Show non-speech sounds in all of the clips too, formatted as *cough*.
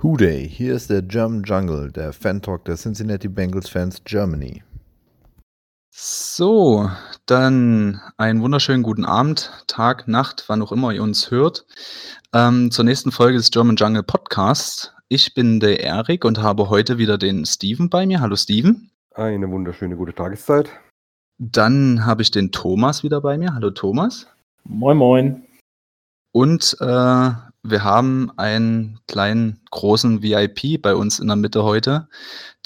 Hooday, hier ist der German Jungle, der Fan-Talk der Cincinnati Bengals Fans Germany. So, dann einen wunderschönen guten Abend, Tag, Nacht, wann auch immer ihr uns hört. Ähm, zur nächsten Folge des German Jungle Podcasts. Ich bin der Erik und habe heute wieder den Steven bei mir. Hallo Steven. Eine wunderschöne gute Tageszeit. Dann habe ich den Thomas wieder bei mir. Hallo Thomas. Moin, moin. Und äh, wir haben einen kleinen, großen VIP bei uns in der Mitte heute.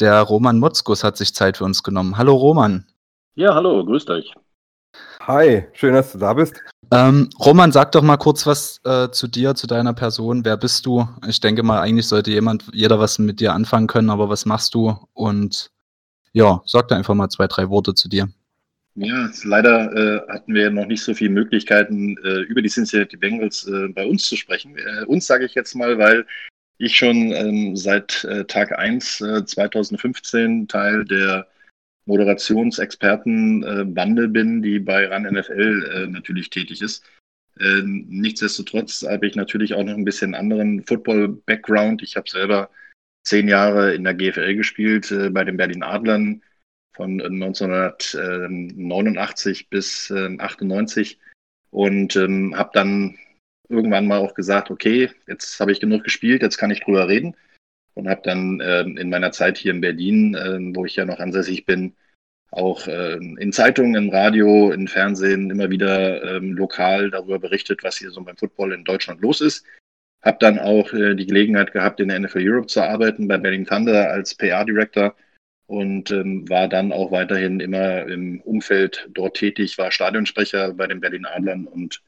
Der Roman Motzkus hat sich Zeit für uns genommen. Hallo Roman. Ja, hallo, grüßt euch. Hi, schön, dass du da bist. Ähm, Roman, sag doch mal kurz was äh, zu dir, zu deiner Person. Wer bist du? Ich denke mal, eigentlich sollte jemand, jeder was mit dir anfangen können, aber was machst du? Und ja, sag da einfach mal zwei, drei Worte zu dir. Ja, leider äh, hatten wir noch nicht so viele Möglichkeiten, äh, über die Cincinnati Bengals äh, bei uns zu sprechen. Äh, uns sage ich jetzt mal, weil ich schon ähm, seit äh, Tag 1 2015 Teil der Moderationsexpertenbande bin, die bei RAN NFL natürlich tätig ist. Nichtsdestotrotz habe ich natürlich auch noch ein bisschen anderen Football-Background. Ich habe selber zehn Jahre in der GFL gespielt, bei den Berlin Adlern von 1989 bis 98 und ähm, habe dann irgendwann mal auch gesagt, okay, jetzt habe ich genug gespielt, jetzt kann ich drüber reden und habe dann äh, in meiner Zeit hier in Berlin, äh, wo ich ja noch ansässig bin, auch äh, in Zeitungen, im Radio, im Fernsehen immer wieder ähm, lokal darüber berichtet, was hier so beim Football in Deutschland los ist. Habe dann auch äh, die Gelegenheit gehabt, in der NFL Europe zu arbeiten, bei Berlin Thunder als PR-Director und ähm, war dann auch weiterhin immer im Umfeld dort tätig, war Stadionsprecher bei den Berlin Adlern und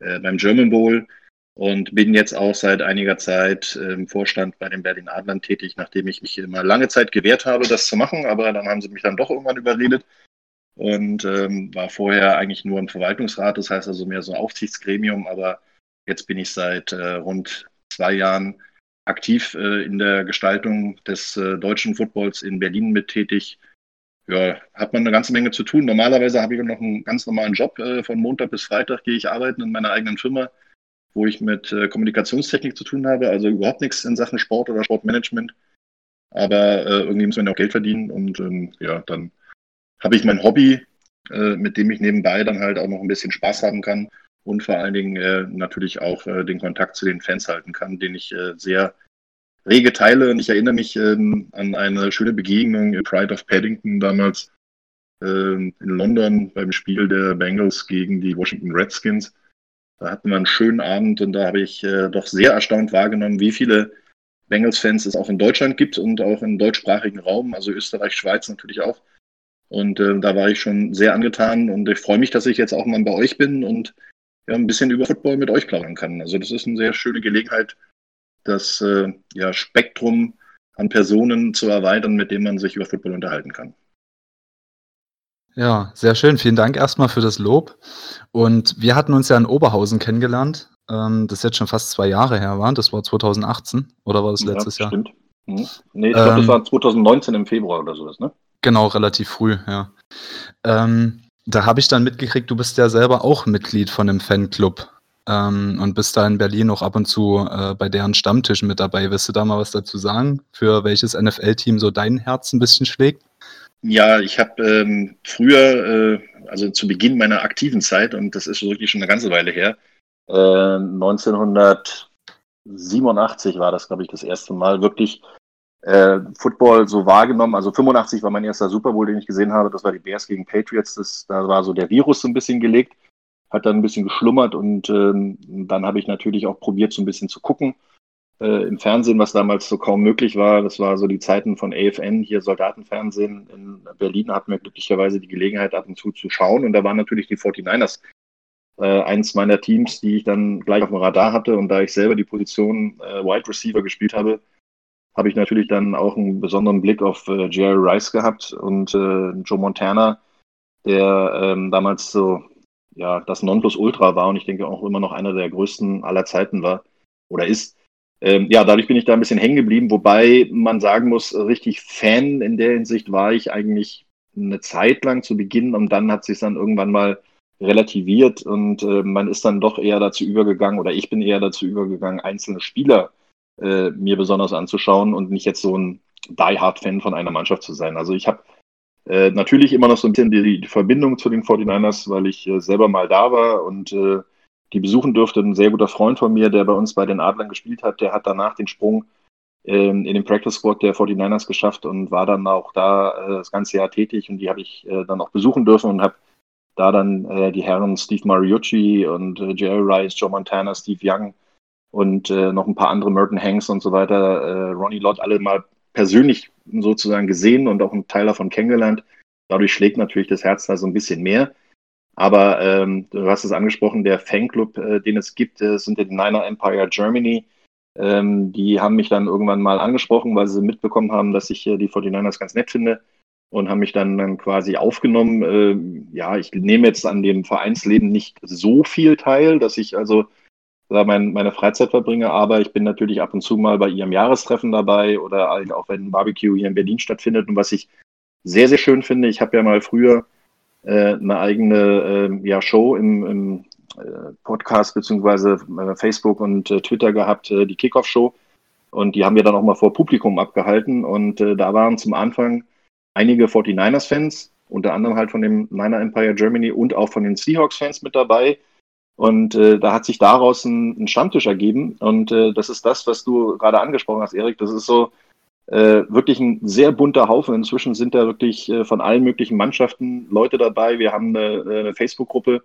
äh, beim German Bowl und bin jetzt auch seit einiger Zeit im Vorstand bei den Berlin Adlern tätig, nachdem ich mich immer lange Zeit gewehrt habe, das zu machen, aber dann haben sie mich dann doch irgendwann überredet und ähm, war vorher eigentlich nur im Verwaltungsrat, das heißt also mehr so ein Aufsichtsgremium, aber jetzt bin ich seit äh, rund zwei Jahren aktiv äh, in der Gestaltung des äh, deutschen Footballs in Berlin mit tätig. Ja, hat man eine ganze Menge zu tun. Normalerweise habe ich noch einen ganz normalen Job. Äh, von Montag bis Freitag gehe ich arbeiten in meiner eigenen Firma, wo ich mit Kommunikationstechnik zu tun habe. Also überhaupt nichts in Sachen Sport oder Sportmanagement. Aber irgendwie muss man ja auch Geld verdienen. Und ähm, ja, dann habe ich mein Hobby, mit dem ich nebenbei dann halt auch noch ein bisschen Spaß haben kann und vor allen Dingen äh, natürlich auch äh, den Kontakt zu den Fans halten kann, den ich äh, sehr rege teile. Und ich erinnere mich ähm, an eine schöne Begegnung in Pride of Paddington damals ähm, in London beim Spiel der Bengals gegen die Washington Redskins. Da hatten wir einen schönen Abend und da habe ich äh, doch sehr erstaunt wahrgenommen, wie viele Bengals-Fans es auch in Deutschland gibt und auch im deutschsprachigen Raum, also Österreich, Schweiz natürlich auch. Und äh, da war ich schon sehr angetan und ich freue mich, dass ich jetzt auch mal bei euch bin und ja, ein bisschen über Football mit euch plaudern kann. Also das ist eine sehr schöne Gelegenheit, das äh, ja, Spektrum an Personen zu erweitern, mit denen man sich über Football unterhalten kann. Ja, sehr schön. Vielen Dank erstmal für das Lob. Und wir hatten uns ja in Oberhausen kennengelernt. Ähm, das ist jetzt schon fast zwei Jahre her, war. Das war 2018 oder war das letztes ja, Jahr? Stimmt. Hm. Nee, ich glaube, ähm, das war 2019 im Februar oder sowas, ne? Genau, relativ früh, ja. Ähm, da habe ich dann mitgekriegt, du bist ja selber auch Mitglied von einem Fanclub ähm, und bist da in Berlin auch ab und zu äh, bei deren Stammtischen mit dabei. Willst du da mal was dazu sagen, für welches NFL-Team so dein Herz ein bisschen schlägt? Ja, ich habe ähm, früher, äh, also zu Beginn meiner aktiven Zeit, und das ist wirklich schon eine ganze Weile her, äh, 1987 war das, glaube ich, das erste Mal wirklich äh, Football so wahrgenommen. Also 85 war mein erster Super Bowl, den ich gesehen habe. Das war die Bears gegen Patriots. Das, da war so der Virus so ein bisschen gelegt, hat dann ein bisschen geschlummert und ähm, dann habe ich natürlich auch probiert, so ein bisschen zu gucken äh, im Fernsehen, was damals so kaum möglich war. Das war so die Zeiten von AFN, hier Soldatenfernsehen. In Berlin hatten wir glücklicherweise die Gelegenheit, ab und zu zu schauen. Und da waren natürlich die 49ers äh, eins meiner Teams, die ich dann gleich auf dem Radar hatte. Und da ich selber die Position äh, Wide Receiver gespielt habe, habe ich natürlich dann auch einen besonderen Blick auf äh, Jerry Rice gehabt und äh, Joe Montana, der ähm, damals so ja das Nonplusultra war und ich denke auch immer noch einer der größten aller Zeiten war oder ist. Ähm, ja, dadurch bin ich da ein bisschen hängen geblieben, wobei man sagen muss, richtig Fan in der Hinsicht war ich eigentlich eine Zeit lang zu Beginn und dann hat sich dann irgendwann mal relativiert und äh, man ist dann doch eher dazu übergegangen oder ich bin eher dazu übergegangen, einzelne Spieler äh, mir besonders anzuschauen und nicht jetzt so ein Die-Hard-Fan von einer Mannschaft zu sein. Also ich habe äh, natürlich immer noch so ein bisschen die, die, Verbindung zu den 49ers, weil ich äh, selber mal da war und äh, die besuchen durfte. Ein sehr guter Freund von mir, der bei uns bei den Adlern gespielt hat, der hat danach den Sprung ähm, in den Practice Squad der 49ers geschafft und war dann auch da äh, das ganze Jahr tätig und die habe ich äh, dann auch besuchen dürfen und habe da dann die Herren Steve Mariucci und Jerry Rice, Joe Montana, Steve Young und äh, noch ein paar andere Merton Hanks und so weiter, äh, Ronnie Lott, alle mal persönlich sozusagen gesehen und auch einen Teil davon kennengelernt. Dadurch schlägt natürlich das Herz da so ein bisschen mehr. Aber ähm, du hast es angesprochen, der Fanclub, äh, den es gibt, äh, sind die Niner Empire Germany. Ähm, die haben mich dann irgendwann mal angesprochen, weil sie mitbekommen haben, dass ich äh, die 49ers ganz nett finde und haben mich dann, dann quasi aufgenommen. Ähm, ja, ich nehme jetzt an dem Vereinsleben nicht so viel teil, dass ich also da mein, meine Freizeit verbringe, aber ich bin natürlich ab und zu mal bei ihrem Jahrestreffen dabei oder halt auch wenn ein Barbecue hier in Berlin stattfindet. Und was ich sehr, sehr schön finde, ich habe ja mal früher äh, eine eigene äh, ja, Show im, im äh, Podcast beziehungsweise äh, Facebook und äh, Twitter gehabt, die Kickoff-Show. Und die haben wir dann auch mal vor Publikum abgehalten. Und da waren zum Anfang einige 49ers-Fans, unter anderem halt von dem Niner Empire Germany und auch von den Seahawks-Fans mit dabei. Und äh, da hat sich daraus ein, ein Stammtisch ergeben. Und äh, das ist das, was du gerade angesprochen hast, Erik. Das ist so äh, wirklich ein sehr bunter Haufen. Inzwischen sind da wirklich von allen möglichen Mannschaften Leute dabei. Wir haben eine, eine Facebook-Gruppe,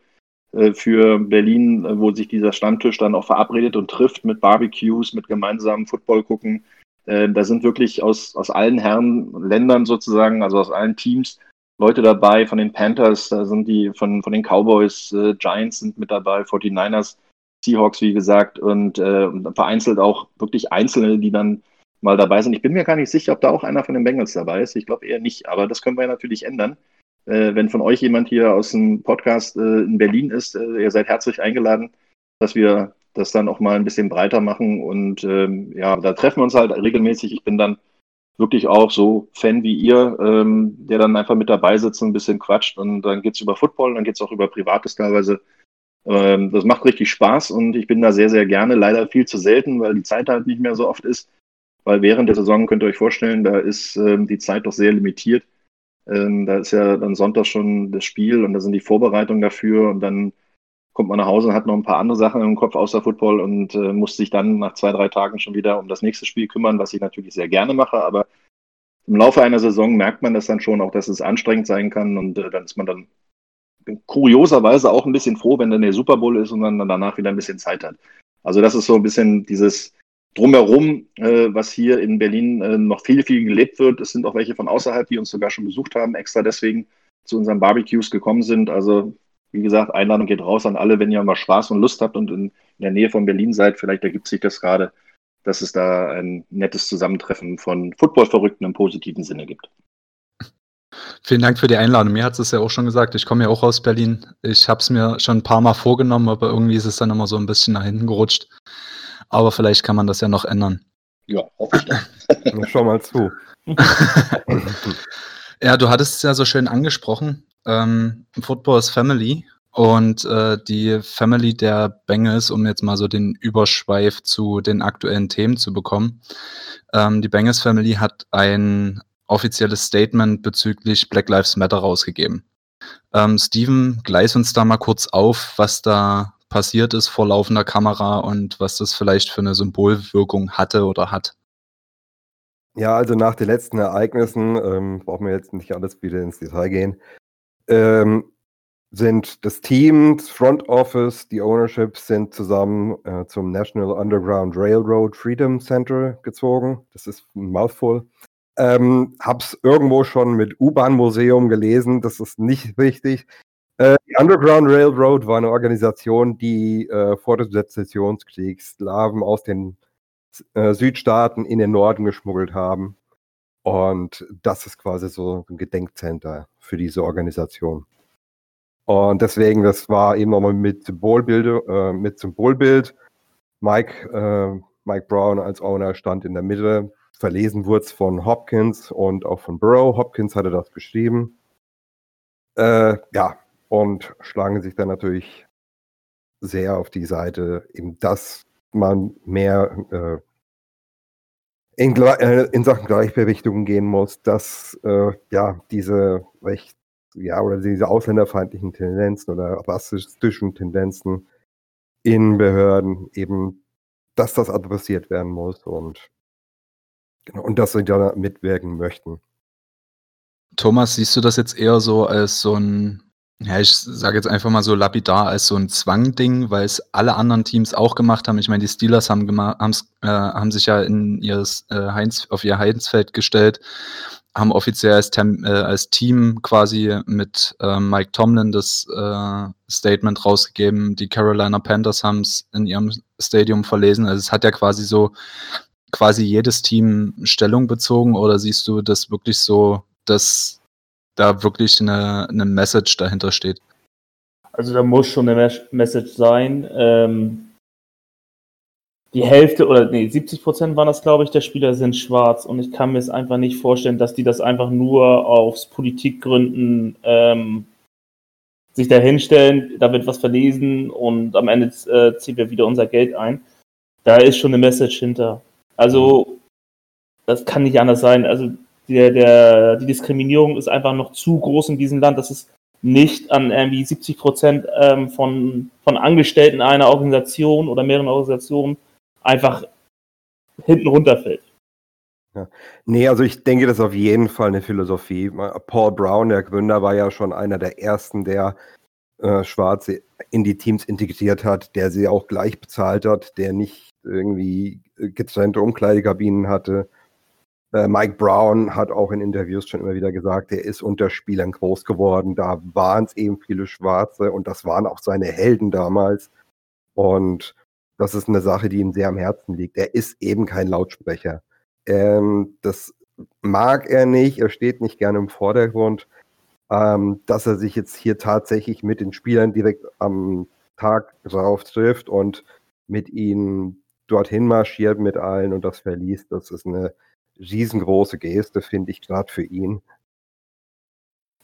äh, für Berlin, äh, wo sich dieser Stammtisch dann auch verabredet und trifft mit Barbecues, mit gemeinsamen Football gucken. Äh, da sind wirklich aus, aus allen Herren Ländern sozusagen, also aus allen Teams, Leute dabei, von den Panthers, da sind die von, von den Cowboys, äh, Giants sind mit dabei, 49ers, Seahawks, wie gesagt, und, äh, vereinzelt auch wirklich Einzelne, die dann mal dabei sind. Ich bin mir gar nicht sicher, ob da auch einer von den Bengals dabei ist. Ich glaube eher nicht, aber das können wir natürlich ändern. Äh, wenn von euch jemand hier aus dem Podcast äh, in Berlin ist, äh, ihr seid herzlich eingeladen, dass wir das dann auch mal ein bisschen breiter machen. Und ähm, ja, da treffen wir uns halt regelmäßig. Ich bin dann wirklich auch so Fan wie ihr, ähm, der dann einfach mit dabei sitzt und ein bisschen quatscht. Und dann geht's über Football, dann geht's auch über Privates teilweise. Ähm, das macht richtig Spaß und ich bin da sehr, sehr gerne. Leider viel zu selten, weil die Zeit halt nicht mehr so oft ist. Weil während der Saison könnt ihr euch vorstellen, da ist ähm, die Zeit doch sehr limitiert. Ähm, da ist ja dann Sonntag schon das Spiel und da sind die Vorbereitungen dafür und dann kommt man nach Hause und hat noch ein paar andere Sachen im Kopf außer Football und äh, muss sich dann nach zwei, drei Tagen schon wieder um das nächste Spiel kümmern, was ich natürlich sehr gerne mache, aber im Laufe einer Saison merkt man das dann schon auch, dass es anstrengend sein kann und äh, dann ist man dann kurioserweise auch ein bisschen froh, wenn dann der Super Bowl ist und dann danach wieder ein bisschen Zeit hat. Also das ist so ein bisschen dieses drumherum, äh, was hier in Berlin äh, noch viel, viel gelebt wird. Es sind auch welche von außerhalb, die uns sogar schon besucht haben, extra deswegen zu unseren Barbecues gekommen sind. Also, wie gesagt, Einladung geht raus an alle, wenn ihr mal Spaß und Lust habt und in, in der Nähe von Berlin seid. Vielleicht ergibt sich das gerade, dass es da ein nettes Zusammentreffen von Football-Verrückten im positiven Sinne gibt. Vielen Dank für die Einladung. Mir hat es ja auch schon gesagt, ich komme ja auch aus Berlin. Ich habe es mir schon ein paar Mal vorgenommen, aber irgendwie ist es dann immer so ein bisschen nach hinten gerutscht. Aber vielleicht kann man das ja noch ändern. Ja, hoffe ich *laughs* dann. Schau mal zu. *laughs* ja, du hattest es ja so schön angesprochen. Ähm, Football is Family. Und äh, die Family der Bengals, um jetzt mal so den Überschweif zu den aktuellen Themen zu bekommen. Ähm, die Bengals Family hat ein offizielles Statement bezüglich Black Lives Matter rausgegeben. Ähm, Steven, gleich uns da mal kurz auf, was da passiert ist vor laufender Kamera und was das vielleicht für eine Symbolwirkung hatte oder hat. Ja, also nach den letzten Ereignissen, ähm, brauchen wir jetzt nicht alles wieder ins Detail gehen, ähm, sind das Team, das Front Office, die Ownership sind zusammen äh, zum National Underground Railroad Freedom Center gezogen. Das ist ein Mouthful. Ähm, hab's irgendwo schon mit U-Bahn-Museum gelesen, das ist nicht richtig. Äh, die Underground Railroad war eine Organisation, die äh, vor des Sezessionskriegs Sklaven aus den äh, Südstaaten in den Norden geschmuggelt haben. Und das ist quasi so ein Gedenkcenter für diese Organisation. Und deswegen, das war eben nochmal mit äh, mit Symbolbild. Mike, äh, Mike Brown als Owner stand in der Mitte. Verlesen wurde es von Hopkins und auch von Burrow. Hopkins hatte das geschrieben. Äh, ja, und schlagen sich dann natürlich sehr auf die Seite, eben dass man mehr äh, in, äh, in Sachen Gleichberechtigung gehen muss, dass äh, ja diese recht, ja, oder diese ausländerfeindlichen Tendenzen oder rassistischen Tendenzen in Behörden eben, dass das adressiert werden muss und genau, und dass sie da mitwirken möchten. Thomas, siehst du das jetzt eher so als so ein ja, ich sage jetzt einfach mal so lapidar als so ein Zwangding, weil es alle anderen Teams auch gemacht haben. Ich meine, die Steelers haben äh, haben sich ja in ihres, äh, Heinz auf ihr Heinzfeld gestellt, haben offiziell als Tem äh, als Team quasi mit, äh, Mike Tomlin das, äh, Statement rausgegeben. Die Carolina Panthers haben es in ihrem Stadium verlesen. Also, es hat ja quasi so quasi jedes Team Stellung bezogen oder siehst du das wirklich so, dass da wirklich eine, eine Message dahinter steht. Also da muss schon eine Message sein. Ähm, die Hälfte oder nee, 70 Prozent waren das, glaube ich, der Spieler sind schwarz und ich kann mir es einfach nicht vorstellen, dass die das einfach nur aus Politikgründen ähm, sich da hinstellen, da wird was verlesen und am Ende äh, ziehen wir wieder unser Geld ein. Da ist schon eine Message hinter. Also, das kann nicht anders sein. Also, der, der, die Diskriminierung ist einfach noch zu groß in diesem Land, dass es nicht an irgendwie 70 Prozent ähm, von, von Angestellten einer Organisation oder mehreren Organisationen einfach hinten runterfällt. Ja. Nee, also ich denke, das ist auf jeden Fall eine Philosophie. Paul Brown, der Gründer, war ja schon einer der ersten, der äh, Schwarze in die Teams integriert hat, der sie auch gleich bezahlt hat, der nicht irgendwie getrennte Umkleidekabinen hatte äh, Mike Brown hat auch in Interviews schon immer wieder gesagt, er ist unter Spielern groß geworden. Da waren es eben viele Schwarze und das waren auch seine Helden damals. Und das ist eine Sache, die ihm sehr am Herzen liegt. Er ist eben kein Lautsprecher. Ähm, das mag er nicht, er steht nicht gerne im Vordergrund. Ähm, dass er sich jetzt hier tatsächlich mit den Spielern direkt am Tag drauf trifft und mit ihnen dorthin marschiert mit allen und das verliest, das ist eine riesengroße Geste, finde ich, gerade für ihn.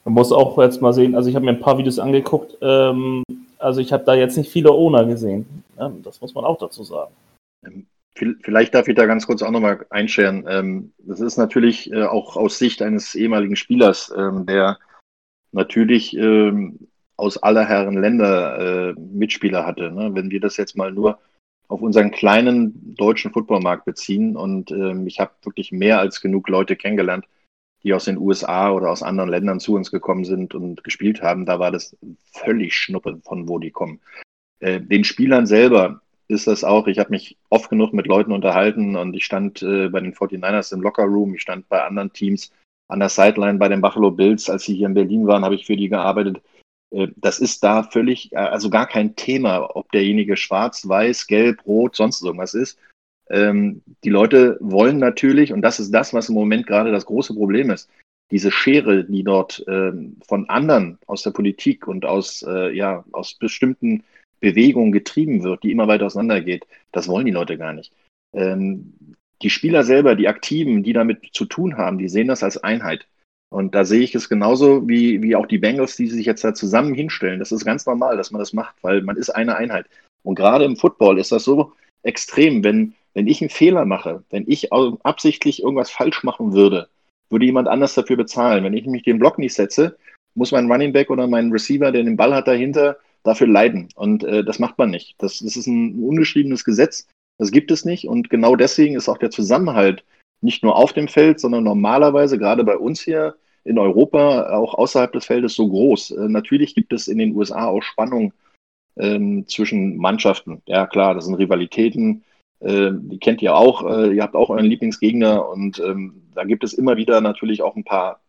Man muss auch jetzt mal sehen, also ich habe mir ein paar Videos angeguckt, ähm, also ich habe da jetzt nicht viele Owner gesehen. Ja, das muss man auch dazu sagen. Ähm, vielleicht darf ich da ganz kurz auch nochmal einscheren. Ähm, das ist natürlich äh, auch aus Sicht eines ehemaligen Spielers, ähm, der natürlich ähm, aus aller Herren Länder äh, Mitspieler hatte. Ne? Wenn wir das jetzt mal nur auf unseren kleinen deutschen Footballmarkt beziehen. Und ähm, ich habe wirklich mehr als genug Leute kennengelernt, die aus den USA oder aus anderen Ländern zu uns gekommen sind und gespielt haben. Da war das völlig Schnuppe, von wo die kommen. Äh, den Spielern selber ist das auch. Ich habe mich oft genug mit Leuten unterhalten und ich stand äh, bei den 49ers im Lockerroom, ich stand bei anderen Teams an der Sideline bei den Buffalo Bills, als sie hier in Berlin waren, habe ich für die gearbeitet. Äh, das ist da völlig, äh, also gar kein Thema, ob derjenige schwarz, weiß, gelb, rot, sonst irgendwas ist. Ähm, die Leute wollen natürlich, und das ist das, was im Moment gerade das große Problem ist, diese Schere, die dort ähm, von anderen aus der Politik und aus, äh, ja, aus bestimmten Bewegungen getrieben wird, die immer weiter auseinandergeht, das wollen die Leute gar nicht. Ähm, die Spieler selber, die Aktiven, die damit zu tun haben, die sehen das als Einheit. Und da sehe ich es genauso wie, wie auch die Bengals, die sich jetzt da zusammen hinstellen. Das ist ganz normal, dass man das macht, weil man ist eine Einheit. Und gerade im Football ist das so extrem, wenn, wenn ich einen Fehler mache, wenn ich absichtlich irgendwas falsch machen würde, würde jemand anders dafür bezahlen. Wenn ich nämlich den Block nicht setze, muss mein Running Back oder mein Receiver, der den Ball hat dahinter, dafür leiden. Und äh, das macht man nicht. Das, das ist ein ungeschriebenes Gesetz. Das gibt es nicht. Und genau deswegen ist auch der Zusammenhalt nicht nur auf dem Feld, sondern normalerweise, gerade bei uns hier in Europa, auch außerhalb des Feldes so groß. Äh, natürlich gibt es in den USA auch Spannung ähm, zwischen Mannschaften. Ja, klar, das sind Rivalitäten. Äh, die kennt ihr auch. Äh, ihr habt auch euren Lieblingsgegner und ähm, da gibt es immer wieder natürlich auch ein paar,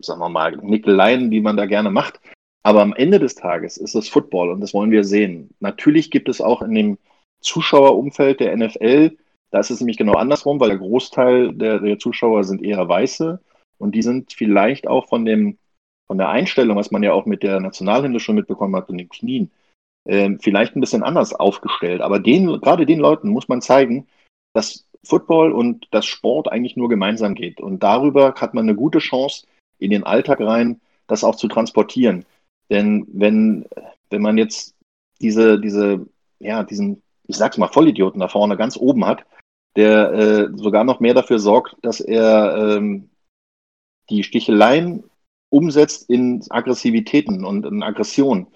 sagen wir mal, Nickeleien, die man da gerne macht. Aber am Ende des Tages ist es Football und das wollen wir sehen. Natürlich gibt es auch in dem Zuschauerumfeld der NFL da ist es nämlich genau andersrum, weil der Großteil der, der Zuschauer sind eher Weiße und die sind vielleicht auch von dem von der Einstellung, was man ja auch mit der Nationalhymne schon mitbekommen hat, in den Knien, äh, vielleicht ein bisschen anders aufgestellt. Aber den, gerade den Leuten muss man zeigen, dass Football und das Sport eigentlich nur gemeinsam geht. Und darüber hat man eine gute Chance, in den Alltag rein, das auch zu transportieren. Denn wenn, wenn man jetzt diese, diese, ja, diesen, ich sag's mal, Vollidioten da vorne ganz oben hat, der äh, sogar noch mehr dafür sorgt, dass er ähm, die Sticheleien umsetzt in Aggressivitäten und in Aggression,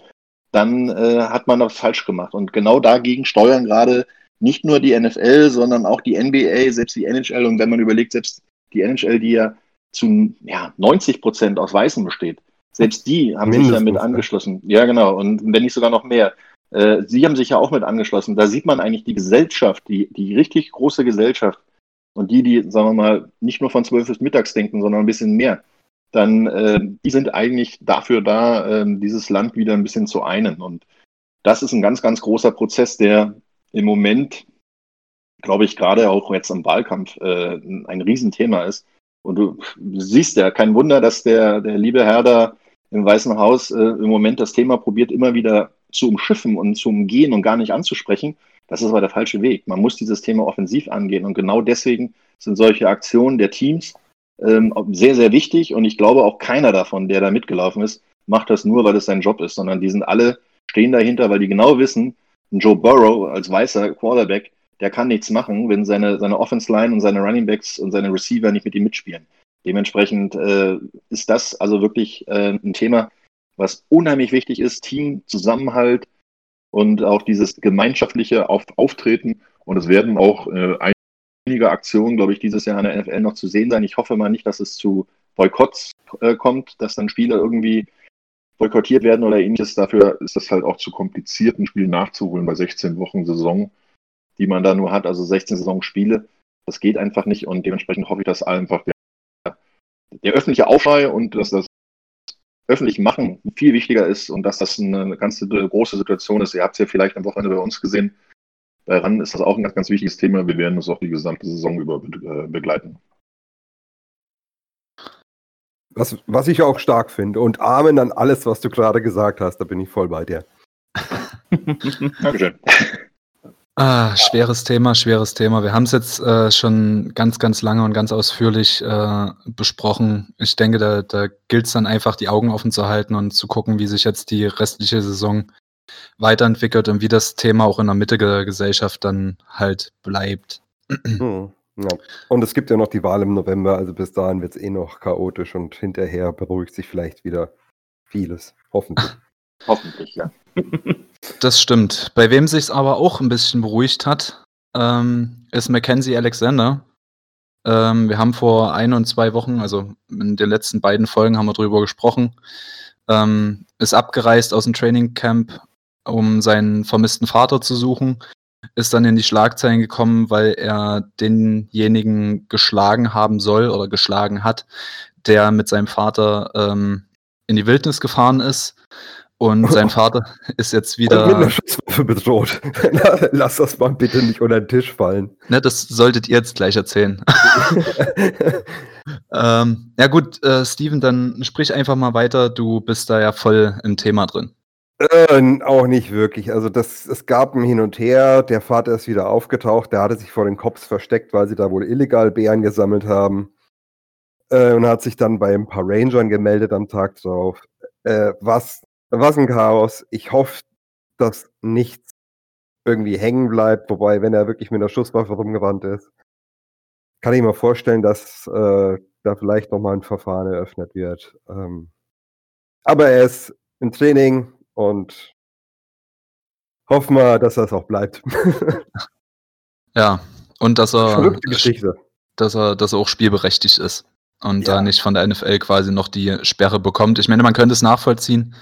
dann äh, hat man das falsch gemacht. Und genau dagegen steuern gerade nicht nur die NFL, sondern auch die NBA, selbst die NHL. Und wenn man überlegt, selbst die NHL, die ja zu ja, 90 Prozent aus Weißen besteht, selbst die haben Mindestens, sich damit angeschlossen. Ja, genau. Und wenn nicht sogar noch mehr. Äh, sie haben sich ja auch mit angeschlossen. Da sieht man eigentlich die Gesellschaft, die, die richtig große Gesellschaft und die, die, sagen wir mal, nicht nur von 12 bis mittags denken, sondern ein bisschen mehr, dann äh, die sind eigentlich dafür da, äh, dieses Land wieder ein bisschen zu einen. Und das ist ein ganz, ganz großer Prozess, der im Moment, glaube ich, gerade auch jetzt im Wahlkampf äh, ein Riesenthema ist. Und du siehst ja, kein Wunder, dass der, der liebe Herr da im Weißen Haus äh, im Moment das Thema probiert, immer wieder zu umschiffen und zu umgehen und gar nicht anzusprechen. Das ist aber der falsche Weg. Man muss dieses Thema offensiv angehen. Und genau deswegen sind solche Aktionen der Teams ähm, sehr, sehr wichtig. Und ich glaube auch keiner davon, der da mitgelaufen ist, macht das nur, weil es sein Job ist, sondern die sind alle, stehen dahinter, weil die genau wissen, Joe Burrow als weißer Quarterback, der kann nichts machen, wenn seine, seine Offense Line und seine Running Backs und seine Receiver nicht mit ihm mitspielen. Dementsprechend äh, ist das also wirklich äh, ein Thema, was unheimlich wichtig ist. Team, Zusammenhalt und auch dieses gemeinschaftliche Auf Auftreten. Und es werden auch äh, einige Aktionen, glaube ich, dieses Jahr in der NFL noch zu sehen sein. Ich hoffe mal nicht, dass es zu Boykotts äh, kommt, dass dann Spieler irgendwie boykottiert werden oder ähnliches. Dafür ist das halt auch zu kompliziert, ein Spiel nachzuholen bei 16 Wochen Saison, die man da nur hat, also 16 Saisonspiele. Das geht einfach nicht und dementsprechend hoffe ich, dass einfach der, der öffentliche Aufschrei und dass das öffentlich machen viel wichtiger ist und dass das eine ganz große Situation ist. Ihr habt es ja vielleicht am Wochenende bei uns gesehen. Bei RAN ist das auch ein ganz, ganz wichtiges Thema. Wir werden es auch die gesamte Saison über äh, begleiten. Was, was ich auch stark finde. Und Amen an alles, was du gerade gesagt hast. Da bin ich voll bei dir. *laughs* Dankeschön. Ah, schweres Thema, schweres Thema. Wir haben es jetzt äh, schon ganz, ganz lange und ganz ausführlich äh, besprochen. Ich denke, da, da gilt es dann einfach, die Augen offen zu halten und zu gucken, wie sich jetzt die restliche Saison weiterentwickelt und wie das Thema auch in der Mitte der Gesellschaft dann halt bleibt. Hm. Ja. Und es gibt ja noch die Wahl im November, also bis dahin wird es eh noch chaotisch und hinterher beruhigt sich vielleicht wieder vieles. Hoffentlich. Hoffentlich, ja. Das stimmt. Bei wem sich es aber auch ein bisschen beruhigt hat, ähm, ist Mackenzie Alexander. Ähm, wir haben vor ein und zwei Wochen, also in den letzten beiden Folgen haben wir darüber gesprochen, ähm, ist abgereist aus dem Training Camp, um seinen vermissten Vater zu suchen ist dann in die Schlagzeilen gekommen, weil er denjenigen geschlagen haben soll oder geschlagen hat, der mit seinem Vater ähm, in die Wildnis gefahren ist. Und *laughs* sein Vater ist jetzt wieder. Und mit einer Schusswaffe bedroht. *laughs* Lass das mal bitte nicht unter den Tisch fallen. Ne, das solltet ihr jetzt gleich erzählen. *laughs* ähm, ja, gut, äh, Steven, dann sprich einfach mal weiter. Du bist da ja voll im Thema drin. Äh, auch nicht wirklich. Also das, es gab ein Hin und Her. Der Vater ist wieder aufgetaucht. Der hatte sich vor den Cops versteckt, weil sie da wohl illegal Bären gesammelt haben. Äh, und hat sich dann bei ein paar Rangern gemeldet am Tag drauf. Äh, was, was ein Chaos. Ich hoffe, dass nichts irgendwie hängen bleibt. Wobei, wenn er wirklich mit einer Schusswaffe rumgewandt ist, kann ich mir vorstellen, dass äh, da vielleicht nochmal ein Verfahren eröffnet wird. Ähm, aber er ist im Training, und hoffen wir, dass das auch bleibt. *laughs* ja, und dass er, dass er, dass er auch spielberechtigt ist und ja. da nicht von der NFL quasi noch die Sperre bekommt. Ich meine, man könnte es nachvollziehen,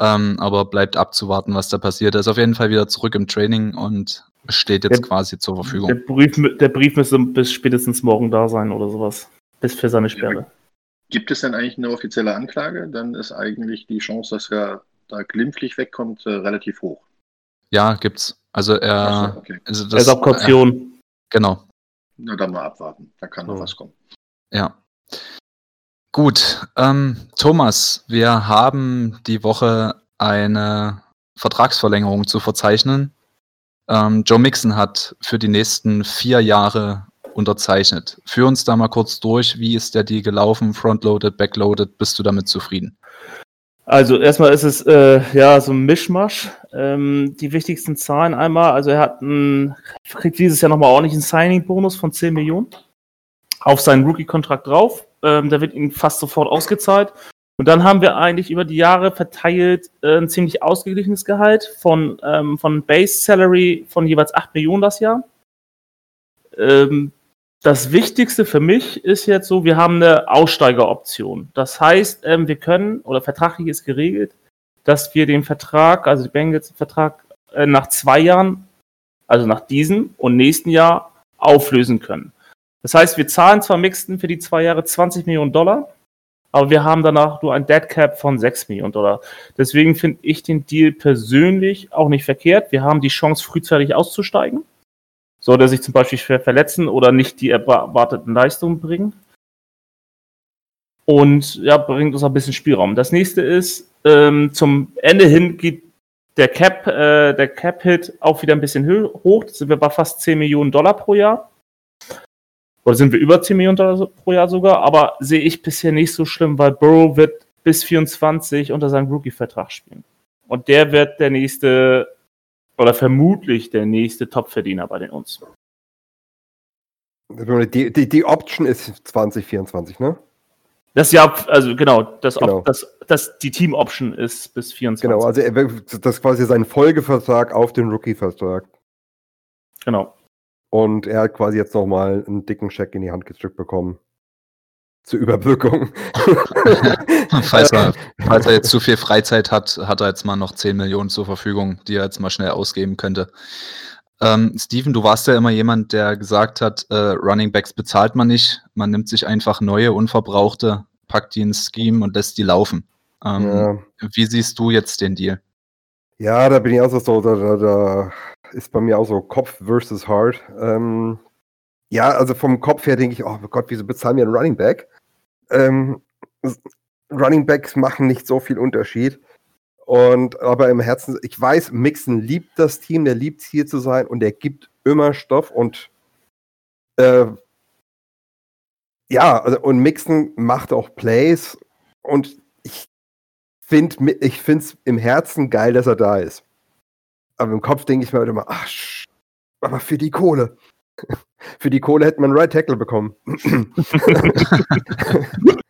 ähm, aber bleibt abzuwarten, was da passiert. Er ist auf jeden Fall wieder zurück im Training und steht jetzt der, quasi zur Verfügung. Der Brief, der Brief müsste bis spätestens morgen da sein oder sowas. Bis für seine Sperre. Gibt es denn eigentlich eine offizielle Anklage? Dann ist eigentlich die Chance, dass er da glimpflich wegkommt, äh, relativ hoch. Ja, gibt's. Also er, so, okay. also das, er ist auf Kaution. Äh, genau. Na dann mal abwarten, da kann noch was kommen. Ja. Gut, ähm, Thomas, wir haben die Woche eine Vertragsverlängerung zu verzeichnen. Ähm, Joe Mixon hat für die nächsten vier Jahre unterzeichnet. Führ uns da mal kurz durch, wie ist der Deal gelaufen, frontloaded, backloaded, bist du damit zufrieden? Also erstmal ist es äh, ja so ein Mischmasch. Ähm, die wichtigsten Zahlen einmal, also er hat ein, kriegt dieses Jahr nochmal ordentlich einen Signing-Bonus von 10 Millionen auf seinen Rookie-Kontrakt drauf. Ähm, der wird ihm fast sofort ausgezahlt. Und dann haben wir eigentlich über die Jahre verteilt äh, ein ziemlich ausgeglichenes Gehalt von, ähm, von Base Salary von jeweils 8 Millionen das Jahr. Ähm, das Wichtigste für mich ist jetzt so, wir haben eine Aussteigeroption. Das heißt, ähm, wir können, oder vertraglich ist geregelt, dass wir den Vertrag, also die Bengals Vertrag, äh, nach zwei Jahren, also nach diesem und nächsten Jahr auflösen können. Das heißt, wir zahlen zwar Mixten für die zwei Jahre 20 Millionen Dollar, aber wir haben danach nur ein Dead Cap von 6 Millionen Dollar. Deswegen finde ich den Deal persönlich auch nicht verkehrt. Wir haben die Chance, frühzeitig auszusteigen. Sollte sich zum Beispiel schwer verletzen oder nicht die erwarteten Leistungen bringen. Und ja, bringt uns ein bisschen Spielraum. Das nächste ist, ähm, zum Ende hin geht der Cap, äh, der Cap-Hit auch wieder ein bisschen hoch. Da sind wir bei fast 10 Millionen Dollar pro Jahr. Oder sind wir über 10 Millionen Dollar pro Jahr sogar? Aber sehe ich bisher nicht so schlimm, weil Burrow wird bis 24 unter seinem Rookie-Vertrag spielen. Und der wird der nächste oder vermutlich der nächste Topverdiener bei den uns. Die, die, die Option ist 2024, ne? Das Jahr, also genau, das, Genau. das, das die Team-Option ist bis 24. Genau, also er, das ist quasi sein Folgevertrag auf den Rookie-Vertrag. genau. Und er hat quasi jetzt nochmal einen dicken Scheck in die Hand gedrückt bekommen. Zur Überbrückung. *laughs* falls, er, *laughs* falls er jetzt zu viel Freizeit hat, hat er jetzt mal noch 10 Millionen zur Verfügung, die er jetzt mal schnell ausgeben könnte. Ähm, Steven, du warst ja immer jemand, der gesagt hat, äh, Running Backs bezahlt man nicht. Man nimmt sich einfach neue, unverbrauchte, packt die ins Scheme und lässt die laufen. Ähm, ja. Wie siehst du jetzt den Deal? ja, da bin ich auch so, da, da, da ist bei mir auch so Kopf versus Heart. Ähm, ja, also vom Kopf her denke ich, oh Gott, wieso bezahlen wir einen Running Back? Ähm, Running Backs machen nicht so viel Unterschied. Und aber im Herzen, ich weiß, Mixon liebt das Team, der liebt hier zu sein und der gibt immer Stoff und äh, ja, also, und Mixon macht auch Plays und ich finde ich es im Herzen geil, dass er da ist. Aber im Kopf denke ich mir halt immer, ach, aber für die Kohle. *laughs* für die Kohle hätte man einen Right Tackle bekommen. *laughs*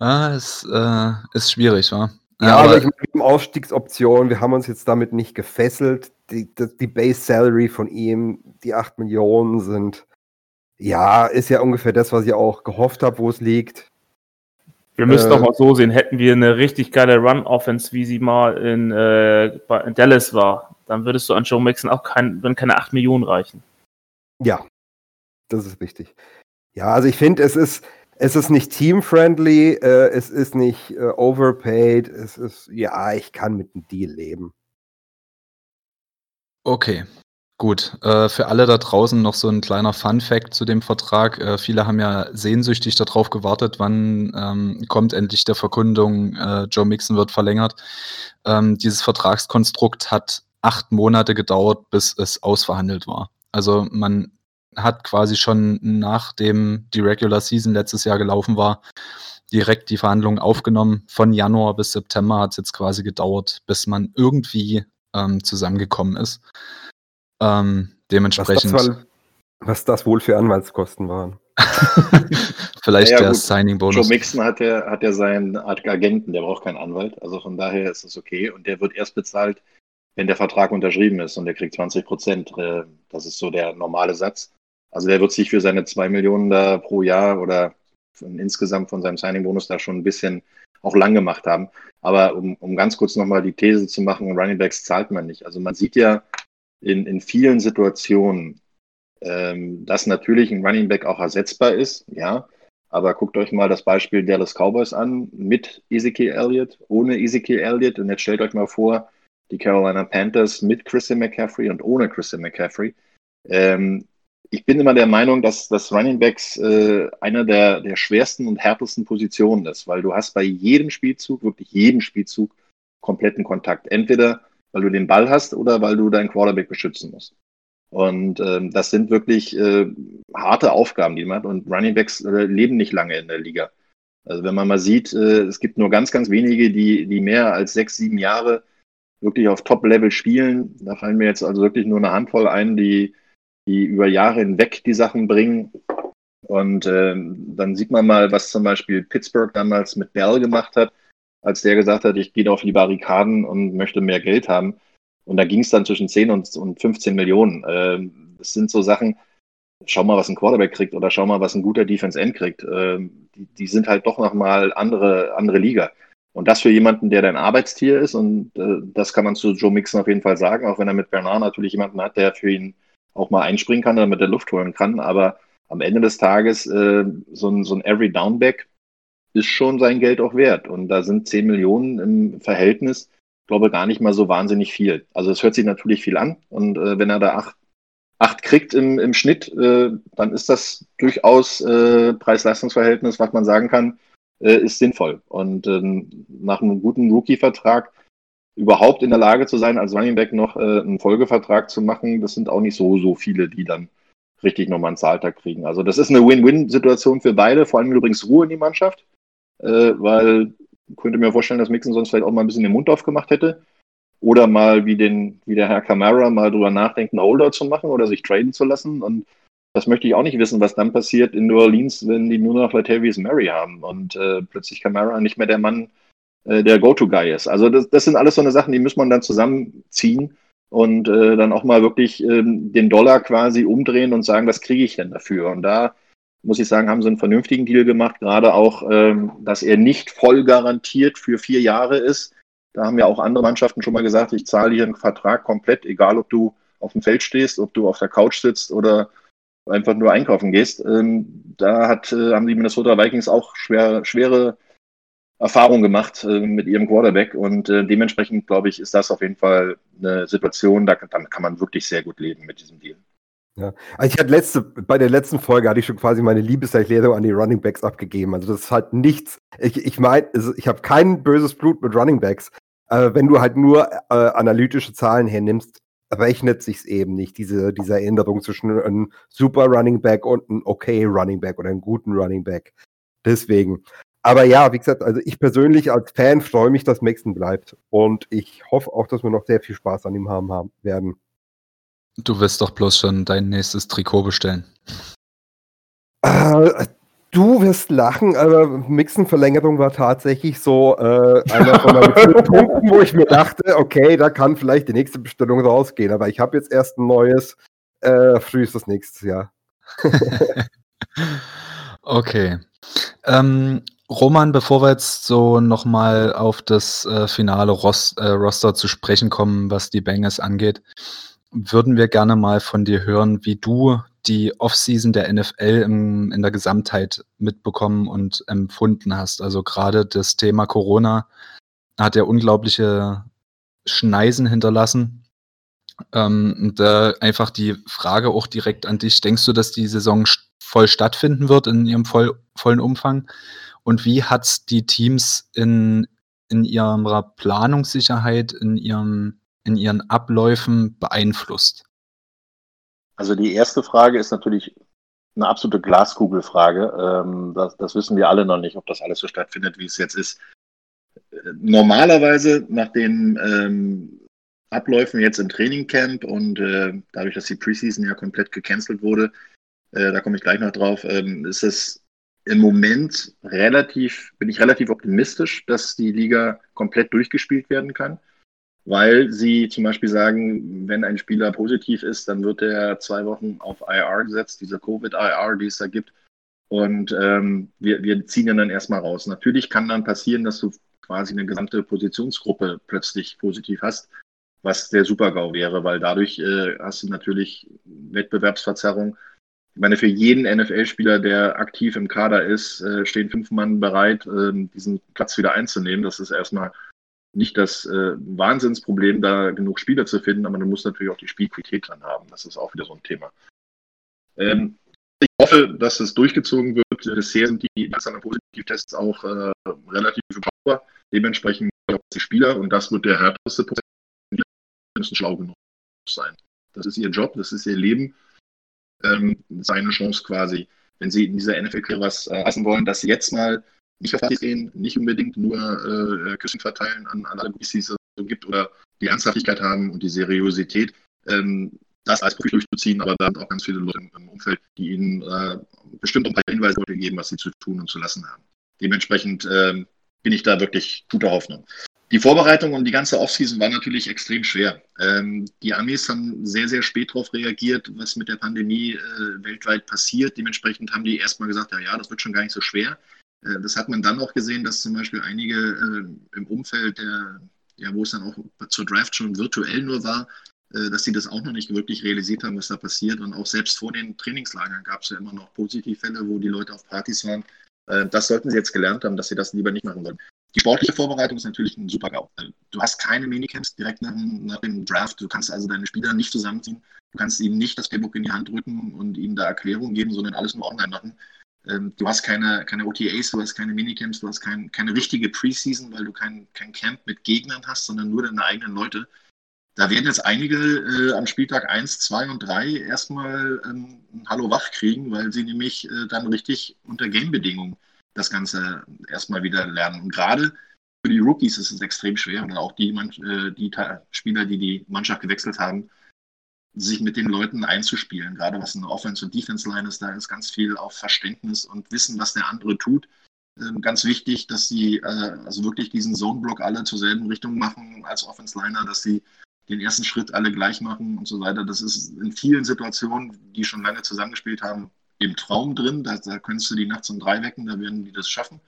Ah, ist, äh, ist schwierig, wa? Ja, aber ich meine, Ausstiegsoptionen, wir haben uns jetzt damit nicht gefesselt. Die, die, die Base Salary von ihm, die 8 Millionen sind, ja, ist ja ungefähr das, was ich auch gehofft habe, wo es liegt. Wir müssen Äh, doch mal so sehen, hätten wir eine richtig geile Run-Offense, wie sie mal in, äh, in Dallas war, dann würdest du an Joe Mixon auch kein, würden keine 8 Millionen reichen. Ja, das ist wichtig. Ja, also ich finde, es ist, es ist nicht team-friendly, äh, es ist nicht äh, overpaid, es ist, ja, ich kann mit dem Deal leben. Okay, gut. Äh, für alle da draußen noch so ein kleiner Fun-Fact zu dem Vertrag. Äh, viele haben ja sehnsüchtig darauf gewartet, wann ähm, kommt endlich der Verkündung, äh, Joe Mixon wird verlängert. Ähm, dieses Vertragskonstrukt hat acht Monate gedauert, bis es ausverhandelt war. Also man hat quasi schon nachdem die Regular Season letztes Jahr gelaufen war, direkt die Verhandlungen aufgenommen. Von Januar bis September hat es jetzt quasi gedauert, bis man irgendwie ähm, zusammengekommen ist. Ähm, Was dementsprechend das, wohl- was das wohl für Anwaltskosten waren. *laughs* vielleicht Ja, der gut. Joe Signing-Bonus. Mixon hat ja, hat ja seinen Ag- Agenten, der braucht keinen Anwalt. Also von daher ist es okay. Und der wird erst bezahlt, wenn der Vertrag unterschrieben ist und der kriegt 20 Prozent. Äh, Das ist so der normale Satz. Also der wird sich für seine 2 Millionen da pro Jahr oder von, insgesamt von seinem Signing-Bonus da schon ein bisschen auch lang gemacht haben. Aber um, um ganz kurz nochmal die These zu machen, Running Backs zahlt man nicht. Also man sieht ja in, in vielen Situationen, ähm, dass natürlich ein Running Back auch ersetzbar ist, ja. Aber guckt euch mal das Beispiel Dallas Cowboys an mit Ezekiel Elliott, ohne Ezekiel Elliott. Und jetzt stellt euch mal vor, die Carolina Panthers mit Christian McCaffrey und ohne Christian McCaffrey. Ähm, ich bin immer der Meinung, dass das Running Backs äh, einer der, der schwersten und härtesten Positionen ist, weil du hast bei jedem Spielzug, wirklich jedem Spielzug, kompletten Kontakt. Entweder weil du den Ball hast oder weil du deinen Quarterback beschützen musst. Und ähm, das sind wirklich äh, harte Aufgaben, die man hat. Und Running Backs äh, leben nicht lange in der Liga. Also wenn man mal sieht, äh, es gibt nur ganz, ganz wenige, die, die mehr als sechs, sieben Jahre wirklich auf Top-Level spielen. Da fallen mir jetzt also wirklich nur eine Handvoll ein, die, die über Jahre hinweg die Sachen bringen. Und äh, dann sieht man mal, was zum Beispiel Pittsburgh damals mit Bell gemacht hat, als der gesagt hat, ich gehe auf die Barrikaden und möchte mehr Geld haben. Und da ging es dann zwischen 10 und, und 15 Millionen. Äh, das sind so Sachen, schau mal, was ein Quarterback kriegt oder schau mal, was ein guter Defense End kriegt. Äh, die, die, sind halt doch nochmal andere, andere Liga. Und das für jemanden, der dein Arbeitstier ist, und äh, das kann man zu Joe Mixon auf jeden Fall sagen, auch wenn er mit Bernard natürlich jemanden hat, der für ihn auch mal einspringen kann oder mit der Luft holen kann. Aber am Ende des Tages, äh, so ein, so ein Every Downback ist schon sein Geld auch wert. Und da sind 10 Millionen im Verhältnis, glaube gar nicht mal so wahnsinnig viel. Also es hört sich natürlich viel an. Und äh, wenn er da acht, acht kriegt im, im Schnitt, äh, dann ist das durchaus äh, Preis-Leistungs-Verhältnis, was man sagen kann, äh, ist sinnvoll. Und ähm, nach einem guten Rookie-Vertrag überhaupt in der Lage zu sein, als Running Back noch äh, einen Folgevertrag zu machen, das sind auch nicht so, so viele, die dann richtig nochmal einen Zahltag kriegen. Also das ist eine Win-Win-Situation für beide, vor allem übrigens Ruhe in die Mannschaft, äh, weil ich könnte mir vorstellen, dass Mixon sonst vielleicht auch mal ein bisschen den Mund aufgemacht hätte. Oder mal wie, den, wie der Herr Camara mal drüber nachdenken, Older zu machen oder sich traden zu lassen. Und das möchte ich auch nicht wissen, was dann passiert in New Orleans, wenn die nur noch Latavius Mary haben und äh, plötzlich Camara nicht mehr der Mann, äh, der Go-To-Guy ist. Also das, das sind alles so eine Sachen, die muss man dann zusammenziehen und äh, dann auch mal wirklich ähm, den Dollar quasi umdrehen und sagen, was kriege ich denn dafür? Und da muss ich sagen, haben sie einen vernünftigen Deal gemacht, gerade auch, ähm, dass er nicht voll garantiert für vier Jahre ist. Da haben ja auch andere Mannschaften schon mal gesagt, ich zahle hier einen Vertrag komplett, egal ob du auf dem Feld stehst, ob du auf der Couch sitzt oder einfach nur einkaufen gehst. Ähm, da hat, äh, haben die Minnesota Vikings auch schwer, schwere Erfahrungen gemacht äh, mit ihrem Quarterback und äh, dementsprechend, glaube ich, ist das auf jeden Fall eine Situation, da, damit kann man wirklich sehr gut leben mit diesem Deal. Ja. Also ich hatte letzte, bei der letzten Folge hatte ich schon quasi meine Liebeserklärung an die Running Backs abgegeben. Also das ist halt nichts. Ich, ich meine, also ich habe kein böses Blut mit Running Backs. Äh, wenn du halt nur äh, analytische Zahlen hernimmst, rechnet sich's eben nicht, diese, diese Änderung zwischen einem super Running Back und einem okay Running Back oder einem guten Running Back. Deswegen. Aber ja, wie gesagt, also ich persönlich als Fan freue mich, dass Maxton bleibt. Und ich hoffe auch, dass wir noch sehr viel Spaß an ihm haben, haben werden. Du wirst doch bloß schon dein nächstes Trikot bestellen. Äh, Du wirst lachen, aber Mixen-Verlängerung war tatsächlich so äh, einer von meinen *laughs* Punkten, wo ich mir dachte, okay, da kann vielleicht die nächste Bestellung rausgehen, aber ich habe jetzt erst ein neues, äh, frühestes nächstes Jahr. *laughs* okay. Ähm, Roman, bevor wir jetzt so nochmal auf das äh, finale Ros äh, Roster zu sprechen kommen, was die Bengals angeht, würden wir gerne mal von dir hören, wie du die Offseason der NFL im, in der Gesamtheit mitbekommen und empfunden hast. Also gerade das Thema Corona hat ja unglaubliche Schneisen hinterlassen. Ähm, und äh, einfach die Frage auch direkt an dich, denkst du, dass die Saison voll stattfinden wird in ihrem voll, vollen Umfang? Und wie hat es die Teams in, in ihrer Planungssicherheit, in, ihrem, in ihren Abläufen beeinflusst? Also die erste Frage ist natürlich eine absolute Glaskugelfrage. Ähm, das, das, wissen wir alle noch nicht, ob das alles so stattfindet, wie es jetzt ist. Normalerweise nach den ähm, Abläufen jetzt im Trainingcamp und äh, dadurch, dass die Preseason ja komplett gecancelt wurde, äh, da komme ich gleich noch drauf, ähm, ist es im Moment relativ, bin ich relativ optimistisch, dass die Liga komplett durchgespielt werden kann weil sie zum Beispiel sagen, wenn ein Spieler positiv ist, dann wird er zwei Wochen auf IR gesetzt, diese Covid-IR, die es da gibt. Und ähm, wir, wir ziehen ihn dann erstmal raus. Natürlich kann dann passieren, dass du quasi eine gesamte Positionsgruppe plötzlich positiv hast, was der Super-GAU wäre, weil dadurch äh, hast du natürlich Wettbewerbsverzerrung. Ich meine, für jeden NFL-Spieler, der aktiv im Kader ist, äh, stehen fünf Mann bereit, äh, diesen Platz wieder einzunehmen. Das ist erstmal nicht das äh, Wahnsinnsproblem, da genug Spieler zu finden, aber du musst natürlich auch die Spielqualität dran haben. Das ist auch wieder so ein Thema. Ähm, ich hoffe, dass es durchgezogen wird. Bisher sind die nationalen Positivtests auch äh, relativ überschaubar. Dementsprechend die Spieler und das wird der härteste Prozess. Die müssen schlau genug sein. Das ist ihr Job, das ist ihr Leben. Ähm, seine Chance quasi, wenn sie in dieser NFL was äh, lassen wollen, dass sie jetzt mal nicht Partys gehen, nicht unbedingt nur äh, Küssen verteilen an, an alle Groupies, die es so gibt oder die Ernsthaftigkeit haben und die Seriosität, ähm, das als Profil durchzuziehen, aber da sind auch ganz viele Leute im, Umfeld, die ihnen äh, bestimmt ein paar Hinweise geben, was sie zu tun und zu lassen haben. Dementsprechend äh, bin ich da wirklich guter Hoffnung. Die Vorbereitung und die ganze Offseason war natürlich extrem schwer. Ähm, die Amis haben sehr, sehr spät darauf reagiert, was mit der Pandemie äh, weltweit passiert. Dementsprechend haben die erstmal gesagt, ja, ja, das wird schon gar nicht so schwer. Das hat man dann auch gesehen, dass zum Beispiel einige äh, im Umfeld, der, ja, wo es dann auch zur Draft schon virtuell nur war, äh, dass sie das auch noch nicht wirklich realisiert haben, was da passiert. Und auch selbst vor den Trainingslagern gab es ja immer noch Positivfälle, wo die Leute auf Partys waren. Äh, das sollten sie jetzt gelernt haben, dass sie das lieber nicht machen wollen. Die sportliche Vorbereitung ist natürlich ein super GAU. Du hast keine Minicamps direkt nach dem, nach dem, Draft. Du kannst also deine Spieler nicht zusammenziehen. Du kannst ihnen nicht das Playbook in die Hand drücken und ihnen da Erklärungen geben, sondern alles nur online machen. Ähm, du hast keine, keine OTAs, du hast keine Minicamps, du hast kein, keine richtige Preseason, weil du kein, kein Camp mit Gegnern hast, sondern nur deine eigenen Leute. Da werden jetzt einige äh, am Spieltag 1, 2 und 3 erstmal ähm, ein Hallo wach kriegen, weil sie nämlich äh, dann richtig unter Game-Bedingungen das Ganze erstmal wieder lernen. Und gerade für die Rookies ist es extrem schwer und auch die, äh, die Spieler, die die Mannschaft gewechselt haben, sich mit den Leuten einzuspielen. Gerade was eine Offense- und Defense-Line ist, da ist ganz viel auf Verständnis und Wissen, was der andere tut. Ähm, ganz wichtig, dass sie äh, also wirklich diesen Zone-Block alle zur selben Richtung machen als Offense-Liner, dass sie den ersten Schritt alle gleich machen und so weiter. Das ist in vielen Situationen, die schon lange zusammengespielt haben, im Traum drin. Da, da könntest du die nachts um drei wecken, da werden die das schaffen.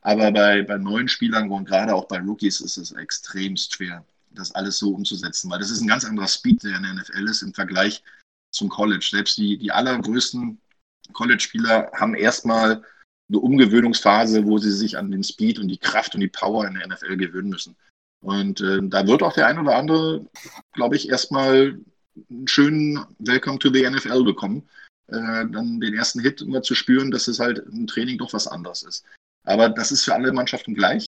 Aber bei, bei neuen Spielern und gerade auch bei Rookies ist es extremst schwer, das alles so umzusetzen, weil das ist ein ganz anderer Speed, der in der NFL ist im Vergleich zum College. Selbst die, die allergrößten College-Spieler haben erstmal eine Umgewöhnungsphase, wo sie sich an den Speed und die Kraft und die Power in der NFL gewöhnen müssen. Und äh, da wird auch der ein oder andere, glaube ich, erstmal einen schönen Welcome to the NFL bekommen. Äh, dann den ersten Hit immer zu spüren, dass es halt im Training doch was anderes ist. Aber das ist für alle Mannschaften gleich.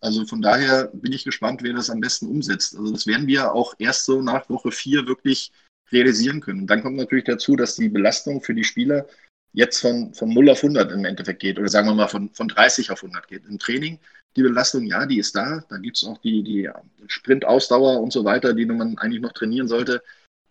Also von daher bin ich gespannt, wer das am besten umsetzt. Also das werden wir auch erst so nach Woche vier wirklich realisieren können. Und dann kommt natürlich dazu, dass die Belastung für die Spieler jetzt von, von 0 auf 100 im Endeffekt geht oder sagen wir mal von, von 30 auf 100 geht. Im Training die Belastung, ja, die ist da. Da gibt es auch die, die Sprintausdauer und so weiter, die man eigentlich noch trainieren sollte.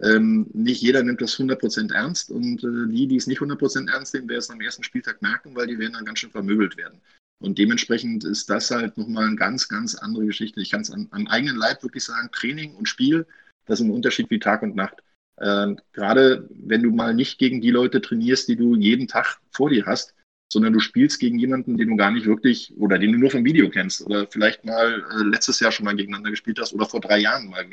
Ähm, nicht jeder nimmt das 100% ernst und äh, die, die es nicht 100% ernst nehmen, werden es am ersten Spieltag merken, weil die werden dann ganz schön vermöbelt werden. Und dementsprechend ist das halt nochmal eine ganz, ganz andere Geschichte. Ich kann es am eigenen Leib wirklich sagen, Training und Spiel, das ist ein Unterschied wie Tag und Nacht. Äh, Gerade wenn du mal nicht gegen die Leute trainierst, die du jeden Tag vor dir hast, sondern du spielst gegen jemanden, den du gar nicht wirklich oder den du nur vom Video kennst oder vielleicht mal äh, letztes Jahr schon mal gegeneinander gespielt hast oder vor drei Jahren mal.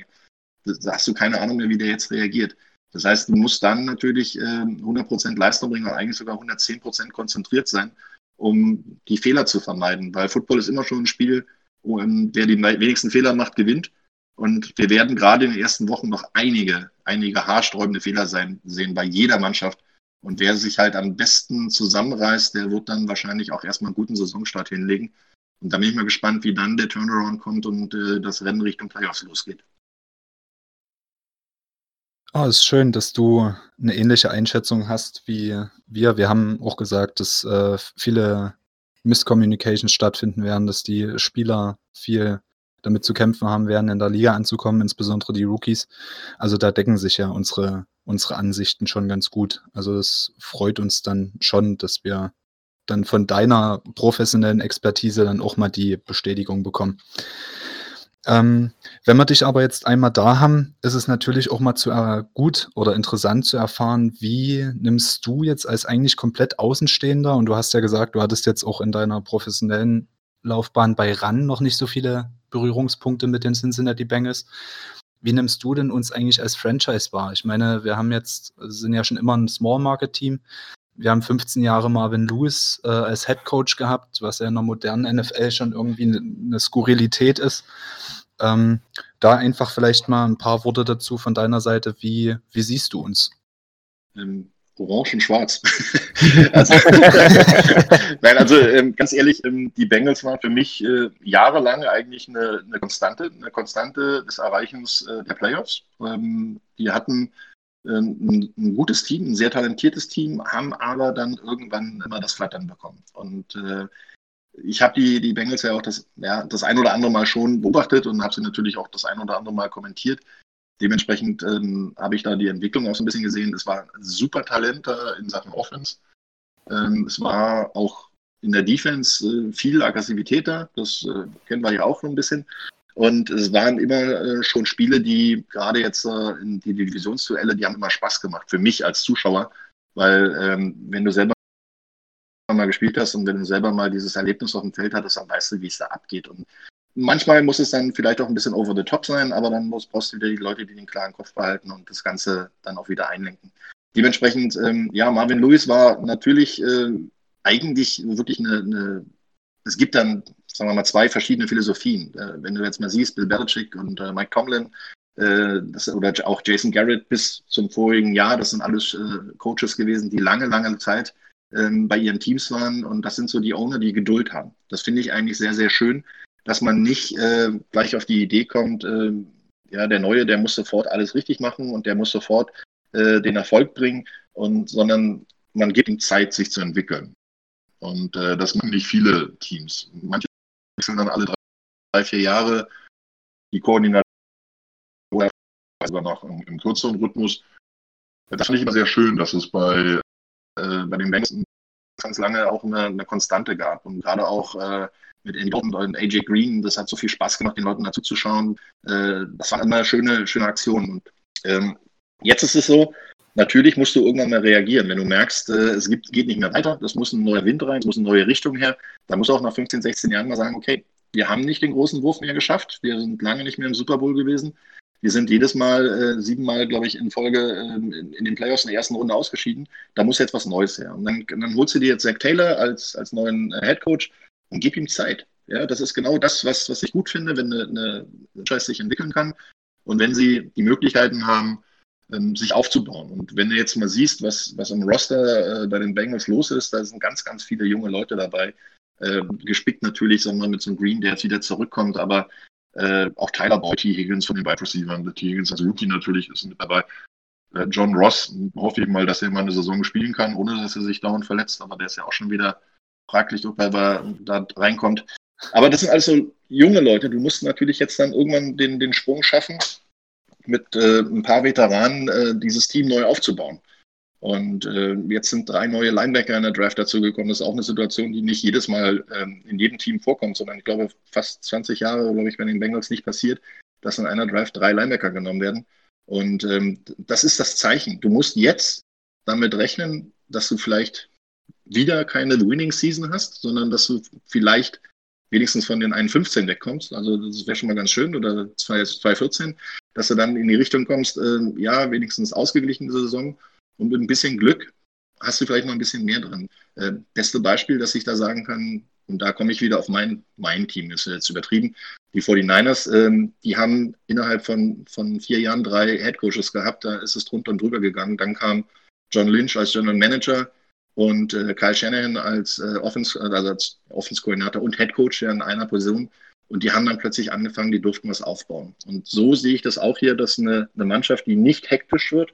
Da hast du keine Ahnung mehr, wie der jetzt reagiert. Das heißt, du musst dann natürlich äh, 100% Leistung bringen oder eigentlich sogar 110% konzentriert sein, um die Fehler zu vermeiden. Weil Football ist immer schon ein Spiel, wo ähm, wer die wenigsten Fehler macht, gewinnt. Und wir werden gerade in den ersten Wochen noch einige, einige haarsträubende Fehler sein, sehen bei jeder Mannschaft. Und wer sich halt am besten zusammenreißt, der wird dann wahrscheinlich auch erstmal einen guten Saisonstart hinlegen. Und da bin ich mal gespannt, wie dann der Turnaround kommt und äh, das Rennen Richtung Playoffs losgeht. Oh, ist schön, dass du eine ähnliche Einschätzung hast wie wir. Wir haben auch gesagt, dass äh, viele Misscommunications stattfinden werden, dass die Spieler viel damit zu kämpfen haben werden, in der Liga anzukommen, insbesondere die Rookies. Also da decken sich ja unsere, unsere Ansichten schon ganz gut. Also es freut uns dann schon, dass wir dann von deiner professionellen Expertise dann auch mal die Bestätigung bekommen. Ähm, wenn wir dich aber jetzt einmal da haben, ist es natürlich auch mal zu äh, gut oder interessant zu erfahren, wie nimmst du jetzt als eigentlich komplett Außenstehender, und du hast ja gesagt, du hattest jetzt auch in deiner professionellen Laufbahn bei RAN noch nicht so viele Berührungspunkte mit den Cincinnati Bengals. Wie nimmst du denn uns eigentlich als Franchise wahr? Ich meine, wir haben jetzt, sind ja schon immer ein Small Market Team. Wir haben 15 Jahre Marvin Lewis äh, als Head Coach gehabt, was ja in der modernen NFL schon irgendwie eine Skurrilität ist. Ähm, da einfach vielleicht mal ein paar Worte dazu von deiner Seite. Wie, wie siehst du uns? Ähm, orange und schwarz. *laughs* also, *laughs* Nein, also ähm, ganz ehrlich, ähm, die Bengals waren für mich äh, jahrelang eigentlich eine, eine, Konstante, eine Konstante des Erreichens äh, der Playoffs. Ähm, die hatten ähm, ein, ein, gutes Team, ein sehr talentiertes Team, haben aber dann irgendwann immer das Flattern bekommen. Und äh, ich habe die, die Bengals ja auch das, ja, das ein oder andere Mal schon beobachtet und habe sie natürlich auch das ein oder andere Mal kommentiert. Dementsprechend ähm, habe ich da die Entwicklung auch so ein bisschen gesehen. Es war super Talent in Sachen Offense. Ähm, es war auch in der Defense äh, viel Aggressivität da. Das äh, kennen wir ja auch so ein bisschen. Und es waren immer äh, schon Spiele, die gerade jetzt äh, in die Divisionsduelle, die haben immer Spaß gemacht für mich als Zuschauer, weil ähm, wenn du selber mal gespielt hast und wenn du selber mal dieses Erlebnis auf dem Feld hattest, dann weißt du, wie es da abgeht. Und manchmal muss es dann vielleicht auch ein bisschen over the top sein, aber dann muss, brauchst du wieder die Leute, die den klaren Kopf behalten und das Ganze dann auch wieder einlenken. Dementsprechend, ähm, ja, Marvin Lewis war natürlich äh, eigentlich wirklich eine, eine, es gibt dann, sagen wir mal, zwei verschiedene Philosophien. Äh, wenn du jetzt mal siehst, Bill Belichick und äh, Mike Tomlin, äh, das, oder auch Jason Garrett bis zum vorigen Jahr, das sind alles äh, Coaches gewesen, die lange, lange Zeit ähm, bei ihren Teams waren und das sind so die Owner, die Geduld haben. Das finde ich eigentlich sehr, sehr schön, dass man nicht äh, gleich auf die Idee kommt, äh, ja, der Neue, der muss sofort alles richtig machen und der muss sofort äh, den Erfolg bringen, und, sondern man gibt ihm Zeit, sich zu entwickeln. Und äh, das machen nicht viele Teams. Manche wechseln dann alle drei, vier Jahre die Koordination sogar noch im, im kürzeren Rhythmus. Das finde ich immer sehr schön, dass es bei, äh, bei den Banks ganz lange auch eine, eine Konstante gab. Und gerade auch äh, mit Andy Dalton und AJ Green, das hat so viel Spaß gemacht, den Leuten dazu zu schauen. Äh, das waren immer schöne, schöne Aktionen. Und ähm, jetzt ist es so, natürlich musst du irgendwann mal reagieren. Wenn du merkst, äh, es gibt, geht nicht mehr weiter, das muss ein neuer Wind rein, es muss eine neue Richtung her, dann musst du auch nach 15, 16 Jahren mal sagen, okay, wir haben nicht den großen Wurf mehr geschafft, wir sind lange nicht mehr im Super Bowl gewesen. Wir sind jedes Mal, äh, siebenmal, glaube ich, in Folge äh, in, in, den Playoffs in der ersten Runde ausgeschieden. Da muss jetzt was Neues her. Und dann, dann holst du dir jetzt Zach Taylor als, als neuen äh, Head Coach und gib ihm Zeit. Ja, das ist genau das, was, was ich gut finde, wenn eine, eine sich entwickeln kann und wenn sie die Möglichkeiten haben, ähm, sich aufzubauen. Und wenn du jetzt mal siehst, was, was am Roster äh, bei den Bengals los ist, da sind ganz, ganz viele junge Leute dabei. Äh, gespickt natürlich, sagen wir, mit so einem Green, der jetzt wieder zurückkommt, aber äh, auch Tyler Boyd, T. Higgins von den Wide Receivers, T. Higgins als Rookie natürlich ist mit dabei. Äh, John Ross, hoffe ich mal, dass er mal eine Saison spielen kann, ohne dass er sich dauernd verletzt, aber der ist ja auch schon wieder fraglich, ob er da reinkommt. Aber das sind also junge Leute. Du musst natürlich jetzt dann irgendwann den, den Sprung schaffen, mit äh, ein paar Veteranen äh, dieses Team neu aufzubauen. Und äh, jetzt sind drei neue Linebacker in der Draft dazugekommen. Das ist auch eine Situation, die nicht jedes Mal ähm, in jedem Team vorkommt, sondern ich glaube, fast 20 Jahre, glaube ich, bei den Bengals nicht passiert, dass in einer Draft drei Linebacker genommen werden. Und ähm, das ist das Zeichen. Du musst jetzt damit rechnen, dass du vielleicht wieder keine Winning Season hast, sondern dass du vielleicht wenigstens von den 1,15 wegkommst. Also das wäre schon mal ganz schön oder 2,14, dass du dann in die Richtung kommst, äh, ja, wenigstens ausgeglichene Saison und mit ein bisschen Glück hast du vielleicht noch ein bisschen mehr dran. Äh, beste Beispiel, dass ich da sagen kann, und da komme ich wieder auf mein, mein Team, ist jetzt übertrieben. Die 49ers, ähm, die haben innerhalb von, von vier Jahren drei Headcoaches gehabt, da ist es drunter und drüber gegangen. Dann kam John Lynch als General Manager und äh, Kyle Shanahan als äh, Offense, also als und Headcoach ja in einer Position. Und die haben dann plötzlich angefangen, die durften was aufbauen. Und so sehe ich das auch hier, dass eine, eine Mannschaft, die nicht hektisch wird,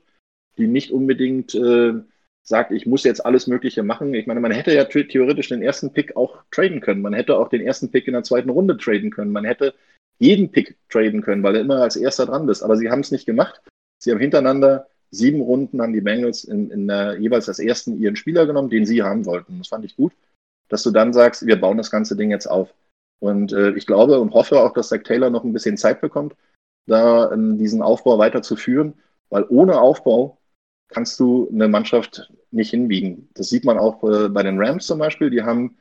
die nicht unbedingt äh, sagt, ich muss jetzt alles Mögliche machen. Ich meine, man hätte ja theoretisch den ersten Pick auch traden können. Man hätte auch den ersten Pick in der zweiten Runde traden können. Man hätte jeden Pick traden können, weil er immer als erster dran bist. Aber sie haben es nicht gemacht. Sie haben hintereinander sieben Runden an die Bengals in, in der, jeweils als ersten ihren Spieler genommen, den sie haben wollten. Das fand ich gut, dass du dann sagst, wir bauen das ganze Ding jetzt auf. Und äh, ich glaube und hoffe auch, dass Zach Taylor noch ein bisschen Zeit bekommt, da äh, diesen Aufbau weiterzuführen, weil ohne Aufbau kannst du eine Mannschaft nicht hinbiegen. Das sieht man auch äh, bei den Rams zum Beispiel. Die haben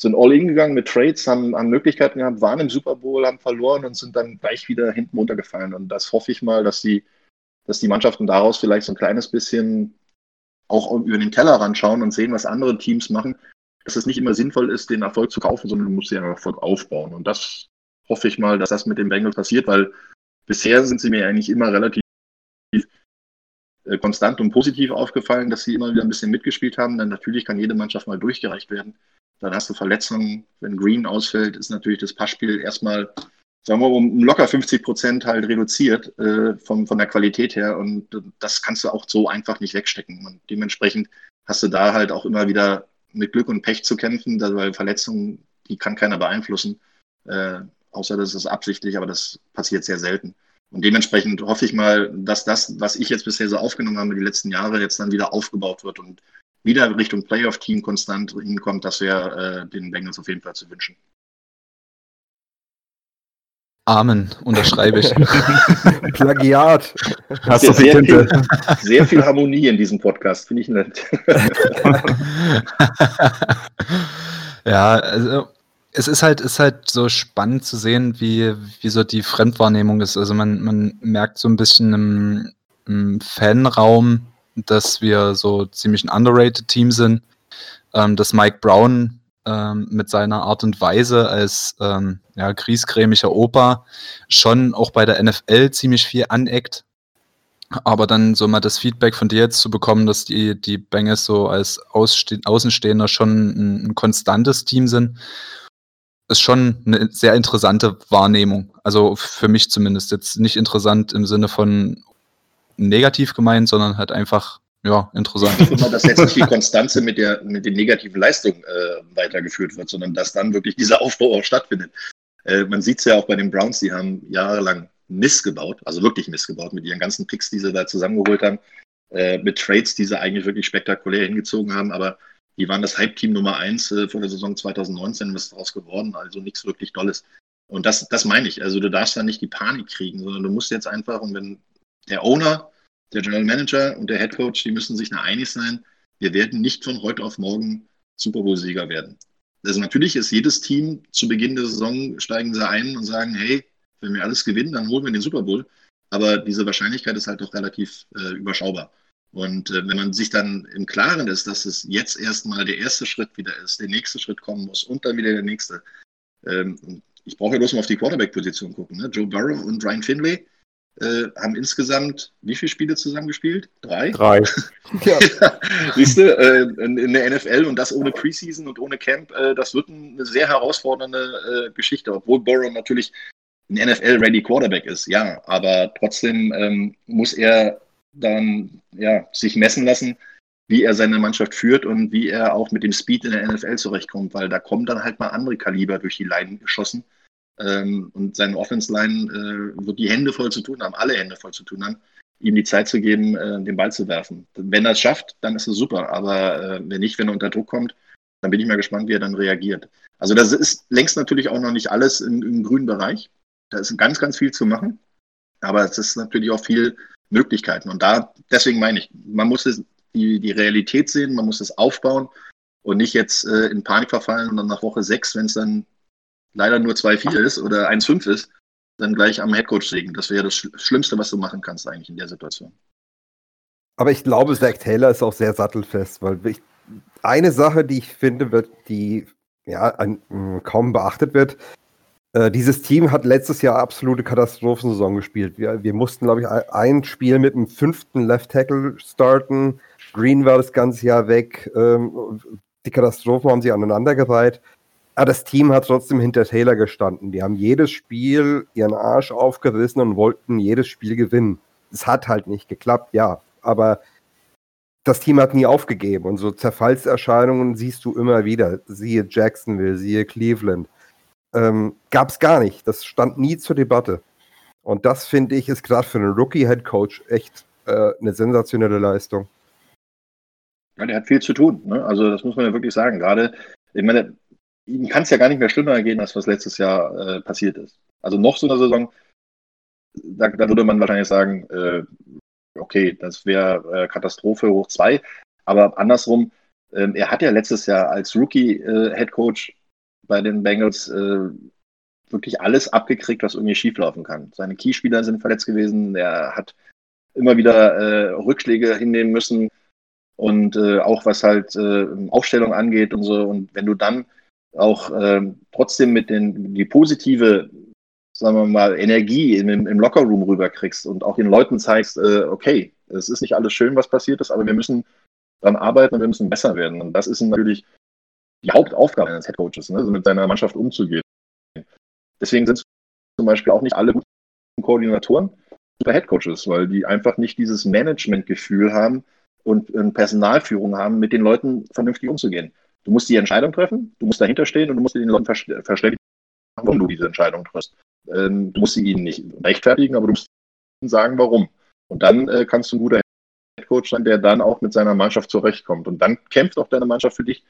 sind all in gegangen mit Trades, haben, haben Möglichkeiten gehabt, waren im Super Bowl, haben verloren und sind dann gleich wieder hinten runtergefallen. Und das hoffe ich mal, dass die, dass die Mannschaften daraus vielleicht so ein kleines bisschen auch über den Tellerrand schauen und sehen, was andere Teams machen, dass es nicht immer sinnvoll ist, den Erfolg zu kaufen, sondern du musst den Erfolg aufbauen. Und das hoffe ich mal, dass das mit den Bengals passiert, weil bisher sind sie mir eigentlich immer relativ konstant und positiv aufgefallen, dass sie immer wieder ein bisschen mitgespielt haben. Dann natürlich kann jede Mannschaft mal durchgereicht werden. Dann hast du Verletzungen. Wenn Green ausfällt, ist natürlich das Passspiel erstmal, sagen wir mal, um locker 50 Prozent halt reduziert äh, von, von der Qualität her. Und das kannst du auch so einfach nicht wegstecken. Und dementsprechend hast du da halt auch immer wieder mit Glück und Pech zu kämpfen, weil Verletzungen die kann keiner beeinflussen, äh, außer das ist absichtlich, aber das passiert sehr selten. Und dementsprechend hoffe ich mal, dass das, was ich jetzt bisher so aufgenommen habe, die letzten Jahre jetzt dann wieder aufgebaut wird und wieder Richtung Playoff-Team konstant hinkommt, das wäre äh, den Bengals auf jeden Fall zu wünschen. Amen, unterschreibe ich. *laughs* Plagiat. Hast du sehr, viel, sehr viel Harmonie in diesem Podcast, finde ich nett. *laughs* ja, also es ist halt, ist halt so spannend zu sehen, wie, wie so die Fremdwahrnehmung ist. Also man, man merkt so ein bisschen im, im Fanraum, dass wir so ziemlich ein underrated Team sind. Ähm, dass Mike Brown ähm, mit seiner Art und Weise als ähm, ja, griesgrämiger Opa schon auch bei der NFL ziemlich viel aneckt. Aber dann so mal das Feedback von dir jetzt zu bekommen, dass die, die Bengals so als Außenstehender schon ein, ein konstantes Team sind, ist schon eine sehr interessante Wahrnehmung. Also für mich zumindest jetzt nicht interessant im Sinne von negativ gemeint, sondern halt einfach ja, interessant. Ich finde, dass jetzt nicht die Konstanze mit, der, mit den negativen Leistungen äh, weitergeführt wird, sondern dass dann wirklich dieser Aufbau auch stattfindet. Äh, man sieht es ja auch bei den Browns, die haben jahrelang Miss gebaut, also wirklich Miss gebaut mit ihren ganzen Picks, die sie da zusammengeholt haben, äh, mit Trades, die sie eigentlich wirklich spektakulär hingezogen haben, aber die waren das Hype-Team Nummer eins äh, vor der Saison 2019, was ist daraus geworden, also nichts wirklich Dolles. Und das, das meine ich. Also du darfst da nicht die Panik kriegen, sondern du musst jetzt einfach, und wenn der Owner der General Manager und der Head Coach, die müssen sich da einig sein, wir werden nicht von heute auf morgen Super Bowl-Sieger werden. Also natürlich ist jedes Team zu Beginn der Saison steigen sie ein und sagen, hey, wenn wir alles gewinnen, dann holen wir den Super Bowl. Aber diese Wahrscheinlichkeit ist halt doch relativ äh, überschaubar. Und äh, wenn man sich dann im Klaren ist, dass es jetzt erstmal der erste Schritt wieder ist, der nächste Schritt kommen muss und dann wieder der nächste. Ähm, ich brauche ja bloß mal auf die Quarterback-Position gucken. Ne? Joe Burrow und Ryan Finlay, äh, haben insgesamt wie viele Spiele zusammengespielt? Drei? Drei. *laughs* ja. *laughs* Siehst du, äh, in, in, der NFL und das ohne Preseason und ohne Camp, äh, das wird eine sehr herausfordernde äh, Geschichte, obwohl Burrow natürlich ein NFL-ready Quarterback ist, ja, aber trotzdem ähm, muss er dann ja, sich messen lassen, wie er seine Mannschaft führt und wie er auch mit dem Speed in der NFL zurechtkommt, weil da kommen dann halt mal andere Kaliber durch die Leinen geschossen ähm, und seine Offense-Line äh, wird die Hände voll zu tun haben, alle Hände voll zu tun haben, ihm die Zeit zu geben, äh, den Ball zu werfen. Wenn er es schafft, dann ist es super. Aber äh, wenn nicht, wenn er unter Druck kommt, dann bin ich mal gespannt, wie er dann reagiert. Also das ist längst natürlich auch noch nicht alles im, im grünen Bereich. Da ist ganz, ganz viel zu machen. Aber es ist natürlich auch viel Möglichkeiten. Und da, deswegen meine ich, man muss die, die Realität sehen, man muss es aufbauen und nicht jetzt äh, in Panik verfallen und dann nach Woche sechs, wenn es dann leider nur 2-4 ist oder 1-5 ist, dann gleich am Headcoach sägen. Das wäre das Schlimmste, was du machen kannst eigentlich in der Situation. Aber ich glaube, Zach Taylor ist auch sehr sattelfest, weil ich, eine Sache, die ich finde, wird, die ja ein, kaum beachtet wird, äh, dieses Team hat letztes Jahr absolute Katastrophensaison gespielt. Wir, wir mussten, glaube ich, ein Spiel mit dem fünften Left Tackle starten. Green war das ganze Jahr weg. Ähm, die Katastrophen haben sie aneinandergereiht. Aber das Team hat trotzdem hinter Taylor gestanden. Die haben jedes Spiel ihren Arsch aufgerissen und wollten jedes Spiel gewinnen. Es hat halt nicht geklappt, ja. Aber das Team hat nie aufgegeben. Und so Zerfallserscheinungen siehst du immer wieder. Siehe Jacksonville, siehe Cleveland. Ähm, Gab es gar nicht. Das stand nie zur Debatte. Und das finde ich ist gerade für einen Rookie-Head-Coach echt äh, eine sensationelle Leistung. Ja, der hat viel zu tun. Ne? Also das muss man ja wirklich sagen. Gerade, ich meine, ihm kann es ja gar nicht mehr schlimmer gehen, als was letztes Jahr äh, passiert ist. Also noch so eine Saison, da, da würde man wahrscheinlich sagen, äh, okay, das wäre äh, Katastrophe hoch zwei. Aber andersrum, ähm, er hat ja letztes Jahr als Rookie-Head äh, Coach bei den Bengals äh, wirklich alles abgekriegt, was irgendwie schieflaufen kann. Seine Keyspieler sind verletzt gewesen, er hat immer wieder äh, Rückschläge hinnehmen müssen und auch was halt Aufstellung angeht und so. Und wenn du dann auch ähm, trotzdem mit den die positive, sagen wir mal, Energie im, im Lockerroom rüberkriegst und auch den Leuten zeigst, äh, okay, es ist nicht alles schön, was passiert ist, aber wir müssen daran arbeiten und wir müssen besser werden. Und das ist natürlich die Hauptaufgabe eines Headcoaches, ne, also mit seiner Mannschaft umzugehen. Deswegen sind zum Beispiel auch nicht alle guten Koordinatoren super Headcoaches, weil die einfach nicht dieses Managementgefühl haben und Personalführung haben, mit den Leuten vernünftig umzugehen. Du musst die Entscheidung treffen, du musst dahinter stehen und du musst den Leuten verständigen, warum du diese Entscheidung triffst. Ähm, du musst sie ihnen nicht rechtfertigen, aber du musst ihnen sagen, warum. Und dann äh, kannst du ein guter Headcoach sein, der dann auch mit seiner Mannschaft zurechtkommt. Und dann kämpft auch deine Mannschaft für dich,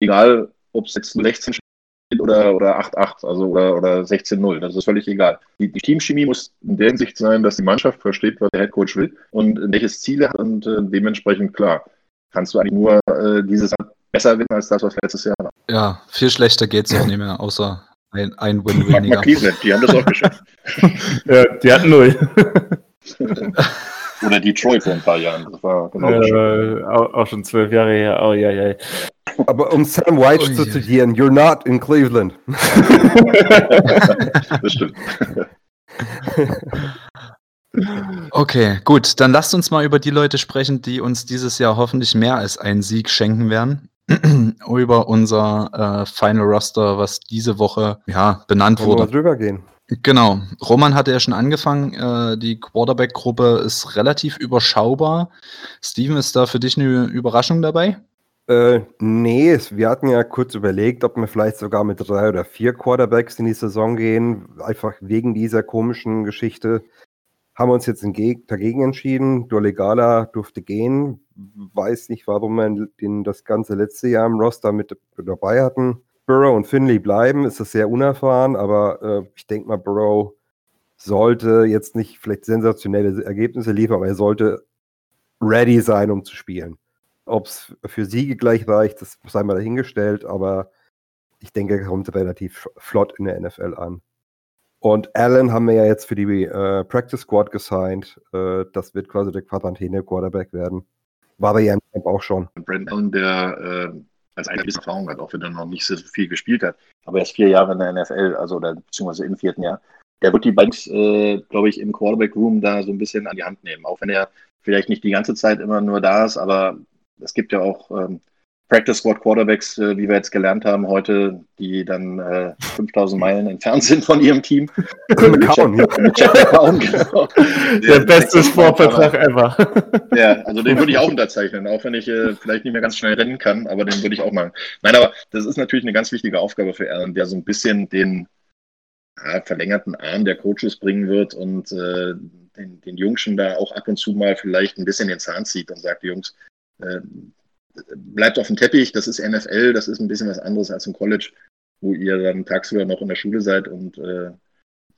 egal ob es jetzt 16 steht oder, oder 8-8, also oder, oder 16-0. Das ist völlig egal. Die, die, Teamchemie muss in der Hinsicht sein, dass die Mannschaft versteht, was der Headcoach will und welches Ziel er hat und äh, dementsprechend klar. Kannst du eigentlich nur äh, dieses besser winnen als das, was letztes Jahr war. Ja, viel schlechter geht es auch nicht mehr, außer ein, ein Win weniger. die haben das auch geschafft. *laughs* ja, die hatten null. *laughs* Oder Detroit vor ein paar Jahren. Das war genau äh, auch, auch, schon zwölf Jahre her. Oh, ja, ja. Aber um Sam White oh, zu yeah. zitieren, you're not in Cleveland. *laughs* das stimmt. Okay, gut. Dann lasst uns mal über die Leute sprechen, die uns dieses Jahr hoffentlich mehr als einen Sieg schenken werden. *clears throat* über unser äh, Final Roster, was diese Woche ja, benannt Wollen wurde. Wir drüber gehen. Genau. Roman hatte ja schon angefangen. Äh, die Quarterback-Gruppe ist relativ überschaubar. Steven, ist da für dich eine Überraschung dabei? Äh, nee, wir hatten ja kurz überlegt, ob wir vielleicht sogar mit drei oder vier Quarterbacks in die Saison gehen, einfach wegen dieser komischen Geschichte. Haben wir uns jetzt dagegen entschieden. Dolegala durfte gehen. Weiß nicht, warum wir den das ganze letzte Jahr im Roster mit dabei hatten. Burrow und Finley bleiben, ist das sehr unerfahren, aber äh, ich denke mal, Burrow sollte jetzt nicht vielleicht sensationelle Ergebnisse liefern, aber er sollte ready sein, um zu spielen. Ob es für Siege gleich reicht, das sei mal dahingestellt, aber ich denke, er kommt relativ flott in der NFL an. Und Allen haben wir ja jetzt für die äh, Practice Squad gesigned. Äh, das wird quasi der Quarantäne-Quarterback werden. War er ja im Camp auch schon. Allen, der äh, als eine gewisse Erfahrung hat, auch wenn er noch nicht so viel gespielt hat. Aber er ist vier Jahre in der NFL, also oder, beziehungsweise im vierten Jahr. Der wird die Banks, äh, glaube ich, im Quarterback-Room da so ein bisschen an die Hand nehmen. Auch wenn er vielleicht nicht die ganze Zeit immer nur da ist, aber es gibt ja auch ähm, Practice Squad Quarterbacks, äh, wie wir jetzt gelernt haben heute, die dann äh, 5000 Meilen entfernt sind von ihrem Team. *laughs* McCown, *laughs* ja. McCown, genau. Der, der beste Sportvertrag ever. *laughs* Ja, also den würde ich auch unterzeichnen, auch wenn ich äh, vielleicht nicht mehr ganz schnell rennen kann, aber den würde ich auch machen. Nein, aber das ist natürlich eine ganz wichtige Aufgabe für Alan, der so ein bisschen den ja, verlängerten Arm der Coaches bringen wird und äh, den, den Jungschen da auch ab und zu mal vielleicht ein bisschen den Zahn zieht und sagt, Jungs, äh, bleibt auf dem Teppich, das ist NFL, das ist ein bisschen was anderes als im College, wo ihr dann tagsüber noch in der Schule seid und äh,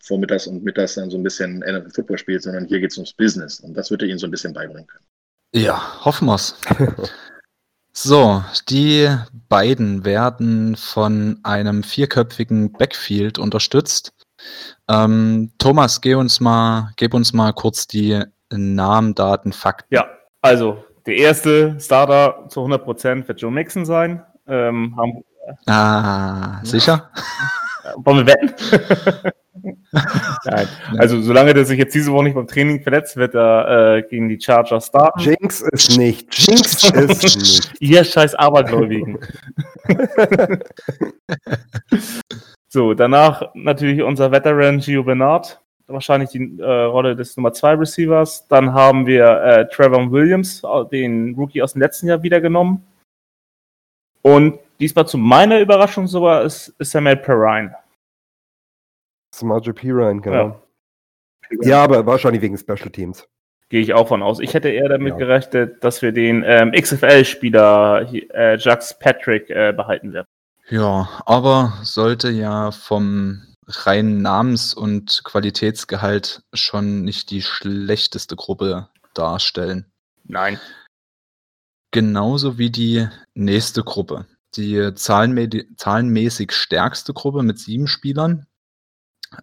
vormittags und mittags dann so ein bisschen NFL Football spielt, sondern hier geht es ums Business und das wird er ihnen so ein bisschen beibringen können. Ja, hoffen wir's. *laughs* so, die beiden werden von einem vierköpfigen Backfield unterstützt. Ähm, Thomas, geh uns mal, gib uns mal kurz die Namen, Daten, Fakten. Ja, also der erste Starter zu 100% wird Joe Mixon sein. Ähm, haben, ah, sicher? Wollen wir wetten? *laughs* Nein. Also, solange der sich jetzt diese Woche nicht beim Training verletzt, wird er äh, gegen die Chargers starten. Jinx ist nicht. Jinx *laughs* ist nicht. Ihr scheiß Abergläubigen. *laughs* so, danach natürlich unser Veteran Gio Bernard wahrscheinlich die äh, Rolle des Nummer 2 Receivers. Dann haben wir äh, Trevor Williams, den Rookie aus dem letzten Jahr wiedergenommen. Und diesmal zu meiner Überraschung sogar ist, ist Samuel Perrine. Smarja Perrine, genau. Ja. ja. aber wahrscheinlich wegen Special Teams. Gehe ich auch von aus. Ich hätte eher damit ja. gerechnet, dass wir den ähm, XFL-Spieler äh, Jax Patrick äh, behalten werden. Ja, aber sollte ja vom rein Namens und Qualitätsgehalt schon nicht die schlechteste Gruppe darstellen. Nein. Genauso wie die nächste Gruppe. Die zahlenmä zahlenmäßig stärkste Gruppe mit sieben Spielern.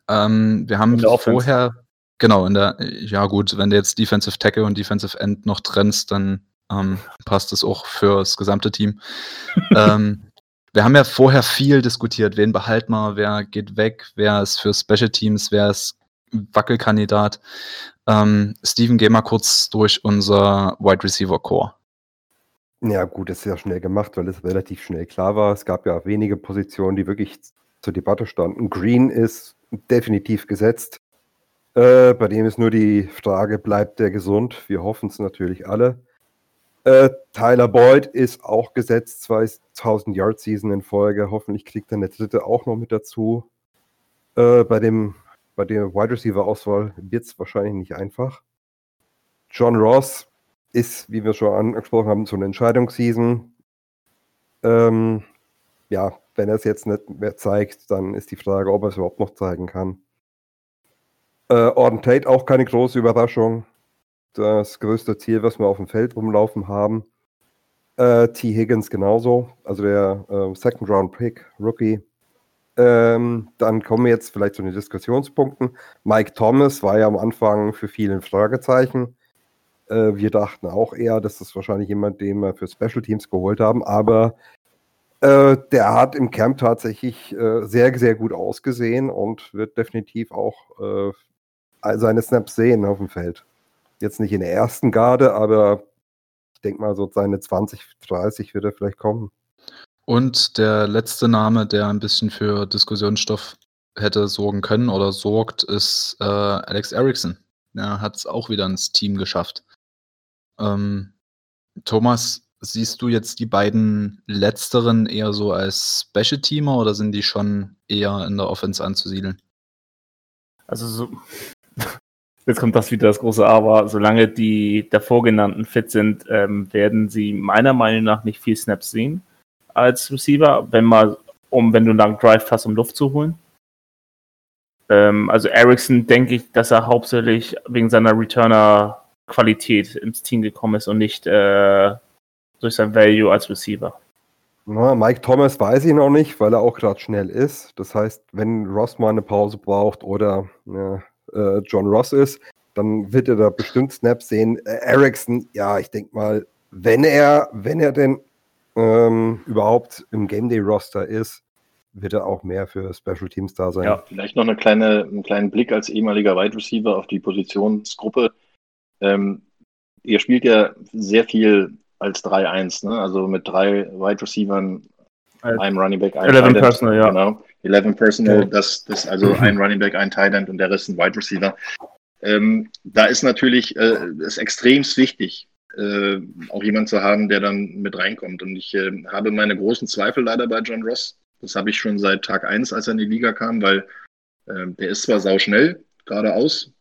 Ähm, wir haben vorher, genau, in der, ja gut, wenn du jetzt Defensive Tackle und Defensive End noch trennst, dann ähm, passt es auch fürs gesamte Team. *laughs* ähm, wir haben ja vorher viel diskutiert, wen behalten wir, wer geht weg, wer ist für Special Teams, wer ist Wackelkandidat. Ähm, Steven, geh mal kurz durch unser Wide Receiver Core. Ja, gut, das ist ja schnell gemacht, weil es relativ schnell klar war. Es gab ja wenige Positionen, die wirklich zur Debatte standen. Green ist definitiv gesetzt. Äh, bei dem ist nur die Frage, bleibt der gesund? Wir hoffen es natürlich alle. Äh, Tyler Boyd ist auch gesetzt, 2000 Yard Season in Folge. Hoffentlich kriegt er eine dritte auch noch mit dazu. Äh, bei dem bei der Wide Receiver Auswahl wird es wahrscheinlich nicht einfach. John Ross ist, wie wir schon angesprochen haben, so eine Entscheidungsseason. Ähm, ja, wenn er es jetzt nicht mehr zeigt, dann ist die Frage, ob er es überhaupt noch zeigen kann. Äh, Orden Tate auch keine große Überraschung. Das größte Ziel, was wir auf dem Feld rumlaufen haben. Äh, T. Higgins genauso, also der äh, Second Round Pick, Rookie. Ähm, dann kommen wir jetzt vielleicht zu den Diskussionspunkten. Mike Thomas war ja am Anfang für viele ein Fragezeichen. Äh, wir dachten auch eher, dass das wahrscheinlich jemand, den wir für Special Teams geholt haben, aber äh, der hat im Camp tatsächlich äh, sehr, sehr gut ausgesehen und wird definitiv auch äh, seine Snaps sehen auf dem Feld. Jetzt nicht in der ersten Garde, aber ich denke mal, so seine 20, 30 wird er vielleicht kommen. Und der letzte Name, der ein bisschen für Diskussionsstoff hätte sorgen können oder sorgt, ist äh, Alex Erickson. Er hat es auch wieder ins Team geschafft. Ähm, Thomas, siehst du jetzt die beiden letzteren eher so als Special-Teamer oder sind die schon eher in der Offense anzusiedeln? Also so, jetzt kommt das wieder das große Aber. Solange die davor genannten fit sind, ähm, werden sie meiner Meinung nach nicht viel Snaps sehen als Receiver, wenn mal, um, wenn du einen langen Drive hast, um Luft zu holen. Ähm, also Ericsson denke ich, dass er hauptsächlich wegen seiner Returner-Qualität ins Team gekommen ist und nicht äh, durch sein Value als Receiver. Na, Mike Thomas weiß ich noch nicht, weil er auch gerade schnell ist. Das heißt, wenn Ross mal eine Pause braucht oder ja, äh, John Ross ist, dann wird er da bestimmt Snaps sehen. Äh, Ericsson, ja, ich denke mal, wenn er, wenn er denn ähm, überhaupt im Game Day Roster ist, wird er auch mehr für Special Teams da sein. Ja, vielleicht noch eine kleine, einen kleinen Blick als ehemaliger Wide Receiver auf die Positionsgruppe. Ähm, ihr spielt ja sehr viel als 3-1, ne? also mit drei Wide Receivern, einem Running Back, einem 11 Personal, ja. Genau. 11 Personal, das, das also ein Running Back, ein Tight End und der Rest ein Wide Receiver. Ähm, da ist natürlich äh, ist extremst wichtig, äh, auch jemand zu haben, der dann mit reinkommt. Und ich äh, habe meine großen Zweifel leider bei John Ross. Das habe ich schon seit Tag 1, als er in die Liga kam, weil äh, der ist zwar sauschnell, geradeaus,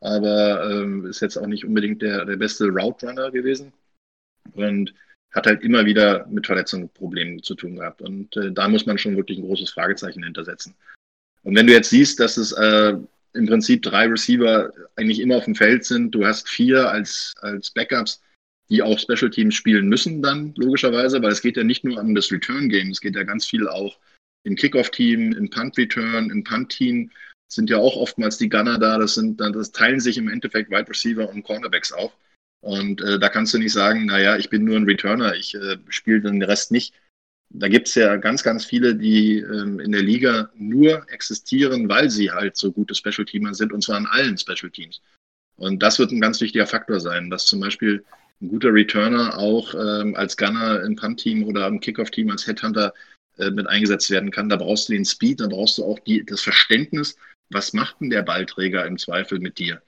aber ähm, ist jetzt auch nicht unbedingt der, der beste Route Runner gewesen. Und hat halt immer wieder mit Verletzungsproblemen zu tun gehabt. Und äh, da muss man schon wirklich ein großes Fragezeichen hintersetzen. Und wenn du jetzt siehst, dass es äh, im Prinzip drei Receiver eigentlich immer auf dem Feld sind. Du hast vier als, als Backups, die auch Special Teams spielen müssen dann, logischerweise, weil es geht ja nicht nur um das Return-Game, es geht ja ganz viel auch im Kickoff-Team, im Punt-Return, im Punt-Team sind ja auch oftmals die Gunner da, das sind das teilen sich im Endeffekt Wide Receiver und Cornerbacks auf. Und äh, da kannst du nicht sagen, naja, ich bin nur ein Returner, ich äh, spiele den Rest nicht da gibt es ja ganz, ganz viele, die ähm, in der Liga nur existieren, weil sie halt so gute Special-Teamer sind, und zwar in allen Special-Teams. Und das wird ein ganz wichtiger Faktor sein, dass zum Beispiel ein guter Returner auch ähm, als Gunner im Punt-Team oder im Kickoff-Team als Headhunter äh, mit eingesetzt werden kann. Da brauchst du den Speed, da brauchst du auch die, das Verständnis, was macht denn der Ballträger im Zweifel mit dir?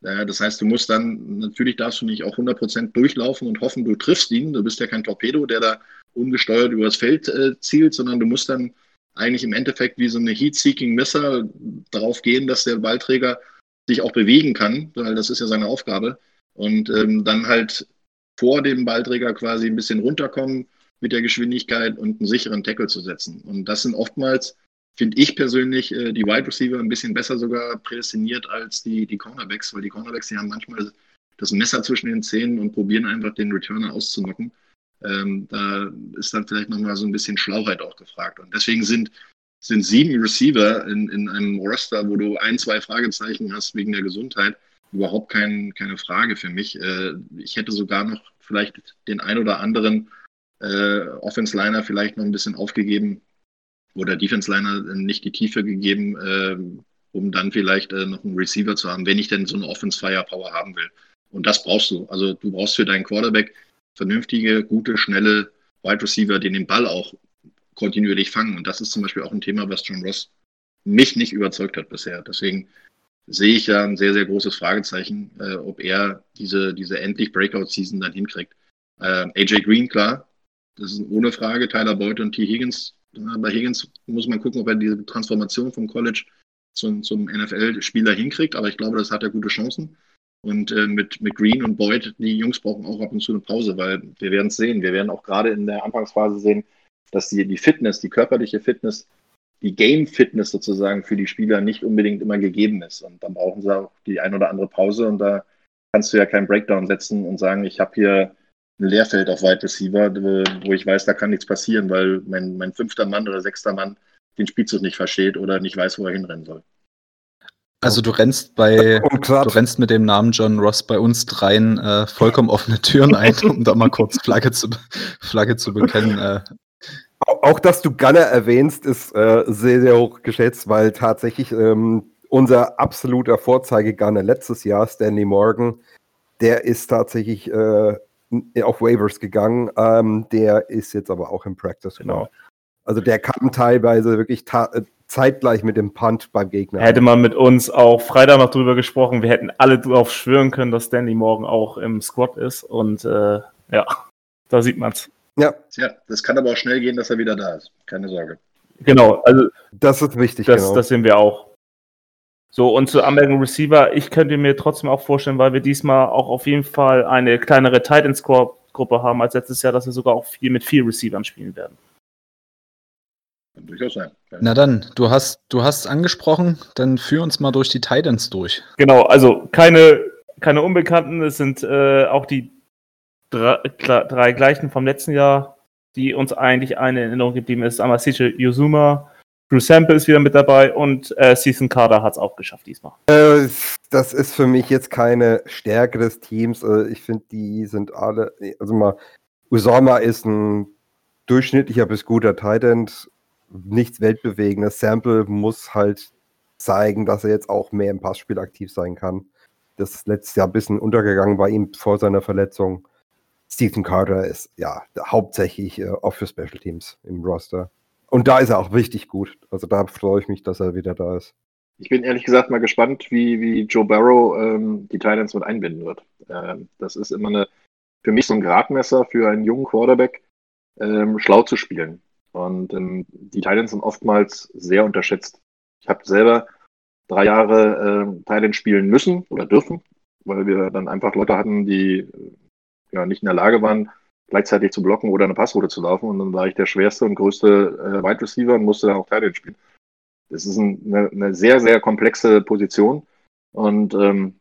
Das heißt, du musst dann, natürlich darfst du nicht auch 100% durchlaufen und hoffen, du triffst ihn. Du bist ja kein Torpedo, der da ungesteuert übers Feld äh, zielt, sondern du musst dann eigentlich im Endeffekt wie so eine Heat-Seeking Messer darauf gehen, dass der Ballträger sich auch bewegen kann, weil das ist ja seine Aufgabe. Und ähm, dann halt vor dem Ballträger quasi ein bisschen runterkommen mit der Geschwindigkeit und einen sicheren Tackle zu setzen. Und das sind oftmals, finde ich persönlich, äh, die Wide Receiver ein bisschen besser sogar prädestiniert als die, die Cornerbacks, weil die Cornerbacks, die haben manchmal das Messer zwischen den Zähnen und probieren einfach den Returner auszunocken. Ähm, da ist dann vielleicht nochmal so ein bisschen Schlauheit auch gefragt. Und deswegen sind, sind sieben Receiver in, in einem Roster, wo du ein, zwei Fragezeichen hast wegen der Gesundheit, überhaupt kein, keine Frage für mich. Äh, ich hätte sogar noch vielleicht den ein oder anderen äh, Offense-Liner vielleicht noch ein bisschen aufgegeben oder Defense-Liner nicht die Tiefe gegeben, äh, um dann vielleicht äh, noch einen Receiver zu haben, wenn ich denn so eine Offense-Firepower haben will. Und das brauchst du. Also du brauchst für deinen Quarterback vernünftige, gute, schnelle Wide Receiver, die den Ball auch kontinuierlich fangen. Und das ist zum Beispiel auch ein Thema, was John Ross mich nicht überzeugt hat bisher. Deswegen sehe ich ja ein sehr, sehr großes Fragezeichen, äh, ob er diese, diese endlich Breakout-Season dann hinkriegt. Äh, AJ Green, klar, das ist ohne Frage. Tyler Boyd und T. Higgins. Bei Higgins muss man gucken, ob er diese Transformation vom College zum, zum NFL-Spieler hinkriegt, aber ich glaube, das hat er gute Chancen. Und äh, mit, mit Green und Boyd, die Jungs brauchen auch ab und zu eine Pause, weil wir werden es sehen. Wir werden auch gerade in der Anfangsphase sehen, dass die, die Fitness, die körperliche Fitness, die Game-Fitness sozusagen für die Spieler nicht unbedingt immer gegeben ist. Und dann brauchen sie auch die ein oder andere Pause und da kannst du ja keinen Breakdown setzen und sagen, ich habe hier ein Leerfeld auf Wide Receiver, wo ich weiß, da kann nichts passieren, weil mein, mein fünfter Mann oder sechster Mann den Spielzug nicht versteht oder nicht weiß, wo er hinrennen soll. Also du rennst bei, du rennst mit dem Namen John Ross bei uns dreien äh, vollkommen offene Türen ein, *laughs* um da mal kurz Flagge zu, Flagge zu bekennen. Äh. Auch, dass du Gunner erwähnst, ist äh, sehr, sehr hoch geschätzt, weil tatsächlich ähm, unser absoluter Vorzeigegunner letztes Jahr, Stanley Morgan, der ist tatsächlich äh, auf Waivers gegangen. Ähm, der ist jetzt aber auch im Practice. Genau. Also der kam teilweise wirklich äh, zeitgleich mit dem Punt beim Gegner. Hätte man mit uns auch Freitag noch drüber gesprochen, wir hätten alle darauf schwören können, dass Stanley morgen auch im Squad ist. Und äh, ja, da sieht man's. Ja. ja, das kann aber auch schnell gehen, dass er wieder da ist. Keine Sorge. Genau, also das ist wichtig. Das, genau. das sehen wir auch. So, und zu Anmerkung Receiver, ich könnte mir trotzdem auch vorstellen, weil wir diesmal auch auf jeden Fall eine kleinere Titan Score Gruppe haben als letztes Jahr, dass wir sogar auch viel mit vier Receivern spielen werden. Kann durchaus sein. Ja. Na dann, du hast du hast angesprochen, dann führ uns mal durch die Titans durch. Genau, also keine, keine Unbekannten, es sind äh, auch die drei, drei gleichen vom letzten Jahr, die uns eigentlich eine Erinnerung geblieben ist. Einmal Siche Yuzuma, Drew Sample ist wieder mit dabei und äh, Season Carter hat es auch geschafft diesmal. Äh, das ist für mich jetzt keine Stärke des Teams. Äh, ich finde, die sind alle, also mal, Usama ist ein durchschnittlicher bis guter Titan, nichts Weltbewegendes. Sample muss halt zeigen, dass er jetzt auch mehr im Passspiel aktiv sein kann. Das ist letztes Jahr ein bisschen untergegangen bei ihm vor seiner Verletzung. Stephen Carter ist ja hauptsächlich äh, auch für Special Teams im Roster. Und da ist er auch richtig gut. Also da freue ich mich, dass er wieder da ist. Ich bin ehrlich gesagt mal gespannt, wie, wie Joe Barrow ähm, die Titans mit einbinden wird. Ähm, das ist immer eine, für mich so ein Gradmesser für einen jungen Quarterback, ähm, schlau zu spielen. Und ähm, die Titans sind oftmals sehr unterschätzt. Ich habe selber drei Jahre äh, Titans spielen müssen oder dürfen, weil wir dann einfach Leute hatten, die äh, ja, nicht in der Lage waren, gleichzeitig zu blocken oder eine Passroute zu laufen. Und dann war ich der schwerste und größte äh, Wide Receiver und musste dann auch Tight spielen. Das ist ein, eine, eine, sehr, sehr komplexe Position. Und ähm,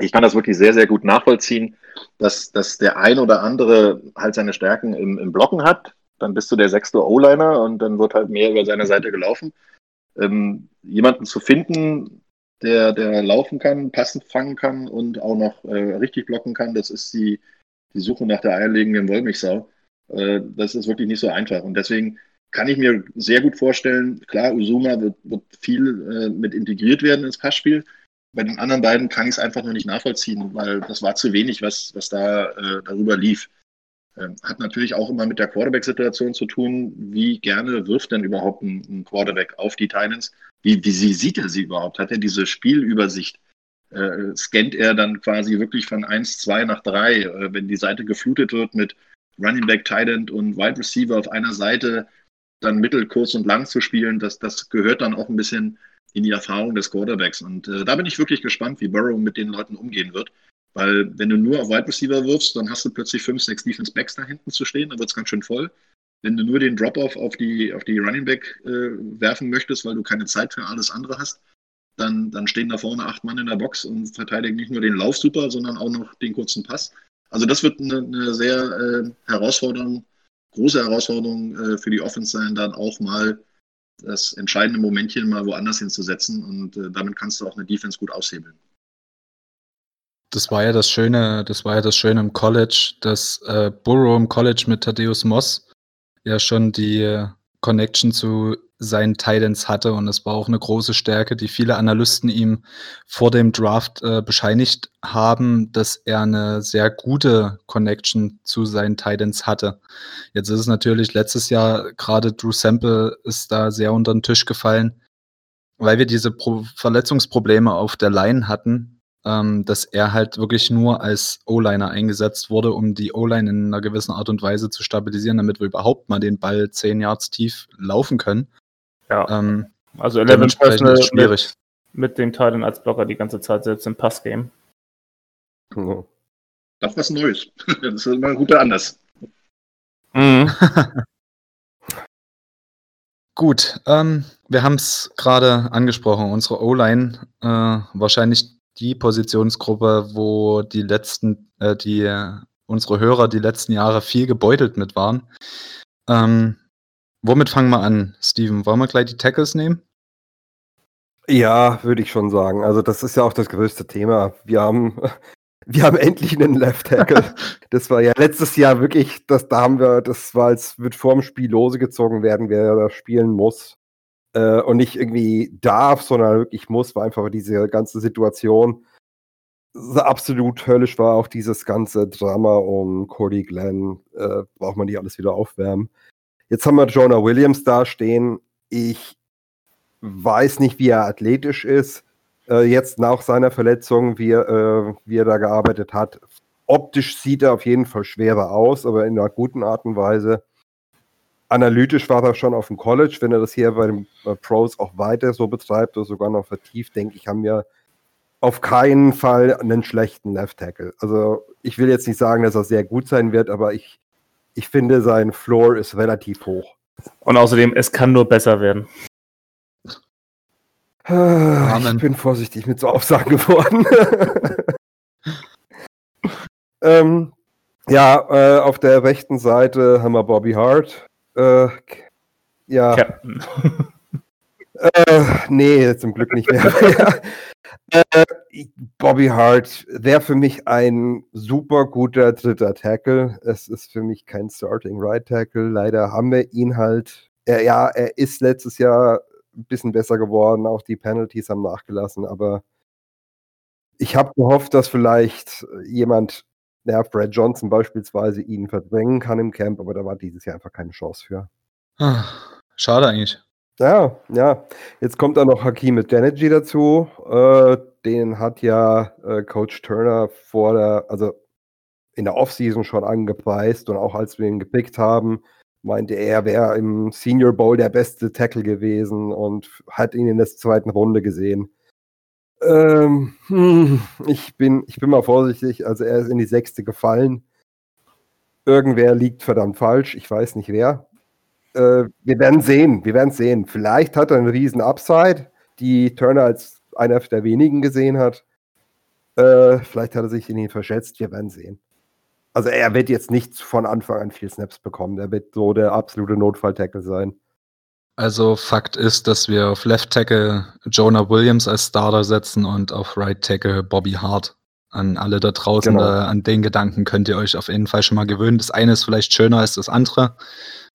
ich kann das wirklich sehr, sehr gut nachvollziehen, dass, dass der ein oder andere halt seine Stärken im, im Blocken hat. Dann bist du der sechste O-Liner und dann wird halt mehr über seine Seite gelaufen. Ähm, jemanden zu finden, der, der laufen kann, passend fangen kann und auch noch äh, richtig blocken kann, das ist die, die Suche nach der eierlegenden Wollmilchsau. Äh, das ist wirklich nicht so einfach. Und deswegen kann ich mir sehr gut vorstellen, klar, Usuma wird, wird viel äh, mit integriert werden ins Passspiel. Bei den anderen beiden kann ich es einfach noch nicht nachvollziehen, weil das war zu wenig, was, was da äh, darüber lief. Ähm, hat natürlich auch immer mit der Quarterback-Situation zu tun. Wie gerne wirft denn überhaupt ein, ein Quarterback auf die Titans? Wie, wie sie, sieht er sie überhaupt? Hat er diese Spielübersicht? Äh, scannt er dann quasi wirklich von 1, 2 nach 3. Äh, wenn die Seite geflutet wird mit Running Back, Tight End und Wide Receiver auf einer Seite, dann mittel, kurz und lang zu spielen, das, das gehört dann auch ein bisschen in die Erfahrung des Quarterbacks. Und äh, da bin ich wirklich gespannt, wie Burrow mit den Leuten umgehen wird. Weil wenn du nur auf Wide Receiver wirfst, dann hast du plötzlich 5, 6 Defense Backs da hinten zu stehen, dann wird es ganz schön voll. Wenn du nur den Drop-Off auf die, auf die Running Back äh, werfen möchtest, weil du keine Zeit für alles andere hast, dann, dann stehen da vorne acht Mann in der Box und verteidigen nicht nur den Lauf super, sondern auch noch den kurzen Pass. Also das wird eine, eine sehr äh, Herausforderung, große Herausforderung äh, für die Offense sein, dann auch mal das entscheidende Momentchen mal woanders hinzusetzen und äh, damit kannst du auch eine Defense gut aushebeln. Das war ja das Schöne, das war ja das Schöne im College, dass äh, Burrow im College mit Thaddeus Moss ja schon die äh, Connection zu seinen Titans hatte. Und es war auch eine große Stärke, die viele Analysten ihm vor dem Draft äh, bescheinigt haben, dass er eine sehr gute Connection zu seinen Titans hatte. Jetzt ist es natürlich letztes Jahr gerade Drew Sample ist da sehr unter den Tisch gefallen, weil wir diese Pro Verletzungsprobleme auf der Line hatten. ähm, dass er halt wirklich nur als O-Liner eingesetzt wurde, um die O-Line in einer gewissen Art und Weise zu stabilisieren, damit wir überhaupt mal den Ball 10 Yards tief laufen können. Ja. Ähm, Also 11 dementsprechend Personal schwierig. mit, mit dem Titan als Blocker die ganze Zeit, selbst im Passgame. Ja. Das ist was Neues. *laughs* Das ist immer ein guter Anlass. Mhm. *laughs* Gut, ähm, wir haben es gerade angesprochen, unsere O-Line, äh, wahrscheinlich die Positionsgruppe, wo die letzten, äh, die äh, unsere Hörer die letzten Jahre viel gebeutelt mit waren. Ähm, womit fangen wir an, Steven? Wollen wir gleich die Tackles nehmen? Ja, würde ich schon sagen. Also das ist ja auch das größte Thema. Wir haben, *laughs* wir haben endlich einen Left Tackle. *laughs* Das war ja letztes Jahr wirklich, das, da haben wir, das war, als wird vorm Spiel lose gezogen werden, wer da spielen muss. Äh, und nicht irgendwie darf, sondern wirklich muss, war einfach diese ganze Situation so absolut höllisch war. Auch dieses ganze Drama um Cody Glenn, äh, braucht man nicht alles wieder aufwärmen. Jetzt haben wir Jonah Williams da stehen. Ich weiß nicht, wie er athletisch ist. Äh, jetzt nach seiner Verletzung, wie er, äh, wie er da gearbeitet hat. Optisch sieht er auf jeden Fall schwerer aus, aber in einer guten Art und Weise. Analytisch war er schon auf dem College. Wenn er das hier bei den Pros auch weiter so betreibt oder sogar noch vertieft, denke ich, haben wir auf keinen Fall einen schlechten Left Tackle. Also ich will jetzt nicht sagen, dass er sehr gut sein wird, aber ich, ich finde, sein Floor ist relativ hoch. Und außerdem, es kann nur besser werden. Ah, Amen. Ich bin vorsichtig mit so Aussagen *laughs* geworden. ähm, ja, äh, auf der rechten Seite haben wir Bobby Hart. Äh, ja, Captain. *laughs* äh, nee, zum Glück nicht mehr. *laughs* äh, Bobby Hart wäre für mich ein super guter dritter Tackle. Es ist für mich kein Starting Right Tackle. Leider haben wir ihn halt. Er, ja, er ist letztes Jahr ein bisschen besser geworden. Auch die Penalties haben nachgelassen. Aber ich habe gehofft, dass vielleicht jemand, ja, Brad Johnson beispielsweise, ihn verdrängen kann im Camp. Aber da war dieses Jahr einfach keine Chance für. Ah, Schade eigentlich. Ja, ja. Jetzt kommt da noch Hakim Energy dazu. Äh, den hat ja äh, Coach Turner vor der, also in der Offseason schon angepreist und auch als wir ihn gepickt haben, meinte er, er wäre im Senior Bowl der beste Tackle gewesen und hat ihn in der zweiten Runde gesehen. Ähm, hm, ich, bin, ich bin mal vorsichtig, also er ist in die sechste gefallen. Irgendwer liegt verdammt falsch, ich weiß nicht wer. Äh, wir werden sehen, wir werden sehen. Vielleicht hat er einen riesen Upside, die Turner als einer der wenigen gesehen hat. Äh, vielleicht hat er sich in ihn verschätzt, wir werden sehen. Also er wird jetzt nicht von Anfang an viel Snaps bekommen. Er wird so der absolute Notfall-Tackle sein. Also Fakt ist, dass wir auf Left Tackle Jonah Williams als Starter setzen und auf Right Tackle Bobby Hart. An alle da draußen, Genau. da, an den Gedanken könnt ihr euch auf jeden Fall schon mal gewöhnen. Das eine ist vielleicht schöner als das andere.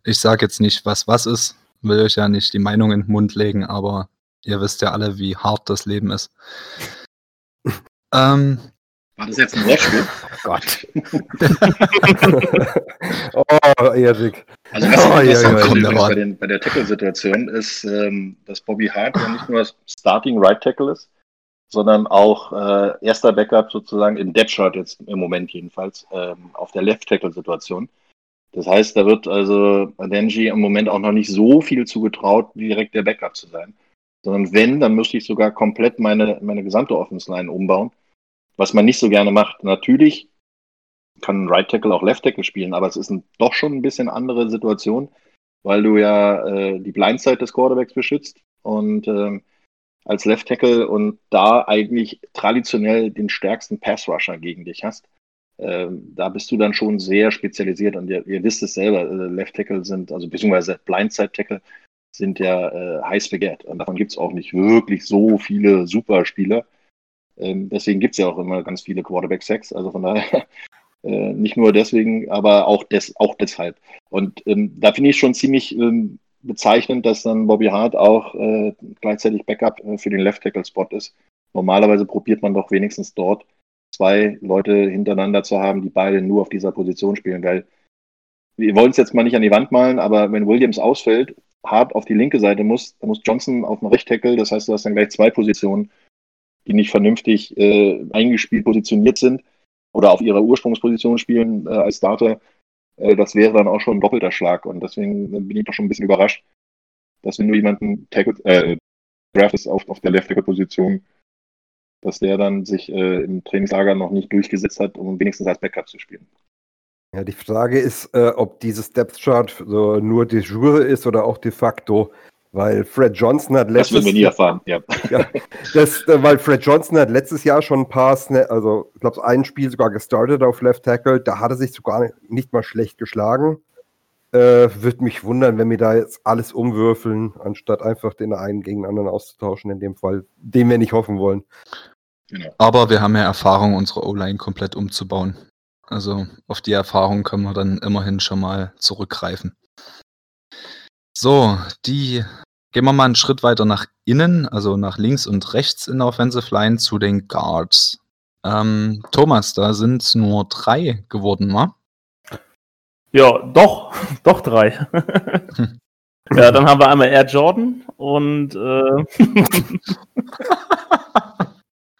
Ich sage jetzt nicht, was was ist, will euch ja nicht die Meinung in den Mund legen, aber ihr wisst ja alle, wie hart das Leben ist. *laughs* ähm, War das jetzt ein Wortspiel? *laughs* Gott. *laughs* oh, Erik. Also was Oh, ich ja, ja. bei, den, bei der Tackle-Situation ist, ähm, dass Bobby Hart ja nicht nur Starting Right Tackle ist, sondern auch äh, erster Backup sozusagen in Deadshot jetzt im Moment jedenfalls ähm, auf der Left Tackle-Situation. Das heißt, da wird also Adenji im Moment auch noch nicht so viel zugetraut, direkt der Backup zu sein. Sondern wenn, dann müsste ich sogar komplett meine, meine gesamte Offense Line umbauen, was man nicht so gerne macht. Natürlich kann ein Right Tackle auch Left Tackle spielen, aber es ist ein, doch schon ein bisschen andere Situation, weil du ja äh, die Blindside des Quarterbacks beschützt und ähm, als Left Tackle und da eigentlich traditionell den stärksten Pass Rusher gegen dich hast. Ähm, da bist du dann schon sehr spezialisiert und ihr, ihr wisst es selber, äh, Left Tackle sind, also beziehungsweise Blindside Tackle sind ja äh, heiß begehrt und davon gibt es auch nicht wirklich so viele Superspieler. Ähm, deswegen gibt es ja auch immer ganz viele Quarterback-Sacks, also von daher *laughs* äh, nicht nur deswegen, aber auch, des, auch deshalb. Und ähm, da finde ich schon ziemlich ähm, bezeichnend, dass dann Bobby Hart auch äh, gleichzeitig Backup äh, für den Left Tackle Spot ist. Normalerweise probiert man doch wenigstens dort zwei Leute hintereinander zu haben, die beide nur auf dieser Position spielen, weil wir wollen es jetzt mal nicht an die Wand malen, aber wenn Williams ausfällt, Hart auf die linke Seite muss, dann muss Johnson auf den Recht Tackle, das heißt, du hast dann gleich zwei Positionen, die nicht vernünftig äh, eingespielt positioniert sind oder auf ihrer Ursprungsposition spielen äh, als Starter, äh, das wäre dann auch schon ein doppelter Schlag. Und deswegen bin ich doch schon ein bisschen überrascht, dass wenn du jemanden tackle, äh, draftest auf, auf der Left-Tackle-Position, dass der dann sich äh, im Trainingslager noch nicht durchgesetzt hat, um wenigstens als Backup zu spielen. Ja, die Frage ist, äh, ob dieses Depth Chart so nur de jure ist oder auch de facto. Weil Fred Johnson hat letztes Das werden wir nie erfahren, ja. ja, das, äh, weil Fred Johnson hat letztes Jahr schon ein paar, Sna also ich glaube, ein Spiel sogar gestartet auf Left Tackle. Da hat er sich sogar nicht mal schlecht geschlagen. Äh, Würde mich wundern, wenn wir da jetzt alles umwürfeln, anstatt einfach den einen gegen den anderen auszutauschen, in dem Fall, dem wir nicht hoffen wollen. Genau. Aber wir haben ja Erfahrung, unsere O-Line komplett umzubauen. Also auf die Erfahrung können wir dann immerhin schon mal zurückgreifen. So, die gehen wir mal einen Schritt weiter nach innen, also nach links und rechts in der Offensive Line zu den Guards. Ähm, Thomas, da sind es nur drei geworden, wa? Ja, doch, *laughs* doch drei. Hm. *laughs* ja, dann haben wir einmal Air Jordan und äh,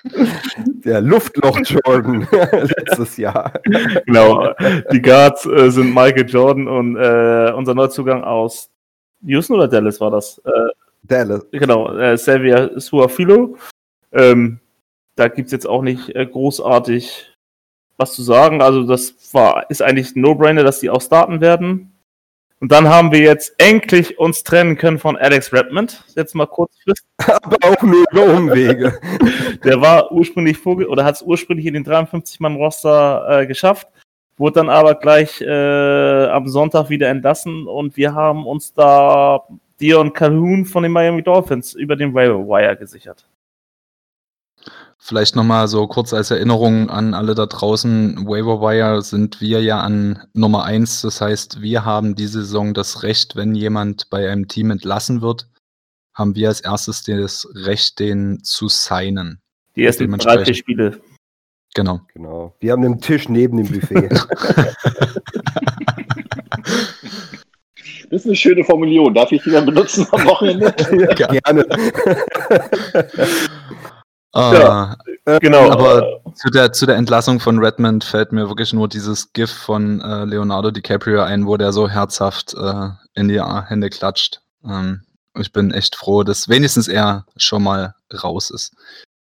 *laughs* Der Luftloch Jordan letztes Jahr. genau, die Guards äh, sind Michael Jordan und äh, unser Neuzugang aus Houston oder Dallas war das? Äh, Dallas. genau, äh, Xavier Suafilo. Ähm, da gibt es jetzt auch nicht äh, großartig was zu sagen. Also das war, ist eigentlich ein No-Brainer, dass die auch starten werden. Und dann haben wir jetzt endlich uns trennen können von Alex Redmond. Jetzt mal kurzfristig. *laughs* Aber auch nur über Umwege. *laughs* Der war ursprünglich vorge oder hat es ursprünglich in den 53-Mann-Roster äh, geschafft, wurde dann aber gleich äh, am Sonntag wieder entlassen und wir haben uns da Dion Calhoun von den Miami Dolphins über den Railway Wire gesichert. Vielleicht nochmal so kurz als Erinnerung an alle da draußen. Waiver Wire sind wir ja an Nummer eins. Das heißt, wir haben diese Saison das Recht, wenn jemand bei einem Team entlassen wird, haben wir als erstes das Recht, den zu signen. Die ersten drei, vier Spiele. Genau. Genau. Wir haben den Tisch neben dem Buffet. *laughs* Das ist eine schöne Formulierung. Darf ich die dann benutzen am Wochenende? *laughs* Gerne. *laughs* Ah, Genau. Aber zu der, zu der Entlassung von Redmond fällt mir wirklich nur dieses GIF von äh, Leonardo DiCaprio ein, wo der so herzhaft äh, in die Hände klatscht. Ähm, ich bin echt froh, dass wenigstens er schon mal raus ist.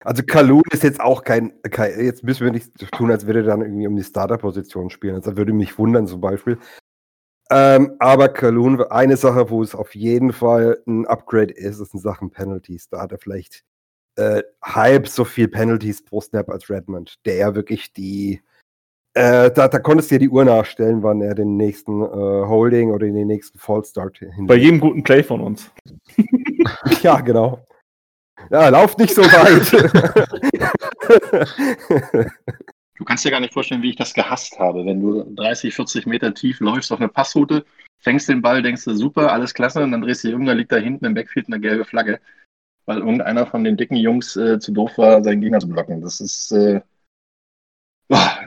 Also Kalun ist jetzt auch kein, kein, jetzt müssen wir nicht tun, als würde er dann irgendwie um die Starter-Position spielen. Also würde mich wundern zum Beispiel. Ähm, aber Kalun, eine Sache, wo es auf jeden Fall ein Upgrade ist, ist in Sachen Penalties. Da hat er vielleicht äh, halb so viel Penalties pro Snap als Redmond, der ja wirklich die, äh, da, da konntest du dir die Uhr nachstellen, wann er den nächsten äh, Holding oder den nächsten Fallstart hin. Bei jedem guten Play von uns. *laughs* Ja, genau. Ja, lauf nicht so weit. Du kannst dir gar nicht vorstellen, wie ich das gehasst habe, wenn du 30, 40 Meter tief läufst auf eine Passroute, fängst den Ball, denkst du, super, alles klasse, und dann drehst du irgendwann liegt da hinten im Backfield eine gelbe Flagge, weil irgendeiner von den dicken Jungs äh, zu doof war, seinen Gegner zu blocken. Das ist, äh,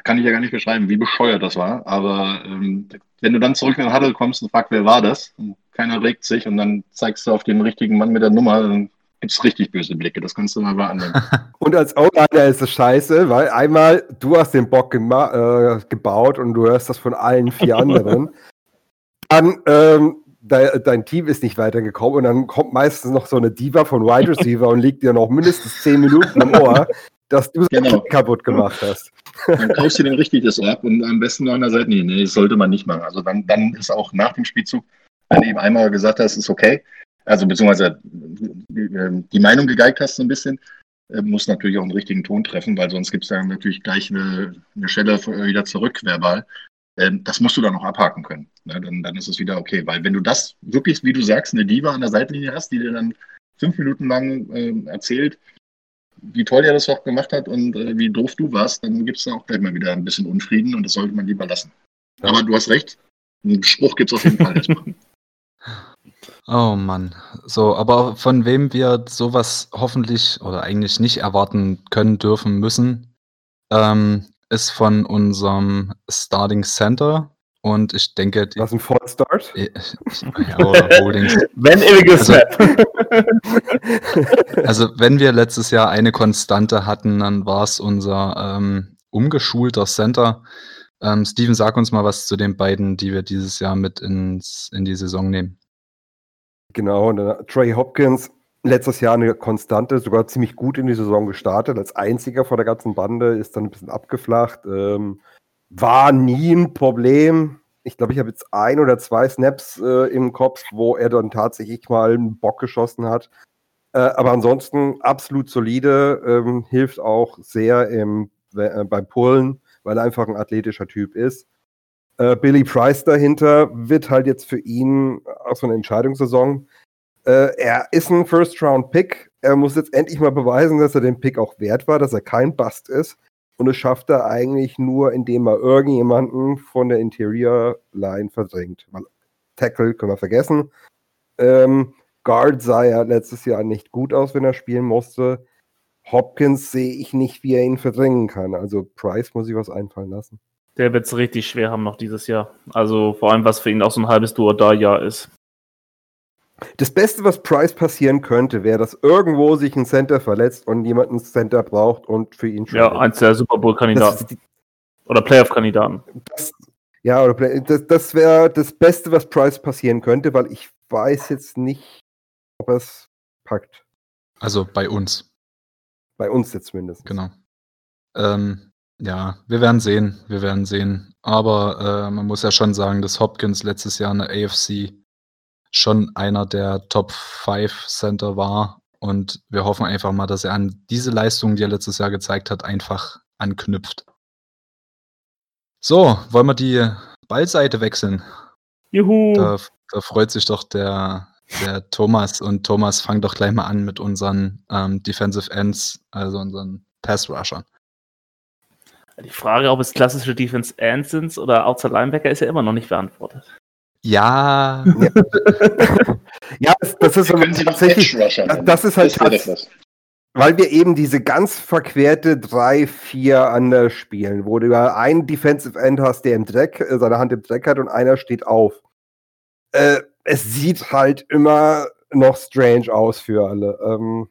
kann ich ja gar nicht beschreiben, wie bescheuert das war. Aber ähm, wenn du dann zurück in den Huddle kommst und fragst, wer war das, und keiner regt sich und dann zeigst du auf den richtigen Mann mit der Nummer, dann gibt's richtig böse Blicke. Das kannst du mal wahrnehmen. *laughs* Und als O-Liner ist es scheiße, weil einmal du hast den Bock äh, gebaut und du hörst das von allen vier *laughs* anderen. Dann ähm, de dein Team ist nicht weitergekommen und dann kommt meistens noch so eine Diva von Wide *laughs* Receiver und liegt dir noch mindestens zehn Minuten im Ohr, dass du Genau. genau. kaputt gemacht hast. Dann kaufst du den richtig das ab und am besten noch an der Seite, nee, nee, das sollte man nicht machen. Also dann, dann ist auch nach dem Spielzug, wenn du ihm einmal gesagt hast, ist okay, also beziehungsweise äh, die Meinung gegeigt hast so ein bisschen, äh, muss natürlich auch einen richtigen Ton treffen, weil sonst gibt es dann natürlich gleich eine, eine Schelle äh, wieder zurück verbal. Ähm, Das musst du dann noch abhaken können. Ne? Dann, dann ist es wieder okay. Weil wenn du das wirklich, wie du sagst, eine Diva an der Seitenlinie hast, die dir dann fünf Minuten lang ähm, erzählt, wie toll er das auch gemacht hat und äh, wie doof du warst, dann gibt es da auch gleich mal wieder ein bisschen Unfrieden und das sollte man lieber lassen. Aber du hast recht, einen Spruch gibt es auf jeden Fall erstmal. *laughs* Oh Mann. So, aber von wem wir sowas hoffentlich oder eigentlich nicht erwarten können, dürfen, müssen, ähm, ist von unserem Starting Center Und ich denke, die, Was ein False Start? ja, oder Holdings. *laughs* Wenn ewiges Also-. *laughs* *laughs* Also, wenn wir letztes Jahr eine Konstante hatten, dann war es unser ähm, umgeschulter Center. Ähm, Steven, sag uns mal was zu den beiden, die wir dieses Jahr mit ins, in die Saison nehmen. Genau, Trey Hopkins, letztes Jahr eine Konstante, sogar ziemlich gut in die Saison gestartet, als einziger von der ganzen Bande, ist dann ein bisschen abgeflacht. Ähm, war nie ein Problem. Ich glaube, ich habe jetzt ein oder zwei Snaps äh, im Kopf, wo er dann tatsächlich mal einen Bock geschossen hat. Äh, aber ansonsten absolut solide, ähm, hilft auch sehr im, äh, beim Pullen, weil er einfach ein athletischer Typ ist. Äh, Billy Price dahinter wird halt jetzt für ihn auch so eine Entscheidungssaison. Äh, er ist ein First-Round-Pick. Er muss jetzt endlich mal beweisen, dass er den Pick auch wert war, dass er kein Bust ist. Und es schafft er eigentlich nur, indem er irgendjemanden von der Interior-Line verdrängt. Weil Tackle können wir vergessen. Ähm, Guard sah ja letztes Jahr nicht gut aus, wenn er spielen musste. Hopkins sehe ich nicht, wie er ihn verdrängen kann. Also Price muss ich was einfallen lassen. Der wird es richtig schwer haben noch dieses Jahr. Also vor allem, was für ihn auch so ein halbes Duo-Da-Jahr ist. Das Beste, was Price passieren könnte, wäre, dass irgendwo sich ein Center verletzt und jemand einen Center braucht und für ihn Ja, tradet. eins der Super Bowl-Kandidaten. Oder Playoff-Kandidaten. ja, oder Play- das, das wäre das Beste, was Price passieren könnte, weil ich weiß jetzt nicht, ob er es packt. Also bei uns, Bei uns jetzt zumindest. genau. Ähm, ja, wir werden sehen, wir werden sehen. Aber äh, man muss ja schon sagen, dass Hopkins letztes Jahr in der AFC schon einer der Top 5 Center war. Und wir hoffen einfach mal, dass er an diese Leistung, die er letztes Jahr gezeigt hat, einfach anknüpft. So, wollen wir die Ballseite wechseln? Juhu! Da, da freut sich doch der, der Thomas. Und Thomas, fang doch gleich mal an mit unseren ähm, Defensive Ends, also unseren Pass-Rushern. Die Frage, ob es klassische Defense Ends sind oder Outside Linebacker, ist ja immer noch nicht beantwortet. Ja, *laughs* Ja, das, das ist noch tatsächlich, das- das ist halt was. weil wir eben diese ganz verquerte 3-4 anders spielen, wo du ja einen Defensive End hast, der im Dreck, äh, seine Hand im Dreck hat und einer steht auf. Äh, es sieht halt immer noch strange aus für alle. Ähm,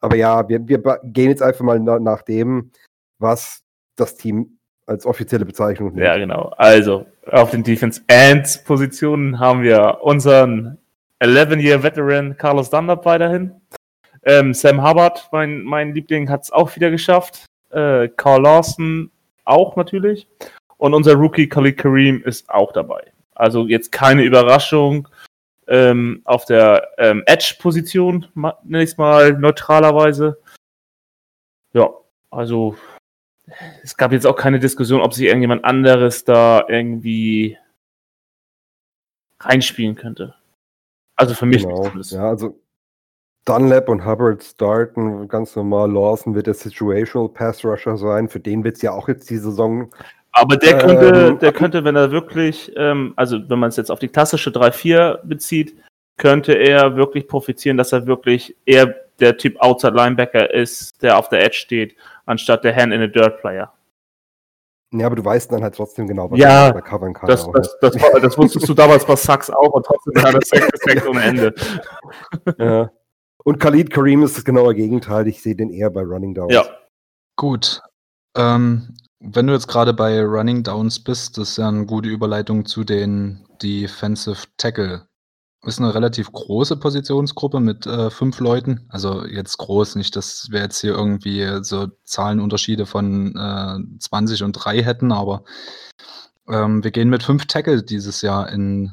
aber ja, wir, wir gehen jetzt einfach mal na, nach dem, was das Team als offizielle Bezeichnung nimmt. Ja, genau. Also, auf den Defense Ends Positionen haben wir unseren 11-Year-Veteran Carlos Dunlap weiterhin. Ähm, Sam Hubbard, mein, mein Liebling, hat es auch wieder geschafft. Äh, Carl Lawson auch natürlich. Und unser Rookie Khalid Kareem ist auch dabei. Also jetzt keine Überraschung ähm, auf der ähm, Edge-Position, ma- nenne ich es mal neutralerweise. Ja, also es gab jetzt auch keine Diskussion, ob sich irgendjemand anderes da irgendwie reinspielen könnte. Also für mich Genau. Ja, also Dunlap und Hubbard starten ganz normal. Lawson wird der Situational Pass Rusher sein. Für den wird es ja auch jetzt die Saison. Aber der könnte, Ähm, der könnte, wenn er wirklich, ähm, also wenn man es jetzt auf die klassische 3-4 bezieht, könnte er wirklich profitieren, dass er wirklich eher der Typ Outside Linebacker ist, der auf der Edge steht, anstatt der Hand in a Dirt Player. Ja, aber du weißt dann halt trotzdem genau, was Ja, er da covern kann. Das, auch, das, das, war- das wusstest du damals bei Sachs auch und trotzdem war das Effekt *laughs* ohne Ende. ja. Und Khalid Kareem ist das genaue Gegenteil. Ich sehe den eher bei Running Downs. Ja, gut. Ähm, wenn du jetzt gerade bei Running Downs bist, das ist ja eine gute Überleitung zu den Defensive Tackle. Ist eine relativ große Positionsgruppe mit äh, fünf Leuten. Also jetzt groß, nicht, dass wir jetzt hier irgendwie so Zahlenunterschiede von äh, 20 und 3 hätten, aber ähm, wir gehen mit fünf Tackle dieses Jahr in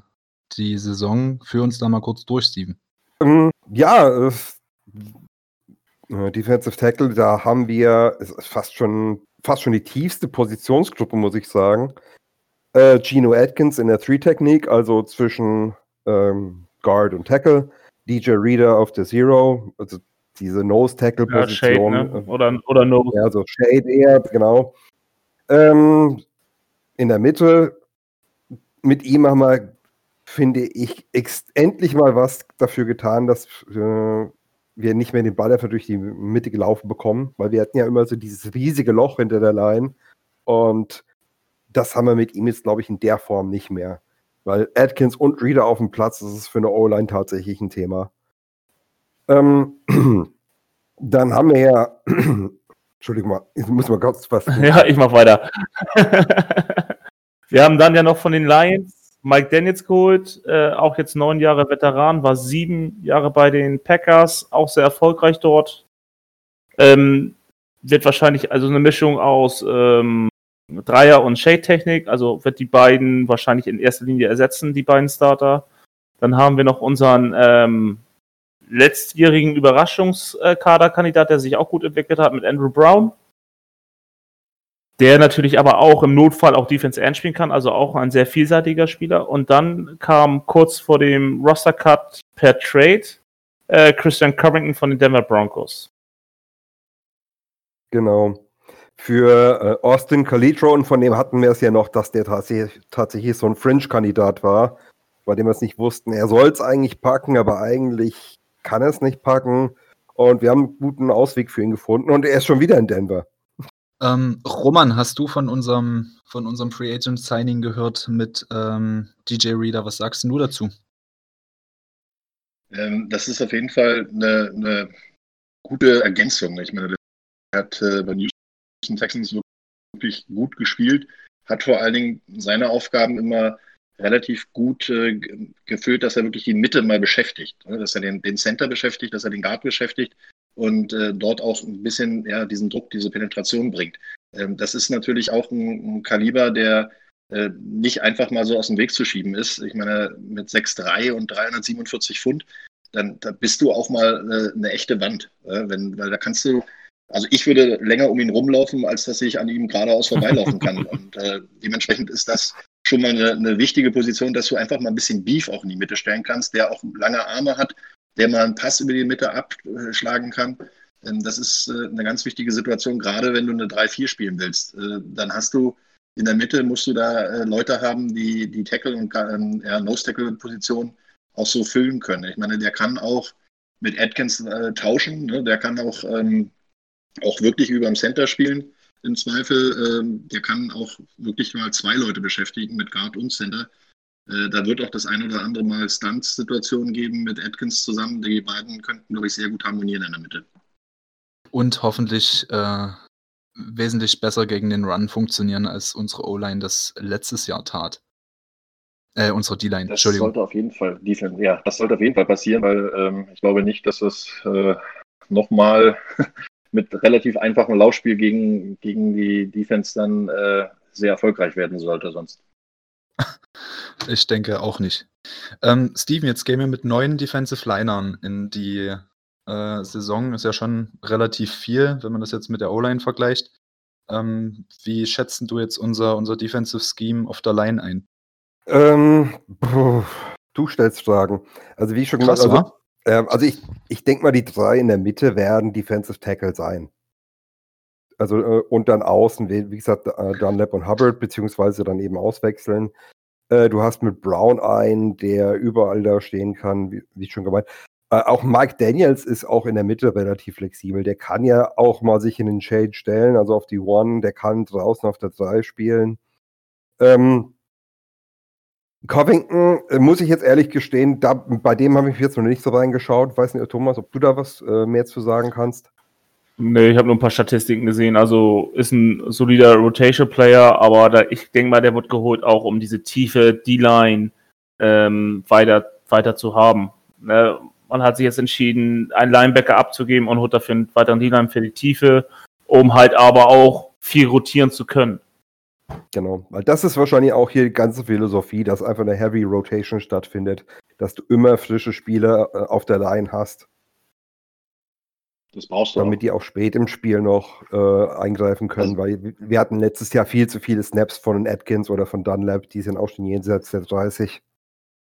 die Saison. Führ uns da mal kurz durch, Steven. Ähm, ja, äh, äh, Defensive Tackle, da haben wir fast schon, fast schon die tiefste Positionsgruppe, muss ich sagen. Äh, Gino Atkins in der Three-Technik, also zwischen ähm, Guard und Tackle. DJ Reader auf der Zero, also diese ja Nose-Tackle-Position. ne? Oder, oder No. Ja, so Shade eher, genau. Ähm, in der Mitte, mit ihm haben wir, finde ich, endlich mal was dafür getan, dass äh, wir nicht mehr den Ball einfach durch die Mitte gelaufen bekommen, weil wir hatten ja immer so dieses riesige Loch hinter der Line und das haben wir mit ihm jetzt, glaube ich, in der Form nicht mehr. Weil Atkins und Reader auf dem Platz, das ist für eine O-Line tatsächlich ein Thema. Ähm, *clears throat* dann haben wir ja, *clears throat* Entschuldigung mal, ich muss mal kurz was. *laughs* Ja, ich mach weiter. *laughs* wir haben dann ja noch von den Lions Mike Daniels geholt, äh, auch jetzt neun Jahre Veteran, war sieben Jahre bei den Packers, auch sehr erfolgreich dort. Ähm, wird wahrscheinlich also eine Mischung aus ähm, Dreier- und Shade-Technik, also wird die beiden wahrscheinlich in erster Linie ersetzen, die beiden Starter. Dann haben wir noch unseren ähm, letztjährigen Überraschungskaderkandidat, der sich auch gut entwickelt hat, mit Andrew Brown. Der natürlich aber auch im Notfall auch Defense End spielen kann, also auch ein sehr vielseitiger Spieler. Und dann kam kurz vor dem Roster-Cut per Trade äh, Christian Covington von den Denver Broncos. Genau. Für äh, Austin Calitro, und von dem hatten wir es ja noch, dass der tatsächlich, tatsächlich so ein Fringe-Kandidat war, bei dem wir es nicht wussten. Er soll es eigentlich packen, aber eigentlich kann er es nicht packen. Und wir haben einen guten Ausweg für ihn gefunden und er ist schon wieder in Denver. Ähm, Roman, hast du von unserem, von unserem Free Agent Signing gehört mit ähm, DJ Reader? Was sagst du dazu? Ähm, das ist auf jeden Fall eine, eine gute Ergänzung. Ich meine, er hat äh, bei Houston Texans wirklich gut gespielt, hat vor allen Dingen seine Aufgaben immer relativ gut äh, gefüllt, dass er wirklich die Mitte mal beschäftigt, ne? dass er den, den Center beschäftigt, dass er den Guard beschäftigt und äh, dort auch ein bisschen ja, diesen Druck, diese Penetration bringt. Ähm, das ist natürlich auch ein, ein Kaliber, der äh, nicht einfach mal so aus dem Weg zu schieben ist. Ich meine, mit 6'3 und 347 Pfund, dann da bist du auch mal äh, eine echte Wand. wenn, weil da kannst du also ich würde länger um ihn rumlaufen, als dass ich an ihm geradeaus vorbeilaufen kann. *laughs* Und äh, dementsprechend ist das schon mal eine, eine, wichtige Position, dass du einfach mal ein bisschen Beef auch in die Mitte stellen kannst, der auch lange Arme hat, der mal einen Pass über die Mitte abschlagen kann. Ähm, das ist äh, eine ganz wichtige Situation, gerade wenn du eine 3-4 spielen willst. Äh, dann hast du in der Mitte, musst du da äh, Leute haben, die die Tackle- und ähm, ja, Nose-Tackle-Position auch so füllen können. Ich meine, der kann auch mit Atkins äh, tauschen, ne? der kann auch ähm, auch wirklich über dem Center spielen im Zweifel. Ähm, der kann auch wirklich mal zwei Leute beschäftigen mit Guard und Center. Äh, da wird auch das ein oder andere Mal Stunts-Situationen geben mit Atkins zusammen. Die beiden könnten, glaube ich, sehr gut harmonieren in der Mitte. Und hoffentlich äh, wesentlich besser gegen den Run funktionieren, als unsere O-Line das letztes Jahr tat. Äh, unsere D-Line, Das sollte auf jeden Fall, ja, das sollte auf jeden Fall passieren, weil ähm, ich glaube nicht, dass es äh, nochmal mit relativ einfachem Laufspiel gegen, gegen die Defense dann äh, sehr erfolgreich werden sollte sonst. *laughs* Ich denke auch nicht. Ähm, Steven, jetzt gehen wir mit neuen Defensive Linern in die äh, Saison. Ist ja schon relativ viel, wenn man das jetzt mit der O-Line vergleicht. Ähm, wie schätzen du jetzt unser, unser Defensive Scheme auf der Line ein? Ähm, du stellst Fragen. Also wie ich schon gesagt habe, also, ähm, also ich, ich denke mal, die drei in der Mitte werden Defensive Tackle sein. Also äh, und dann außen, wie, wie gesagt, äh, Dunlap und Hubbard, beziehungsweise dann eben auswechseln. Äh, du hast mit Brown einen, der überall da stehen kann, wie, wie schon gemeint. Äh, auch Mike Daniels ist auch in der Mitte relativ flexibel. Der kann ja auch mal sich in den Shade stellen, also auf die One, der kann draußen auf der 3 spielen. Ähm, Covington, äh, muss ich jetzt ehrlich gestehen, da, bei dem habe ich jetzt noch nicht so reingeschaut. Weiß nicht, Thomas, ob du da was äh, mehr zu sagen kannst? Nee, ich habe nur ein paar Statistiken gesehen. Also ist ein solider Rotation-Player, aber da, ich denke mal, der wird geholt auch, um diese tiefe D-Line ähm, weiter, weiter zu haben. Ne? Man hat sich jetzt entschieden, einen Linebacker abzugeben und holt dafür einen weiteren D-Line für die Tiefe, um halt aber auch viel rotieren zu können. Genau, weil das ist wahrscheinlich auch hier die ganze Philosophie, dass einfach eine Heavy Rotation stattfindet, dass du immer frische Spieler äh, auf der Line hast. Das brauchst du. Damit auch. die auch spät im Spiel noch äh, eingreifen können, also, weil wir hatten letztes Jahr viel zu viele Snaps von Atkins oder von Dunlap, die sind auch schon jenseits der 30.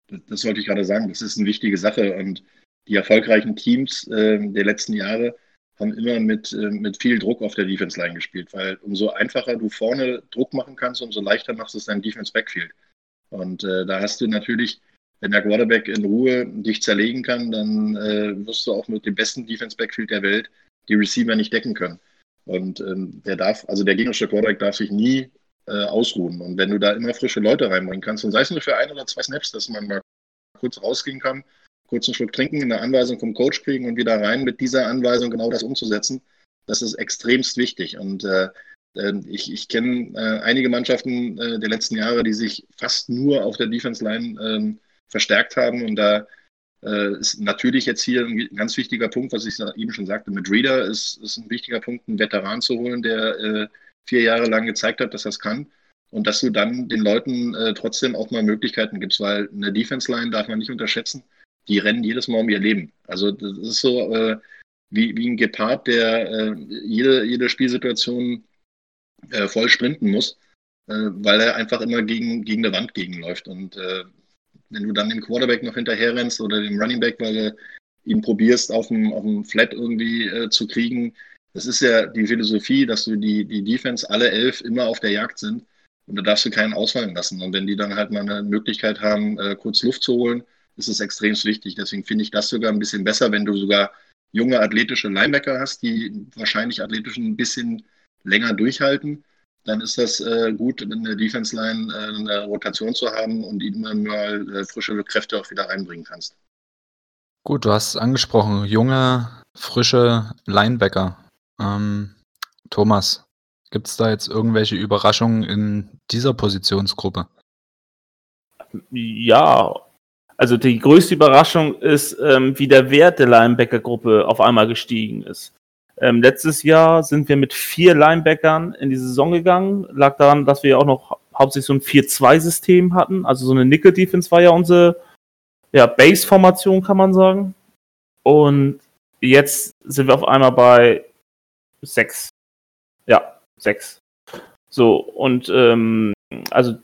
Das, das wollte ich gerade sagen, das ist eine wichtige Sache und die erfolgreichen Teams äh, der letzten Jahre haben immer mit, äh, mit viel Druck auf der Defense-Line gespielt, weil umso einfacher du vorne Druck machen kannst, umso leichter machst du es dein Defense-Backfield. Und äh, da hast du natürlich, wenn der Quarterback in Ruhe dich zerlegen kann, dann äh, wirst du auch mit dem besten Defense-Backfield der Welt die Receiver nicht decken können. Und ähm, der darf, also der gegnerische Quarterback darf sich nie äh, ausruhen. Und wenn du da immer frische Leute reinbringen kannst, und sei es nur für ein oder zwei Snaps, dass man mal kurz rausgehen kann, kurz einen Schluck trinken, eine Anweisung vom Coach kriegen und wieder rein mit dieser Anweisung genau das umzusetzen, das ist extremst wichtig. Und äh, äh ich, ich kenne äh, einige Mannschaften äh, der letzten Jahre, die sich fast nur auf der Defense Line ähm, verstärkt haben. Und da äh, ist natürlich jetzt hier ein ganz wichtiger Punkt, was ich eben schon sagte, mit Reader ist, ist ein wichtiger Punkt, einen Veteran zu holen, der äh, vier Jahre lang gezeigt hat, dass es kann. Und dass du dann den Leuten äh, trotzdem auch mal Möglichkeiten gibst, weil eine Defense Line darf man nicht unterschätzen. Die rennen jedes Mal um ihr Leben. Also das ist so äh, wie, wie ein Gepard, der äh, jede, jede Spielsituation äh, voll sprinten muss, weil er einfach immer gegen, gegen eine Wand gegenläuft. Und wenn du dann dem Quarterback noch hinterher rennst oder dem Running Back, weil du ihn probierst, auf dem, auf dem Flat irgendwie äh, zu kriegen, das ist ja die Philosophie, dass du die, die Defense alle elf immer auf der Jagd sind und da darfst du keinen ausfallen lassen. Und wenn die dann halt mal eine Möglichkeit haben, äh, kurz Luft zu holen, ist es extrem wichtig. Deswegen finde ich das sogar ein bisschen besser, wenn du sogar junge athletische Linebacker hast, die wahrscheinlich athletisch ein bisschen länger durchhalten dann ist das äh, gut, in der Defense Line äh, eine Rotation zu haben und immer mal äh, frische Kräfte auch wieder reinbringen kannst. Gut, du hast es angesprochen, junge, frische Linebacker. Ähm, Thomas, gibt es da jetzt irgendwelche Überraschungen in dieser Positionsgruppe? Ja, also die größte Überraschung ist, ähm, wie der Wert der Linebacker-Gruppe auf einmal gestiegen ist. Ähm, letztes Jahr sind wir mit vier Linebackern in die Saison gegangen. Lag daran, dass wir auch noch hauptsächlich so ein 4-2-System hatten. Also so eine Nickel-Defense war ja unsere ja, Base-Formation, kann man sagen. Und jetzt sind wir auf einmal bei sechs. Ja, sechs. So, und ähm, also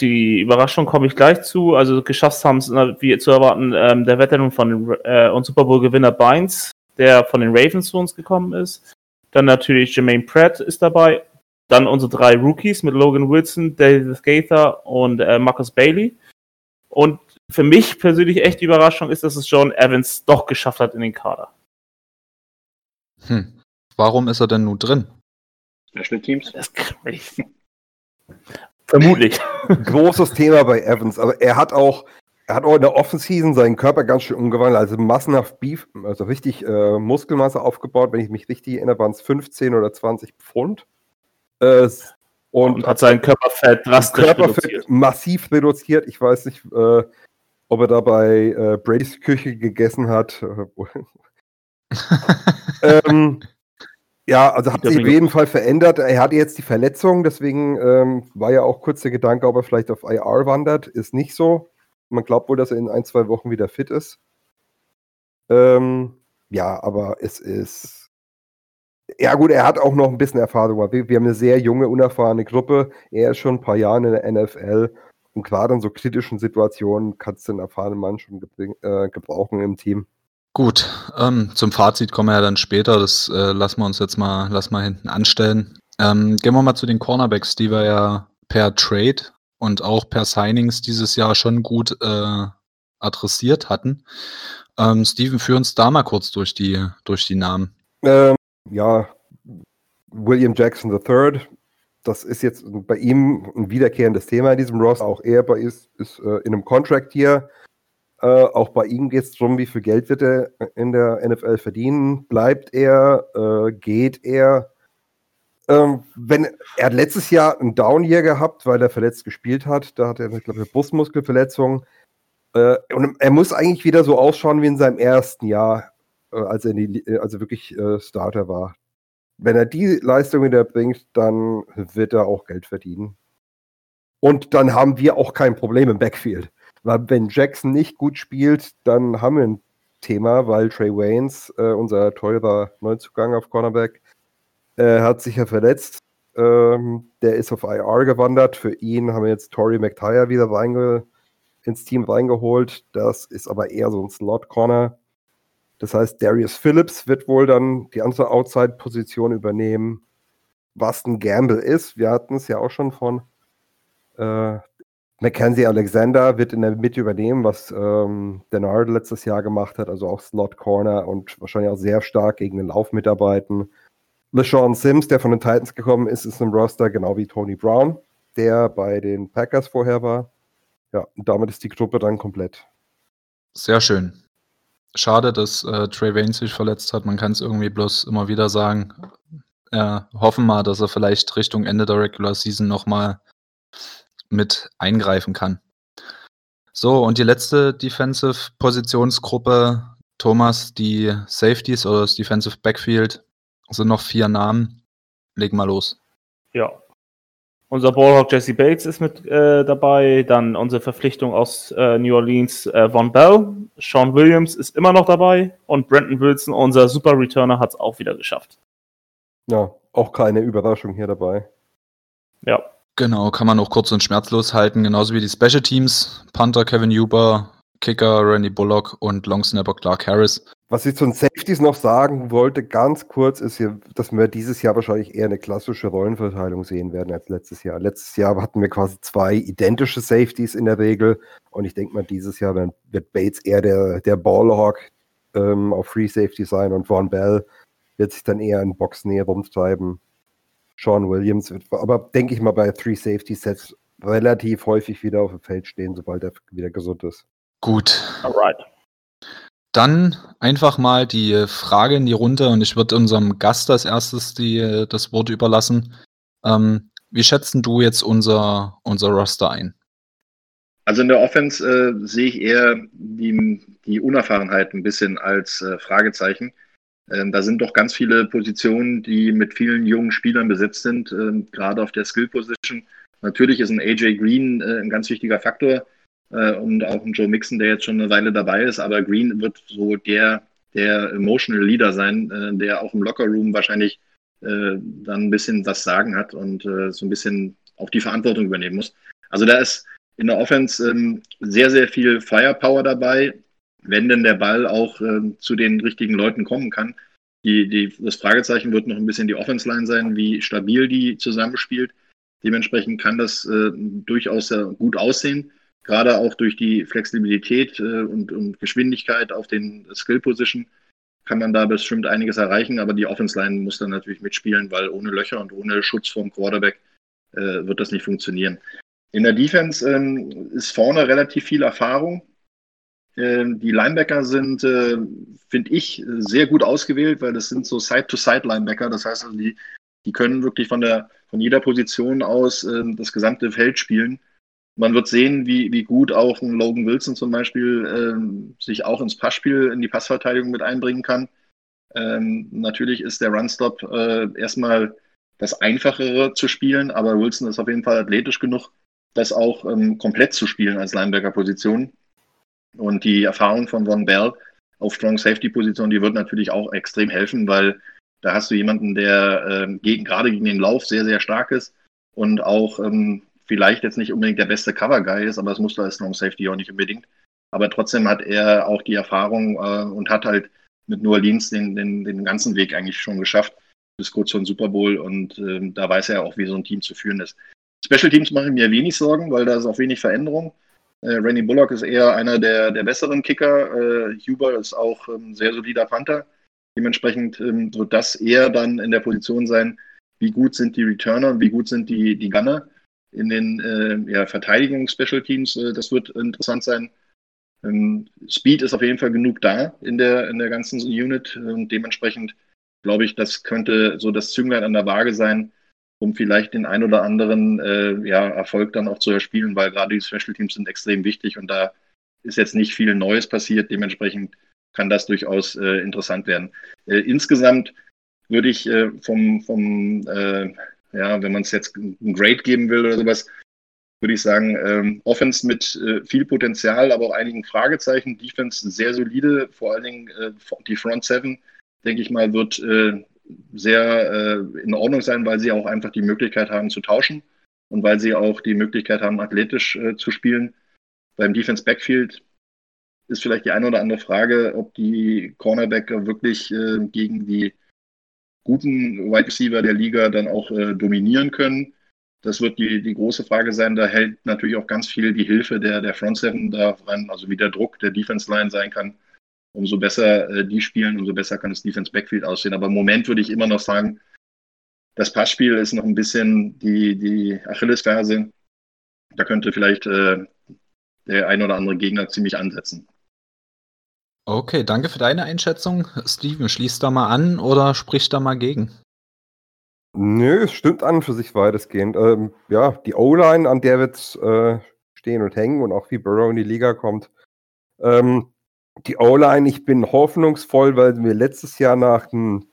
die Überraschung komme ich gleich zu. Also geschafft haben es, wie zu erwarten, ähm, der Veteran von äh, und Super Bowl-Gewinner Bynes der von den Ravens zu uns gekommen ist. Dann natürlich Jermaine Pratt ist dabei. Dann unsere drei Rookies mit Logan Wilson, David Gaither und äh, Marcus Bailey. Und für mich persönlich echt die Überraschung ist, dass es John Evans doch geschafft hat in den Kader. Hm. Warum ist er denn nun drin? Special Teams? Das kann ich. *laughs* Vermutlich. *laughs* Großes Thema bei Evans, aber er hat auch er hat auch in der Offenseason seinen Körper ganz schön umgewandelt, also massenhaft Beef, also richtig äh, Muskelmasse aufgebaut. Wenn ich mich richtig erinnere, waren es 15 oder 20 Pfund. Äh, und, und, hat sein Körperfett drastisch Körperfett reduziert. massiv reduziert. Ich weiß nicht, äh, ob er dabei äh, Brady's Küche gegessen hat. *laughs* ähm, ja, also hat sich auf jeden Fall verändert. Er hatte jetzt die Verletzung, deswegen ähm, war ja auch kurz der Gedanke, ob er vielleicht auf IR wandert. Ist nicht so. Man glaubt wohl, dass er in ein, zwei Wochen wieder fit ist. Ähm, ja, aber es ist. Ja, gut, er hat auch noch ein bisschen Erfahrung. Wir, wir haben eine sehr junge, unerfahrene Gruppe. Er ist schon ein paar Jahre in der NFL. Und gerade in so kritischen Situationen kannst du einen erfahrenen Mann schon äh, gebrauchen im Team. Gut, ähm, zum Fazit kommen wir ja dann später. Das äh, lassen wir uns jetzt mal, lass mal hinten anstellen. Ähm, gehen wir mal zu den Cornerbacks, die wir ja per Trade und auch per Signings dieses Jahr schon gut äh, adressiert hatten. Ähm, Steven, führ uns da mal kurz durch die, durch die Namen. Ähm, ja, William Jackson III, das ist jetzt bei ihm ein wiederkehrendes Thema in diesem Ross. Auch er ist, ist äh, in einem Contract hier. Äh, auch bei ihm geht es darum, wie viel Geld wird er in der NFL verdienen. Bleibt er? Äh, geht er? Ähm, wenn, er hat letztes Jahr einen Down-Year gehabt, weil er verletzt gespielt hat. Da hat er, glaube ich, eine Brustmuskelverletzung. Äh, und er muss eigentlich wieder so ausschauen wie in seinem ersten Jahr, äh, als er die, also wirklich äh, Starter war. Wenn er die Leistung wieder bringt, dann wird er auch Geld verdienen. Und dann haben wir auch kein Problem im Backfield. Weil wenn Jackson nicht gut spielt, dann haben wir ein Thema, weil Trey Waynes, äh, unser teurer Neuzugang auf Cornerback, er hat sich ja verletzt. Ähm, der ist auf IR gewandert. Für ihn haben wir jetzt Tory McTire wieder reinge ins Team reingeholt. Das ist aber eher so ein Slot-Corner. Das heißt, Darius Phillips wird wohl dann die andere Outside-Position übernehmen. Was ein Gamble ist, wir hatten es ja auch schon von äh, Mackenzie Alexander wird in der Mitte übernehmen, was ähm, Denard letztes Jahr gemacht hat, also auch Slot Corner und wahrscheinlich auch sehr stark gegen den Lauf mitarbeiten. LeSean Sims, der von den Titans gekommen ist, ist im Roster, genau wie Tony Brown, der bei den Packers vorher war. Ja, und damit ist die Gruppe dann komplett. Sehr schön. Schade, dass äh, Trey Wayne sich verletzt hat. Man kann es irgendwie bloß immer wieder sagen. Äh, hoffen mal, dass er vielleicht Richtung Ende der Regular Season nochmal mit eingreifen kann. So, und die letzte Defensive-Positionsgruppe, Thomas, die Safeties oder das Defensive Backfield, sind noch vier Namen. Leg mal los. Ja. Unser Ballhawk Jesse Bates ist mit äh, dabei. Dann unsere Verpflichtung aus äh, New Orleans, äh, Von Bell. Sean Williams ist immer noch dabei. Und Brandon Wilson, unser Super Returner, hat es auch wieder geschafft. Ja, auch keine Überraschung hier dabei. Ja. Genau, kann man auch kurz und schmerzlos halten. Genauso wie die Special Teams. Panther Kevin Huber, Kicker Randy Bullock und Long Snapper Clark Harris. Was ich zu den Safeties noch sagen wollte, ganz kurz, ist hier, dass wir dieses Jahr wahrscheinlich eher eine klassische Rollenverteilung sehen werden als letztes Jahr. Letztes Jahr hatten wir quasi zwei identische Safeties in der Regel und ich denke mal, dieses Jahr wird Bates eher der, der Ballhawk ähm, auf Free Safety sein und Von Bell wird sich dann eher in Boxnähe rumtreiben. Sean Williams wird, aber denke ich mal, bei Three Safety Sets relativ häufig wieder auf dem Feld stehen, sobald er wieder gesund ist. Gut. Alright. Dann einfach mal die Frage in die Runde und ich würde unserem Gast als erstes die, das Wort überlassen. Ähm, wie schätzen du jetzt unser, unser Roster ein? Also in der Offense äh, sehe ich eher die, die Unerfahrenheit ein bisschen als äh, Fragezeichen. Ähm, da sind doch ganz viele Positionen, die mit vielen jungen Spielern besetzt sind, äh, gerade auf der Skill Position. Natürlich ist ein AJ Green äh, ein ganz wichtiger Faktor äh, und auch ein Joe Mixon, der jetzt schon eine Weile dabei ist. Aber Green wird so der, der Emotional Leader sein, äh, der auch im Lockerroom wahrscheinlich dann ein bisschen was sagen hat und so ein bisschen auch die Verantwortung übernehmen muss. Also da ist in der Offense ähm, sehr, sehr viel Firepower dabei, wenn denn der Ball auch ähm, zu den richtigen Leuten kommen kann. Die, die, das Fragezeichen wird noch ein bisschen die Offense-Line sein, wie stabil die zusammenspielt. Dementsprechend kann das äh, durchaus gut aussehen gerade auch durch die Flexibilität äh, und, und, Geschwindigkeit auf den Skill Position kann man da bestimmt einiges erreichen, aber die Offense Line muss dann natürlich mitspielen, weil ohne Löcher und ohne Schutz vom Quarterback äh, wird das nicht funktionieren. In der Defense ähm, ist vorne relativ viel Erfahrung. Ähm, die Linebacker sind, äh, finde ich, sehr gut ausgewählt, weil das sind so Side-to-Side-Linebacker. Das heißt, also die, die können wirklich von, der, von jeder Position aus äh, das gesamte Feld spielen man wird sehen, wie, wie gut auch ein Logan Wilson zum Beispiel ähm, sich auch ins Passspiel, in die Passverteidigung mit einbringen kann. Ähm, natürlich ist der Runstop äh, erstmal das Einfachere zu spielen, aber Wilson ist auf jeden Fall athletisch genug, das auch ähm, komplett zu spielen als Linebacker-Position. Und die Erfahrung von Von Bell auf Strong Safety-Position, die wird natürlich auch extrem helfen, weil da hast du jemanden, der äh, gegen, gerade gegen den Lauf sehr, sehr stark ist und auch ähm, vielleicht jetzt nicht unbedingt der beste Cover-Guy ist, aber das muss da als Long Safety auch nicht unbedingt. Aber trotzdem hat er auch die Erfahrung äh, und hat halt mit New Orleans den, den, den ganzen Weg eigentlich schon geschafft bis kurz vor dem Super Bowl und äh, da weiß er auch, wie so ein Team zu führen ist. Special Teams machen mir wenig Sorgen, weil da ist auch wenig Veränderung. Äh, Randy Bullock ist eher einer der, der besseren Kicker. Äh, Huber ist auch ein ähm, sehr solider Panther. Dementsprechend ähm, wird das eher dann in der Position sein, wie gut sind die Returner und wie gut sind die, die Gunner in den äh, ja, Verteidigungs-Special-Teams. Äh, das wird interessant sein. Ähm, Speed ist auf jeden Fall genug da in der, in der ganzen Unit und dementsprechend glaube ich, das könnte so das Zünglein an der Waage sein, um vielleicht den ein oder anderen äh, ja, Erfolg dann auch zu erspielen, weil gerade die Special Teams sind extrem wichtig und da ist jetzt nicht viel Neues passiert. Dementsprechend kann das durchaus äh, interessant werden. Äh, insgesamt würde ich äh, vom, vom äh, ja, wenn man es jetzt ein Grade geben will oder sowas, würde ich sagen, ähm, Offense mit äh, viel Potenzial, aber auch einigen Fragezeichen. Defense sehr solide, vor allen Dingen äh, die Front Seven, denke ich mal, wird äh, sehr äh, in Ordnung sein, weil sie auch einfach die Möglichkeit haben zu tauschen und weil sie auch die Möglichkeit haben, athletisch äh, zu spielen. Beim Defense Backfield ist vielleicht die eine oder andere Frage, ob die Cornerbacker wirklich äh, gegen die guten Wide Receiver der Liga dann auch äh, dominieren können. Das wird die, die große Frage sein. Da hält natürlich auch ganz viel die Hilfe der, der Front Seven daran, also wie der Druck der Defense Line sein kann. Umso besser äh, die spielen, umso besser kann das Defense Backfield aussehen. Aber im Moment würde ich immer noch sagen, das Passspiel ist noch ein bisschen die, die Achillesferse. Da könnte vielleicht äh, der ein oder andere Gegner ziemlich ansetzen. Okay, danke für deine Einschätzung. Steven, schließt da mal an oder spricht da mal gegen? Nö, es stimmt an für sich weitestgehend. Ähm, ja, die O-Line, an der wird äh, stehen und hängen und auch wie Burrow in die Liga kommt. Ähm, die O-Line, ich bin hoffnungsvoll, weil wir letztes Jahr nach dem,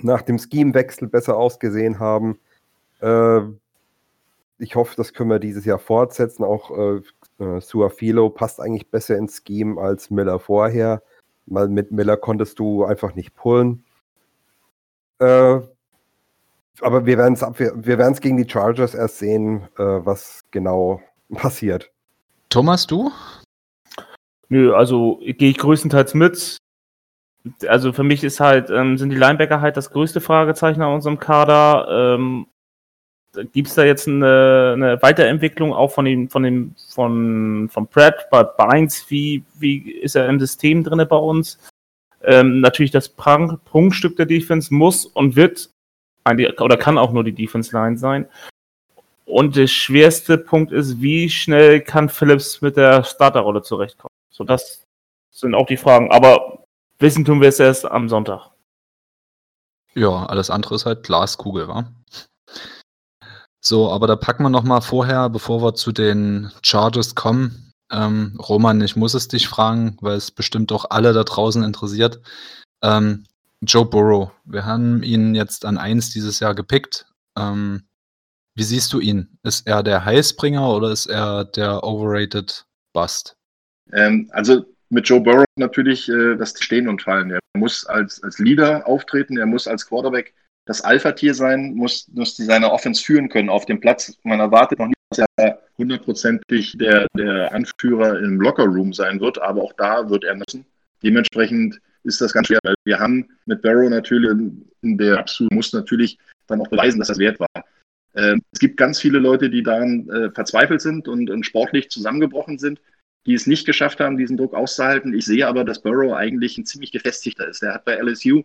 nach dem Scheme-Wechsel besser ausgesehen haben. Äh, ich hoffe, das können wir dieses Jahr fortsetzen. Auch äh, äh, Suafilo passt eigentlich besser ins Scheme als Miller vorher. Weil mit Miller konntest du einfach nicht pullen. Äh, aber wir werden es wir gegen die Chargers erst sehen, äh, was genau *laughs* passiert. Thomas, du? Nö, also gehe ich größtenteils mit. Also für mich ist halt, ähm, sind die Linebacker halt das größte Fragezeichen an unserem Kader. Ähm, Gibt es da jetzt eine, eine, Weiterentwicklung auch von dem, von dem, von, von Pratt bei Bynes? Wie, wie ist er im System drin bei uns? Ähm, natürlich das Prunkstück der Defense muss und wird oder kann auch nur die Defense Line sein. Und der schwerste Punkt ist, wie schnell kann Phillips mit der Starterrolle zurechtkommen? So, das sind auch die Fragen. Aber wissen tun wir es erst am Sonntag. Ja, alles andere ist halt Glaskugel, wa? So, aber da packen wir noch mal vorher, bevor wir zu den Charges kommen. Ähm, Roman, ich muss es dich fragen, weil es bestimmt auch alle da draußen interessiert. Ähm, Joe Burrow. Wir haben ihn jetzt an 1 dieses Jahr gepickt. Ähm, wie siehst du ihn? Ist er der Heißbringer oder ist er der overrated Bust? Ähm, also mit Joe Burrow natürlich äh, das Stehen und Fallen. Er muss als, als Leader auftreten, er muss als Quarterback das Alpha-Tier sein, muss, muss seine Offense führen können auf dem Platz. Man erwartet noch nicht, dass er hundertprozentig der, der Anführer im Locker-Room sein wird, aber auch da wird er müssen. Dementsprechend ist das ganz schwer, weil wir haben mit Barrow natürlich in der absolut muss natürlich dann auch beweisen, dass das wert war. Ähm, es gibt ganz viele Leute, die daran äh, verzweifelt sind und, und, sportlich zusammengebrochen sind, die es nicht geschafft haben, diesen Druck auszuhalten. Ich sehe aber, dass Burrow eigentlich ein ziemlich gefestigter ist. Der hat bei LSU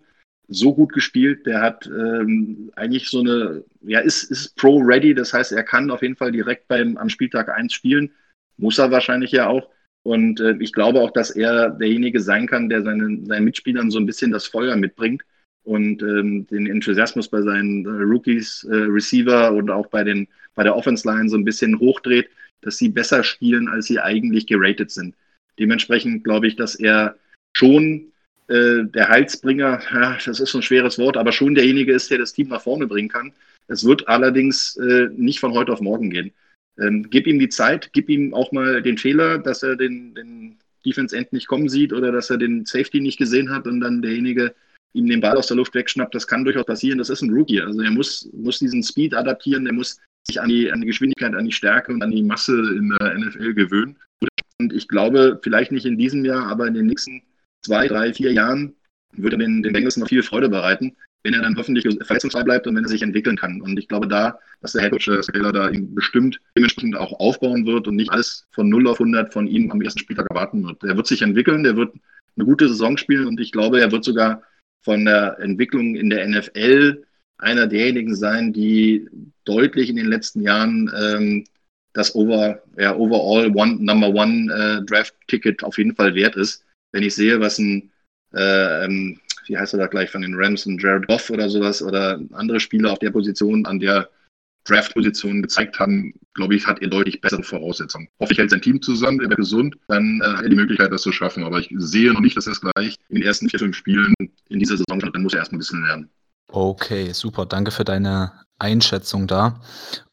so gut gespielt, der hat ähm, eigentlich so eine, ja, ist, ist Pro-ready, das heißt, er kann auf jeden Fall direkt beim, am Spieltag 1 spielen, muss er wahrscheinlich ja auch. Und äh, ich glaube auch, dass er derjenige sein kann, der seinen, seinen Mitspielern so ein bisschen das Feuer mitbringt und ähm, den Enthusiasmus bei seinen äh, Rookies, äh, Receiver und auch bei, den, bei der Offense Line so ein bisschen hochdreht, dass sie besser spielen, als sie eigentlich geratet sind. Dementsprechend glaube ich, dass er schon äh, der Heilsbringer, *laughs* ja, das ist so ein schweres Wort, aber schon derjenige ist, der das Team nach vorne bringen kann. Es wird allerdings äh, nicht von heute auf morgen gehen. Ähm, gib ihm die Zeit, gib ihm auch mal den Fehler, dass er den, den Defense End nicht kommen sieht oder dass er den Safety nicht gesehen hat und dann derjenige ihm den Ball aus der Luft wegschnappt. Das kann durchaus passieren. Das ist ein Rookie. Also er muss, muss diesen Speed adaptieren, er muss sich an die, an die Geschwindigkeit, an die Stärke und an die Masse in der NFL gewöhnen. Und ich glaube, vielleicht nicht in diesem Jahr, aber in den nächsten zwei, drei, vier Jahren würde er den, den Bengals noch viel Freude bereiten wenn er dann hoffentlich verletzungsfrei bleibt und wenn er sich entwickeln kann. Und ich glaube da, dass der Headcoach äh, Scaler da ihm bestimmt dementsprechend auch aufbauen wird und nicht alles von 0 auf 100 von ihm am ersten Spieltag erwarten wird. Er wird sich entwickeln, der wird eine gute Saison spielen und ich glaube, er wird sogar von der Entwicklung in der NFL einer derjenigen sein, die deutlich in den letzten Jahren ähm, das Over, ja, Overall One, Number One äh, Draft Ticket auf jeden Fall wert ist. Wenn ich sehe, was ein äh, ähm, wie heißt er da gleich von den Rams, ein Jared Goff oder sowas oder andere Spieler auf der Position, an der Draft-Position gezeigt haben, glaube ich, hat er deutlich bessere Voraussetzungen. Hoffe ich hält sein Team zusammen, er wird gesund, dann äh, hat er die Möglichkeit, das zu schaffen. Aber ich sehe noch nicht, dass er es gleich in den ersten vier, fünf Spielen in dieser Saison schafft. Dann muss er erstmal ein bisschen lernen. Okay, super. Danke für deine Einschätzung da.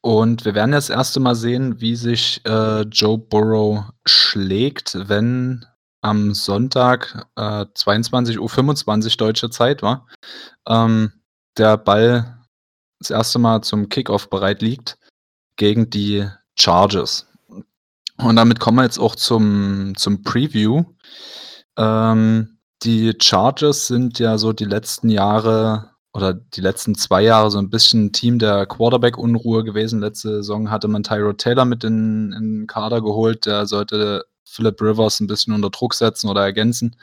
Und wir werden jetzt das erste Mal sehen, wie sich äh, Joe Burrow schlägt, wenn am Sonntag äh, 22.25 Uhr deutsche Zeit war, ähm, der Ball das erste Mal zum Kickoff bereit liegt gegen die Chargers. Und damit kommen wir jetzt auch zum, zum Preview. Ähm, die Chargers sind ja so die letzten Jahre oder die letzten zwei Jahre so ein bisschen Team der Quarterback-Unruhe gewesen. Letzte Saison hatte man Tyro Taylor mit in, in den Kader geholt. Der sollte Philip Rivers ein bisschen unter Druck setzen oder ergänzen.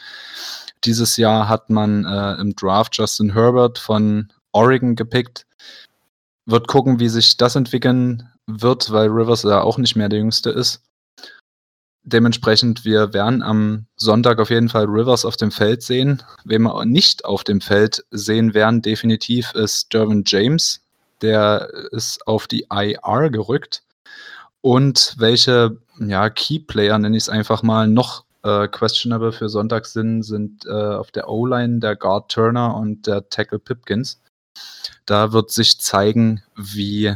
Dieses Jahr hat man äh, im Draft Justin Herbert von Oregon gepickt. wird gucken, wie sich das entwickeln wird, weil Rivers ja auch nicht mehr der Jüngste ist. Dementsprechend, wir werden am Sonntag auf jeden Fall Rivers auf dem Feld sehen. Wen wir nicht auf dem Feld sehen werden, definitiv ist Dervin James. Der ist auf die IR gerückt. Und welche ja, Key-Player, nenne ich es einfach mal, noch äh, questionable für Sonntag sind, sind äh, auf der O-Line der Guard Turner und der Tackle Pipkins. Da wird sich zeigen, wie,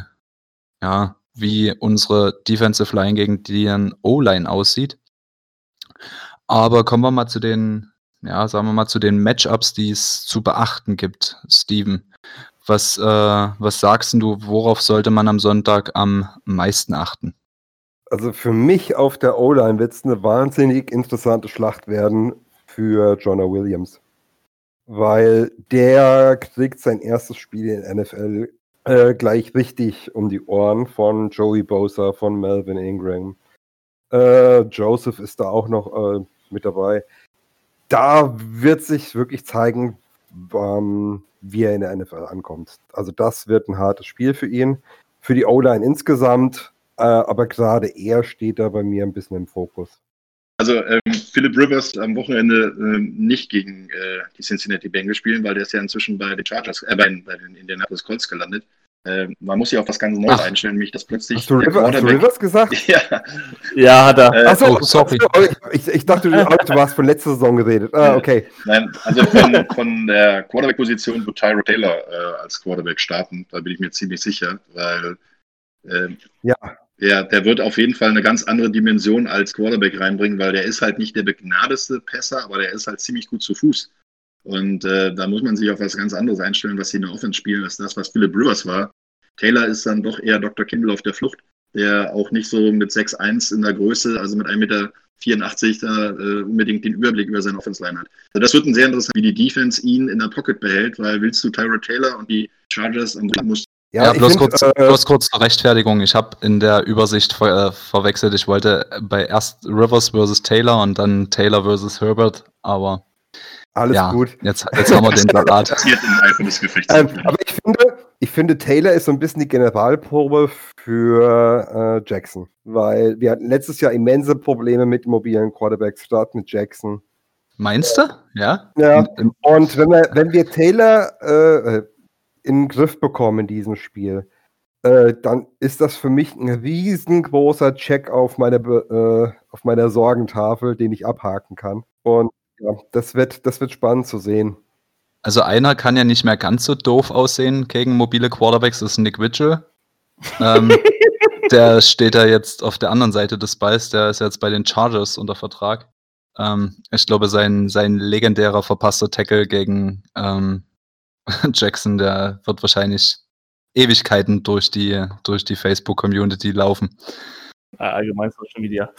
ja, wie unsere Defensive Line gegen die O-Line aussieht. Aber kommen wir mal zu den, ja, sagen wir mal zu den Matchups, die es zu beachten gibt, Steven. Was, äh, was sagst du, worauf sollte man am Sonntag am meisten achten? Also für mich auf der O-Line wird es eine wahnsinnig interessante Schlacht werden für Jonah Williams. Weil der kriegt sein erstes Spiel in NFL äh, gleich richtig um die Ohren von Joey Bosa, von Melvin Ingram. Äh, Joseph ist da auch noch äh, mit dabei. Da wird sich wirklich zeigen, ähm, wie er in der NFL ankommt. Also das wird ein hartes Spiel für ihn. Für die O-Line insgesamt äh, aber gerade er steht da bei mir ein bisschen im Fokus. Also ähm, Philip Rivers am Wochenende ähm, nicht gegen äh, die Cincinnati Bengals spielen, weil der ist ja inzwischen bei den Chargers, äh, bei, bei den Indianapolis Colts gelandet. Äh, man muss sich auf was ganz Neues einstellen, nämlich das plötzlich. Hast du, River, hast du Rivers gesagt? *laughs* ja. ja, hat er. Äh, Achso, oh, sorry. Ich, ich, dachte, du, du hast von letzter Saison geredet. Ah, okay. Nein, also von, von der Quarterback-Position wird Tyro Taylor äh, als Quarterback starten. Da bin ich mir ziemlich sicher, weil. Ähm, ja der, der wird auf jeden Fall eine ganz andere Dimension als Quarterback reinbringen, weil der ist halt nicht der begnadeste Pässer, aber der ist halt ziemlich gut zu Fuß. Und äh, da muss man sich auf was ganz anderes einstellen, was sie in der Offense spielen, als das, was Philip Rivers war. Taylor ist dann doch eher Dr. Kimball auf der Flucht, der auch nicht so mit 6'1 in der Größe, also mit 1,84 Meter da äh, unbedingt den Überblick über seine Offense-Line hat. Also das wird ein sehr interessant, wie die Defense ihn in der Pocket behält, weil willst du Tyrod Taylor und die Chargers du musst ja, ja bloß, find, kurz, äh, bloß kurz zur Rechtfertigung. Ich habe in der Übersicht ver, äh, verwechselt. Ich wollte bei erst Rivers versus Taylor und dann Taylor versus Herbert, aber alles ja, gut. Jetzt, jetzt haben wir den Salat. *laughs* ähm, aber ich finde, ich finde, Taylor ist so ein bisschen die Generalprobe für äh, Jackson, weil wir hatten letztes Jahr immense Probleme mit mobilen Quarterbacks, statt mit Jackson. Meinst du? Ja. Ja. Und wenn wir, wenn wir Taylor äh, äh in den Griff bekommen in diesem Spiel, äh, dann ist das für mich ein riesengroßer Check auf, meine, äh, auf meiner Sorgentafel, den ich abhaken kann. Und ja, das wird, das wird spannend zu sehen. Also einer kann ja nicht mehr ganz so doof aussehen gegen mobile Quarterbacks, das ist Nick Vigil. ähm, *laughs* der steht da jetzt auf der anderen Seite des Balls, der ist jetzt bei den Chargers unter Vertrag. Ähm, ich glaube, sein, sein legendärer verpasster Tackle gegen ähm, *laughs* Jackson, der wird wahrscheinlich Ewigkeiten durch die, durch die Facebook-Community laufen. Allgemein Social Media.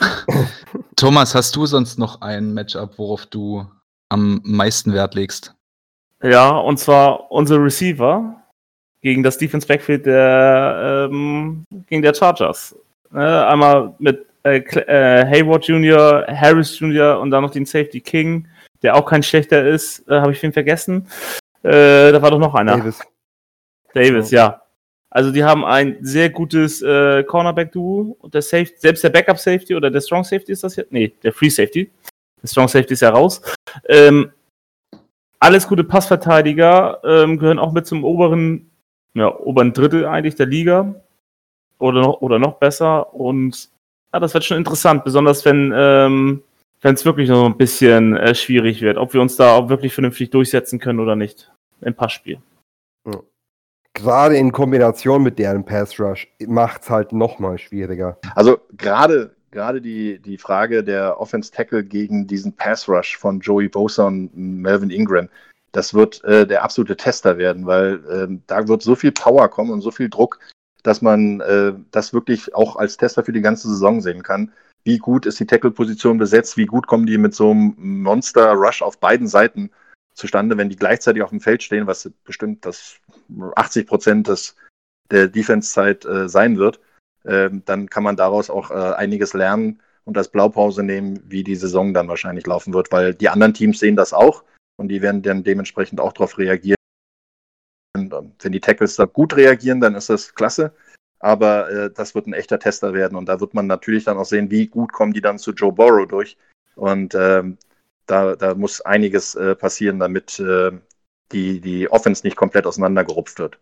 *laughs* Thomas, hast du sonst noch ein Matchup, worauf du am meisten Wert legst? Ja, und zwar unsere Receiver gegen das Defense Backfield der, ähm, gegen der Chargers. Äh, einmal mit äh, äh, Hayward Jr., Harris Jr. und dann noch den Safety King, der auch kein schlechter ist. Äh, Habe ich wen vergessen? Äh, da war doch noch einer. Davis. Davis, ja. Also die haben ein sehr gutes äh, Cornerback-Duo. Und der Safety, selbst der Backup-Safety oder der Strong Safety ist das jetzt? Nee, der Free Safety. Der Strong Safety ist ja raus. Ähm, alles gute Passverteidiger ähm, gehören auch mit zum oberen, ja, oberen Drittel eigentlich der Liga. Oder noch, oder noch besser. Und ja, das wird schon interessant, besonders wenn ähm, wenn es wirklich noch ein bisschen äh, schwierig wird, ob wir uns da auch wirklich vernünftig durchsetzen können oder nicht im Passspiel. Ja. Gerade in Kombination mit deren Pass Rush macht es halt nochmal schwieriger. Also gerade gerade die, die Frage der Offense Tackle gegen diesen Pass Rush von Joey Bosa und Melvin Ingram, das wird äh, der absolute Tester werden, weil äh, da wird so viel Power kommen und so viel Druck, dass man äh, das wirklich auch als Tester für die ganze Saison sehen kann wie gut ist die Tackle-Position besetzt, wie gut kommen die mit so einem Monster-Rush auf beiden Seiten zustande, wenn die gleichzeitig auf dem Feld stehen, was bestimmt das 80 Prozent der Defense-Zeit äh, sein wird, äh, dann kann man daraus auch äh, einiges lernen und als Blaupause nehmen, wie die Saison dann wahrscheinlich laufen wird, weil die anderen Teams sehen das auch und die werden dann dementsprechend auch darauf reagieren. Und, ähm, wenn die Tackles da gut reagieren, dann ist das klasse. Aber äh, das wird ein echter Tester werden. Und da wird man natürlich dann auch sehen, wie gut kommen die dann zu Joe Burrow durch. Und ähm, da, da muss einiges äh, passieren, damit äh, die, die Offense nicht komplett auseinandergerupft wird.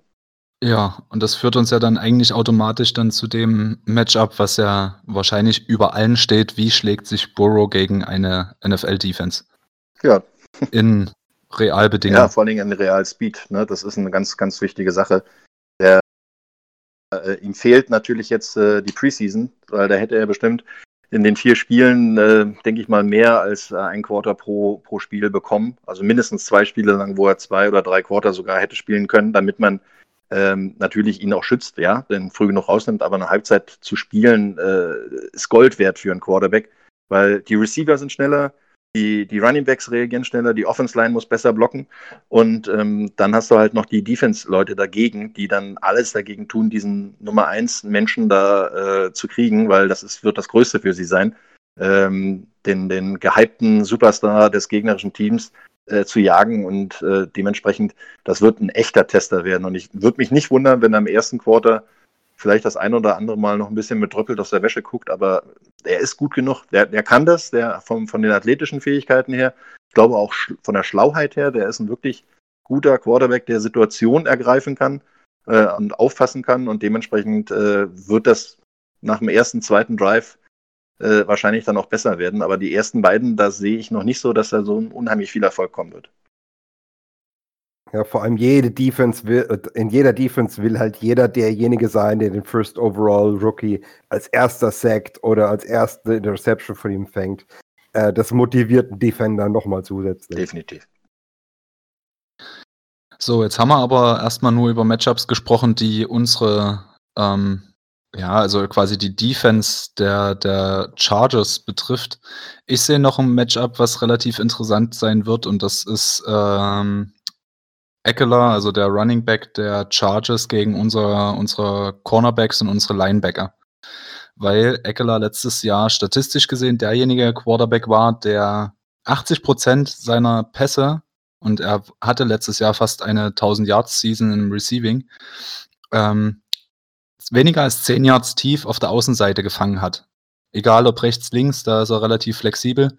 Ja, und das führt uns ja dann eigentlich automatisch dann zu dem Matchup, was ja wahrscheinlich über allen steht. Wie schlägt sich Burrow gegen eine NFL-Defense? Ja. In Realbedingungen. Ja, vor allem in Real Speed. Ne? Das ist eine ganz, ganz wichtige Sache. Der, äh, ihm fehlt natürlich jetzt äh, die Preseason, weil da hätte er bestimmt in den vier Spielen, äh, denke ich mal, mehr als äh, ein Quarter pro, pro Spiel bekommen. Also mindestens zwei Spiele lang, wo er zwei oder drei Quarter sogar hätte spielen können, damit man ähm, natürlich ihn auch schützt, ja, denn früh genug rausnimmt, aber eine Halbzeit zu spielen äh, ist Gold wert für einen Quarterback, weil die Receiver sind schneller, die, die Running Backs reagieren schneller, die Offense Line muss besser blocken und ähm, dann hast du halt noch die Defense-Leute dagegen, die dann alles dagegen tun, diesen Nummer 1 Menschen da äh, zu kriegen, weil das ist, wird das Größte für sie sein, ähm, den, den gehypten Superstar des gegnerischen Teams äh, zu jagen und äh, dementsprechend, das wird ein echter Tester werden. Und ich würde mich nicht wundern, wenn im ersten Quarter vielleicht das ein oder andere Mal noch ein bisschen mit Dröppelt aus der Wäsche guckt, aber er ist gut genug. Der, der kann das, der vom, von den athletischen Fähigkeiten her, ich glaube auch von der Schlauheit her, der ist ein wirklich guter Quarterback, der Situationen ergreifen kann äh, und auffassen kann und dementsprechend äh, wird das nach dem ersten, zweiten Drive äh, wahrscheinlich dann auch besser werden. Aber die ersten beiden, da sehe ich noch nicht so, dass da so ein unheimlich viel Erfolg kommen wird. Ja, vor allem jede Defense will, in jeder Defense will halt jeder derjenige sein, der den First Overall Rookie als erster sackt oder als erste Interception von ihm fängt. Äh, das motiviert einen Defender nochmal zusätzlich. Definitiv. So, jetzt haben wir aber erstmal nur über Matchups gesprochen, die unsere ähm, ja, also quasi die Defense der, der Chargers betrifft. Ich sehe noch ein Matchup, was relativ interessant sein wird, und das ist ähm, Eckler, also der Running Back der Chargers gegen unsere, unsere Cornerbacks und unsere Linebacker. Weil Eckler letztes Jahr statistisch gesehen derjenige Quarterback war, der 80 Prozent seiner Pässe und er hatte letztes Jahr fast eine 1000 Yards Season im Receiving, ähm, weniger als 10 Yards tief auf der Außenseite gefangen hat. Egal ob rechts, links, da ist er relativ flexibel.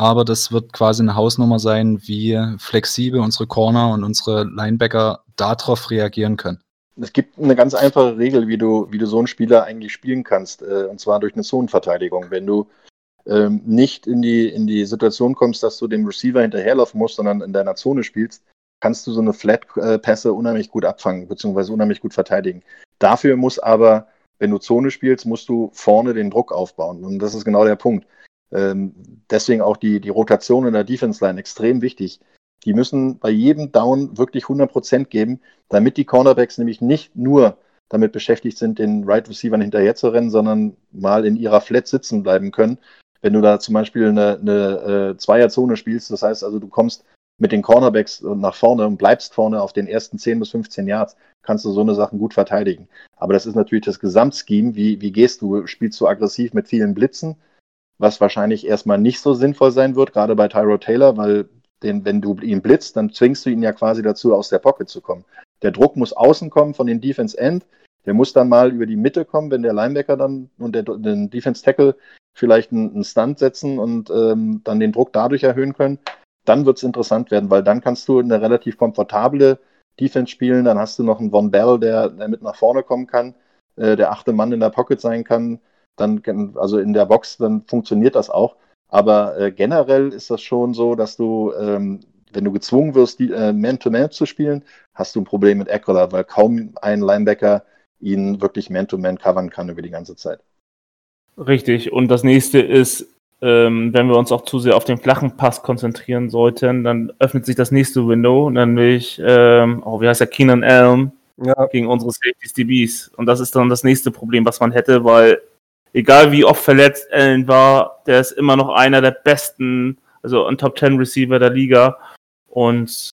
Aber das wird quasi eine Hausnummer sein, wie flexibel unsere Corner und unsere Linebacker darauf reagieren können. Es gibt eine ganz einfache Regel, wie du, wie du so einen Spieler eigentlich spielen kannst, äh, und zwar durch eine Zonenverteidigung. Wenn du ähm, nicht in die, in die Situation kommst, dass du dem Receiver hinterherlaufen musst, sondern in deiner Zone spielst, kannst du so eine Flat-Pässe unheimlich gut abfangen, beziehungsweise unheimlich gut verteidigen. Dafür muss aber, wenn du Zone spielst, musst du vorne den Druck aufbauen. Und das ist genau der Punkt. Ähm, deswegen auch die, die Rotation in der Defense-Line extrem wichtig. Die müssen bei jedem Down wirklich 100% geben, damit die Cornerbacks nämlich nicht nur damit beschäftigt sind, den Right Receivern hinterher zu rennen, sondern mal in ihrer Flat sitzen bleiben können. Wenn du da zum Beispiel eine, eine äh, Zweierzone spielst, das heißt also, du kommst mit den Cornerbacks nach vorne und bleibst vorne auf den ersten 10 bis 15 Yards, kannst du so eine Sachen gut verteidigen. Aber das ist natürlich das Gesamtscheme. Wie, wie gehst du? Spielst du aggressiv mit vielen Blitzen, was wahrscheinlich erstmal nicht so sinnvoll sein wird, gerade bei Tyro Taylor, weil den, wenn du ihn blitzt, dann zwingst du ihn ja quasi dazu, aus der Pocket zu kommen. Der Druck muss außen kommen von den Defense End. Der muss dann mal über die Mitte kommen, wenn der Linebacker dann und der den Defense Tackle vielleicht einen, einen Stunt setzen und ähm, dann den Druck dadurch erhöhen können dann wird es interessant werden, weil dann kannst du eine relativ komfortable Defense spielen. Dann hast du noch einen Von Bell, der, der mit nach vorne kommen kann, äh, der achte Mann in der Pocket sein kann. Dann, also in der Box, dann funktioniert das auch. Aber äh, generell ist das schon so, dass du, ähm, wenn du gezwungen wirst, die, äh, Man-to-Man zu spielen, hast du ein Problem mit Eckler, weil kaum ein Linebacker ihn wirklich Man-to-Man covern kann über die ganze Zeit. Richtig. Und das nächste ist, ähm, wenn wir uns auch zu sehr auf den flachen Pass konzentrieren sollten, dann öffnet sich das nächste Window, nämlich, ähm, oh, wie heißt der, Keenan Elm ja. gegen unsere Safeties DBs. Und das ist dann das nächste Problem, was man hätte, weil egal wie oft verletzt Allen war, der ist immer noch einer der besten, also ein Top 10 Receiver der Liga. Und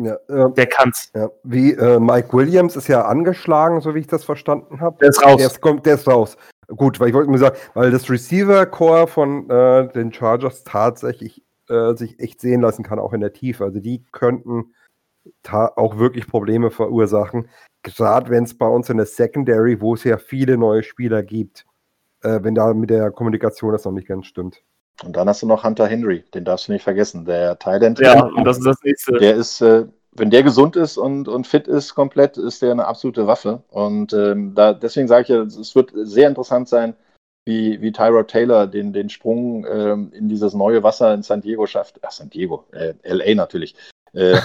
ja, äh, der kann's. Ja. Wie äh, Mike Williams ist ja angeschlagen, so wie ich das verstanden habe. Der ist raus. Der ist, der ist raus. Gut, weil ich wollte nur sagen, weil das Receiver-Core von äh, den Chargers tatsächlich äh, sich echt sehen lassen kann, auch in der Tiefe. Also die könnten auch wirklich Probleme verursachen. Gerade wenn es bei uns in der Secondary, wo es ja viele neue Spieler gibt, äh, wenn da mit der Kommunikation das noch nicht ganz stimmt. Und dann hast du noch Hunter Henry, den darfst du nicht vergessen. Der Thailand. Ja, und das ist das nächste. Der ist, äh, wenn der gesund ist und, und fit ist komplett, ist der eine absolute Waffe. Und ähm, da, deswegen sage ich ja, es wird sehr interessant sein, wie, wie Tyrod Taylor den, den Sprung ähm, in dieses neue Wasser in San Diego schafft. Ach, San Diego, äh, LA natürlich. Äh,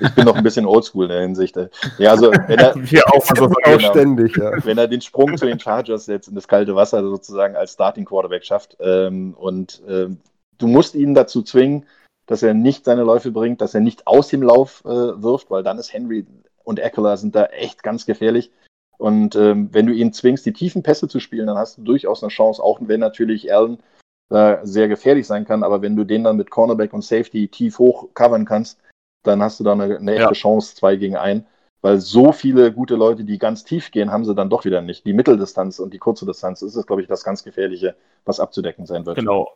ich bin noch ein bisschen oldschool in der Hinsicht. Ja, also wenn er, Wir auch, so genau, ständig, ja. wenn er den Sprung zu den Chargers jetzt in das kalte Wasser sozusagen als Starting Quarterback schafft ähm, und ähm, du musst ihn dazu zwingen, dass er nicht seine Läufe bringt, dass er nicht aus dem Lauf äh, wirft, weil dann ist Henry und Eckler sind da echt ganz gefährlich. Und ähm, wenn du ihn zwingst, die tiefen Pässe zu spielen, dann hast du durchaus eine Chance, auch wenn natürlich Allen da sehr gefährlich sein kann, aber wenn du den dann mit Cornerback und Safety tief hoch covern kannst, dann hast du da eine, eine echte ja. Chance, zwei gegen ein. Weil so viele gute Leute, die ganz tief gehen, haben sie dann doch wieder nicht. Die Mitteldistanz und die kurze Distanz ist es, glaube ich, das ganz Gefährliche, was abzudecken sein wird. Genau.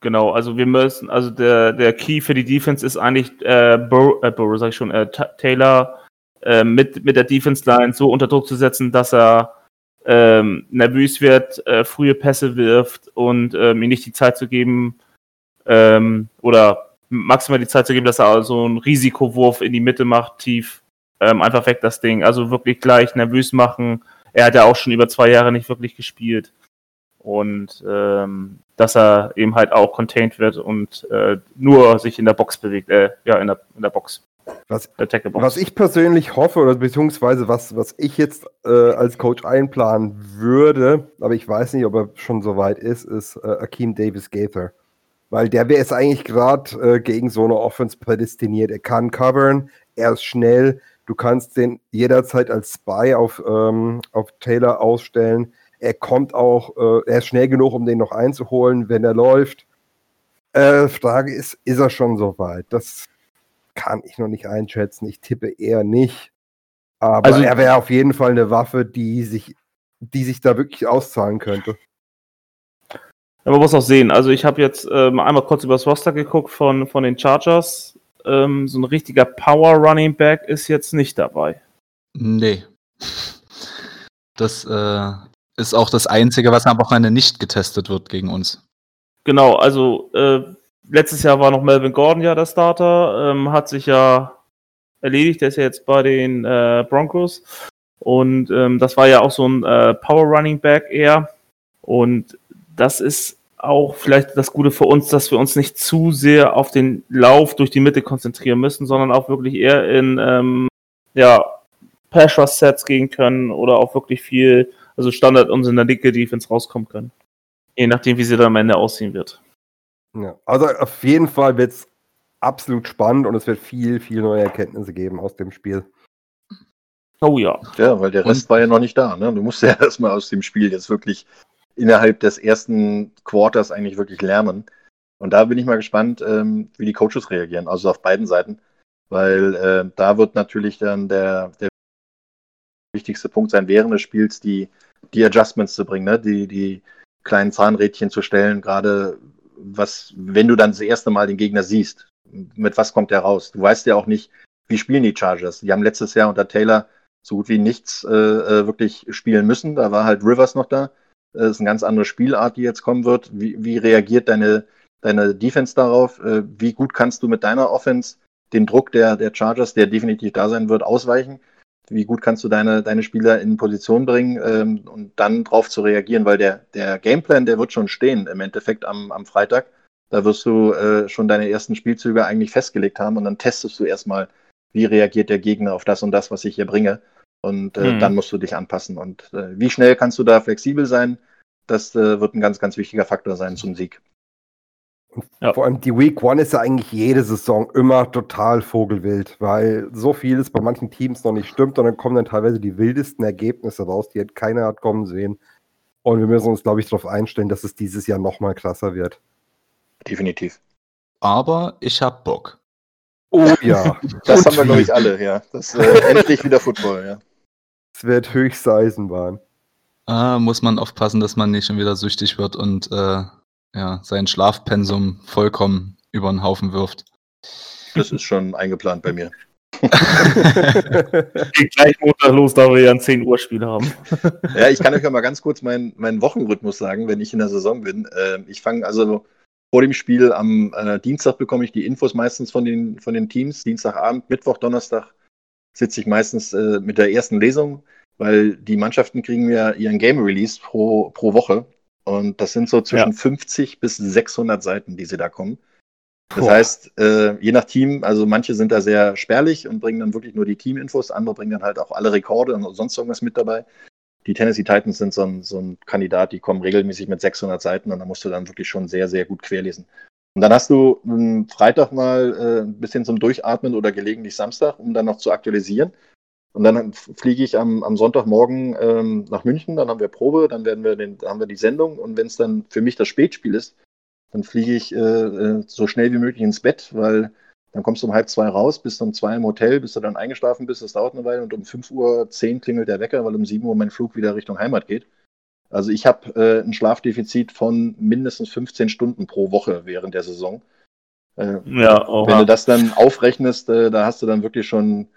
Genau, also wir müssen, also der, der Key für die Defense ist eigentlich äh, Burrow, äh, Burrow sag ich schon, äh, Taylor äh, mit, mit der Defense-Line so unter Druck zu setzen, dass er ähm, nervös wird, äh, frühe Pässe wirft und ähm, ihm nicht die Zeit zu geben ähm, oder maximal die Zeit zu geben, dass er also einen Risikowurf in die Mitte macht, tief, ähm, einfach weg das Ding. Also wirklich gleich nervös machen. Er hat ja auch schon über zwei Jahre nicht wirklich gespielt. Und ähm, dass er eben halt auch contained wird und äh, nur sich in der Box bewegt, äh, ja, in der, in der Box. Was, was ich persönlich hoffe, oder beziehungsweise was, was ich jetzt äh, als Coach einplanen würde, aber ich weiß nicht, ob er schon so weit ist, ist äh, Akeem Davis Gaither. Weil der wäre jetzt eigentlich gerade äh, gegen so eine Offense prädestiniert. Er kann covern, er ist schnell, du kannst den jederzeit als Spy auf, ähm, auf Taylor ausstellen. Er kommt auch, äh, er ist schnell genug, um den noch einzuholen, wenn er läuft. Äh, Frage ist, ist er schon so weit? Das kann ich noch nicht einschätzen. Ich tippe eher nicht. Aber also, er wäre auf jeden Fall eine Waffe, die sich, die sich da wirklich auszahlen könnte. Ja, man muss auch sehen. Also ich habe jetzt ähm, einmal kurz über das Roster geguckt von, von den Chargers. Ähm, so ein richtiger Power Running Back ist jetzt nicht dabei. Nee. Das äh, ist auch das Einzige, was am Wochenende nicht getestet wird gegen uns. Genau, also äh, letztes Jahr war noch Melvin Gordon ja der Starter, ähm, hat sich ja erledigt, der ist ja jetzt bei den äh, Broncos. Und ähm, das war ja auch so ein äh, Power Running Back eher. Und das ist auch vielleicht das Gute für uns, dass wir uns nicht zu sehr auf den Lauf durch die Mitte konzentrieren müssen, sondern auch wirklich eher in ähm, ja, Pass-Rush-Sets gehen können oder auch wirklich viel, also Standard uns in der dicke Defense rauskommen können. Je nachdem, wie sie dann am Ende aussehen wird. Ja, also auf jeden Fall wird es absolut spannend und es wird viel, viel neue Erkenntnisse geben aus dem Spiel. Oh ja. Ja, weil der Rest und, war ja noch nicht da. Ne? Du musst ja *laughs* erstmal aus dem Spiel jetzt wirklich innerhalb des ersten Quarters eigentlich wirklich lernen. Und da bin ich mal gespannt, ähm, wie die Coaches reagieren, also auf beiden Seiten. Weil äh, da wird natürlich dann der, der wichtigste Punkt sein, während des Spiels die, die Adjustments zu bringen, ne? die, die kleinen Zahnrädchen zu stellen, gerade was, wenn du dann das erste Mal den Gegner siehst, mit was kommt der raus? Du weißt ja auch nicht, wie spielen die Chargers. Die haben letztes Jahr unter Taylor so gut wie nichts äh, äh wirklich spielen müssen. Da war halt Rivers noch da. Das ist eine ganz andere Spielart, die jetzt kommen wird. Wie, wie reagiert deine, deine Defense darauf? Äh, wie gut kannst du mit deiner Offense den Druck der, der Chargers, der definitiv da sein wird, ausweichen? Wie gut kannst du deine, deine Spieler in Position bringen ähm, und dann darauf zu reagieren? Weil der, der Gameplan, der wird schon stehen im Endeffekt am, am Freitag. Da wirst du äh, schon deine ersten Spielzüge eigentlich festgelegt haben und dann testest du erstmal, wie reagiert der Gegner auf das und das, was ich hier bringe. Und äh, mhm. dann musst du dich anpassen. Und äh, wie schnell kannst du da flexibel sein? Das äh, wird ein ganz, ganz wichtiger Faktor sein zum Sieg. Ja. Vor allem die Week One ist ja eigentlich jede Saison immer total vogelwild, weil so vieles bei manchen Teams noch nicht stimmt und dann kommen dann teilweise die wildesten Ergebnisse raus, die halt keiner hat kommen sehen. Und wir müssen uns, glaube ich, darauf einstellen, dass es dieses Jahr noch mal krasser wird. Definitiv. Aber ich hab Bock. Oh ja. *laughs* das haben wir, glaube ich, alle, ja. Das äh, endlich wieder Football, ja. Wird höchste Eisenbahn. Ah, muss man aufpassen, dass man nicht schon wieder süchtig wird und äh, ja, sein Schlafpensum vollkommen über den Haufen wirft. Das ist schon eingeplant bei mir. *laughs* Geht gleich Montag los, da wir ja ein 10 Uhr Spiel haben. *laughs* Ja, ich kann euch ja mal ganz kurz meinen, meinen Wochenrhythmus sagen, wenn ich in der Saison bin. Ähm, ich fange also vor dem Spiel am äh, Dienstag bekomme ich die Infos meistens von den, von den Teams. Dienstagabend, Mittwoch, Donnerstag sitze ich meistens äh, mit der ersten Lesung, weil die Mannschaften kriegen ja ihren Game Release pro, pro Woche. Und das sind so zwischen Ja. 50 bis 600 Seiten, die sie da kommen. Das Boah. heißt, äh, je nach Team, also manche sind da sehr spärlich und bringen dann wirklich nur die Teaminfos, andere bringen dann halt auch alle Rekorde und sonst irgendwas mit dabei. Die Tennessee Titans sind so ein, so ein Kandidat, die kommen regelmäßig mit 600 Seiten und da musst du dann wirklich schon sehr, sehr gut querlesen. Und dann hast du am Freitag mal äh, ein bisschen zum Durchatmen oder gelegentlich Samstag, um dann noch zu aktualisieren. Und dann fliege ich am, am Sonntagmorgen ähm, nach München, dann haben wir Probe, dann werden wir den, haben wir die Sendung und wenn es dann für mich das Spätspiel ist, dann fliege ich äh, äh, so schnell wie möglich ins Bett, weil dann kommst du um halb zwei raus, bist um zwei im Hotel, bis du dann eingeschlafen bist, das dauert eine Weile und um 5.10 Uhr klingelt der Wecker, weil um 7 Uhr mein Flug wieder Richtung Heimat geht. Also ich habe äh, ein Schlafdefizit von mindestens 15 Stunden pro Woche während der Saison. Äh, Ja, oha. wenn du das dann aufrechnest, äh, da hast du dann wirklich schon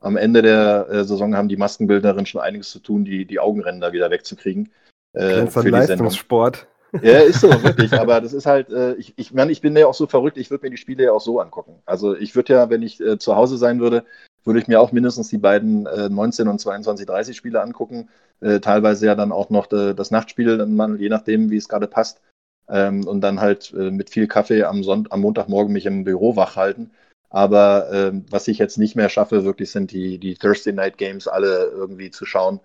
am Ende der äh, Saison haben die Maskenbildnerinnen schon einiges zu tun, die, die Augenränder wieder wegzukriegen. Äh, für. Leistungssport. Ja, ist so, wirklich. Aber das ist halt, äh, ich, ich meine, ich bin ja auch so verrückt, ich würde mir die Spiele ja auch so angucken. Also ich würde ja, wenn ich äh, zu Hause sein würde, würde ich mir auch mindestens die beiden äh, 19 und 22, 30 Spiele angucken. Äh, teilweise ja dann auch noch äh, das Nachtspiel, mal, je nachdem, wie es gerade passt. Ähm, und dann halt äh, mit viel Kaffee am, Sonnt am Montagmorgen mich im Büro wach halten. Aber ähm, was ich jetzt nicht mehr schaffe, wirklich sind die, die Thursday Night Games alle irgendwie zu schauen,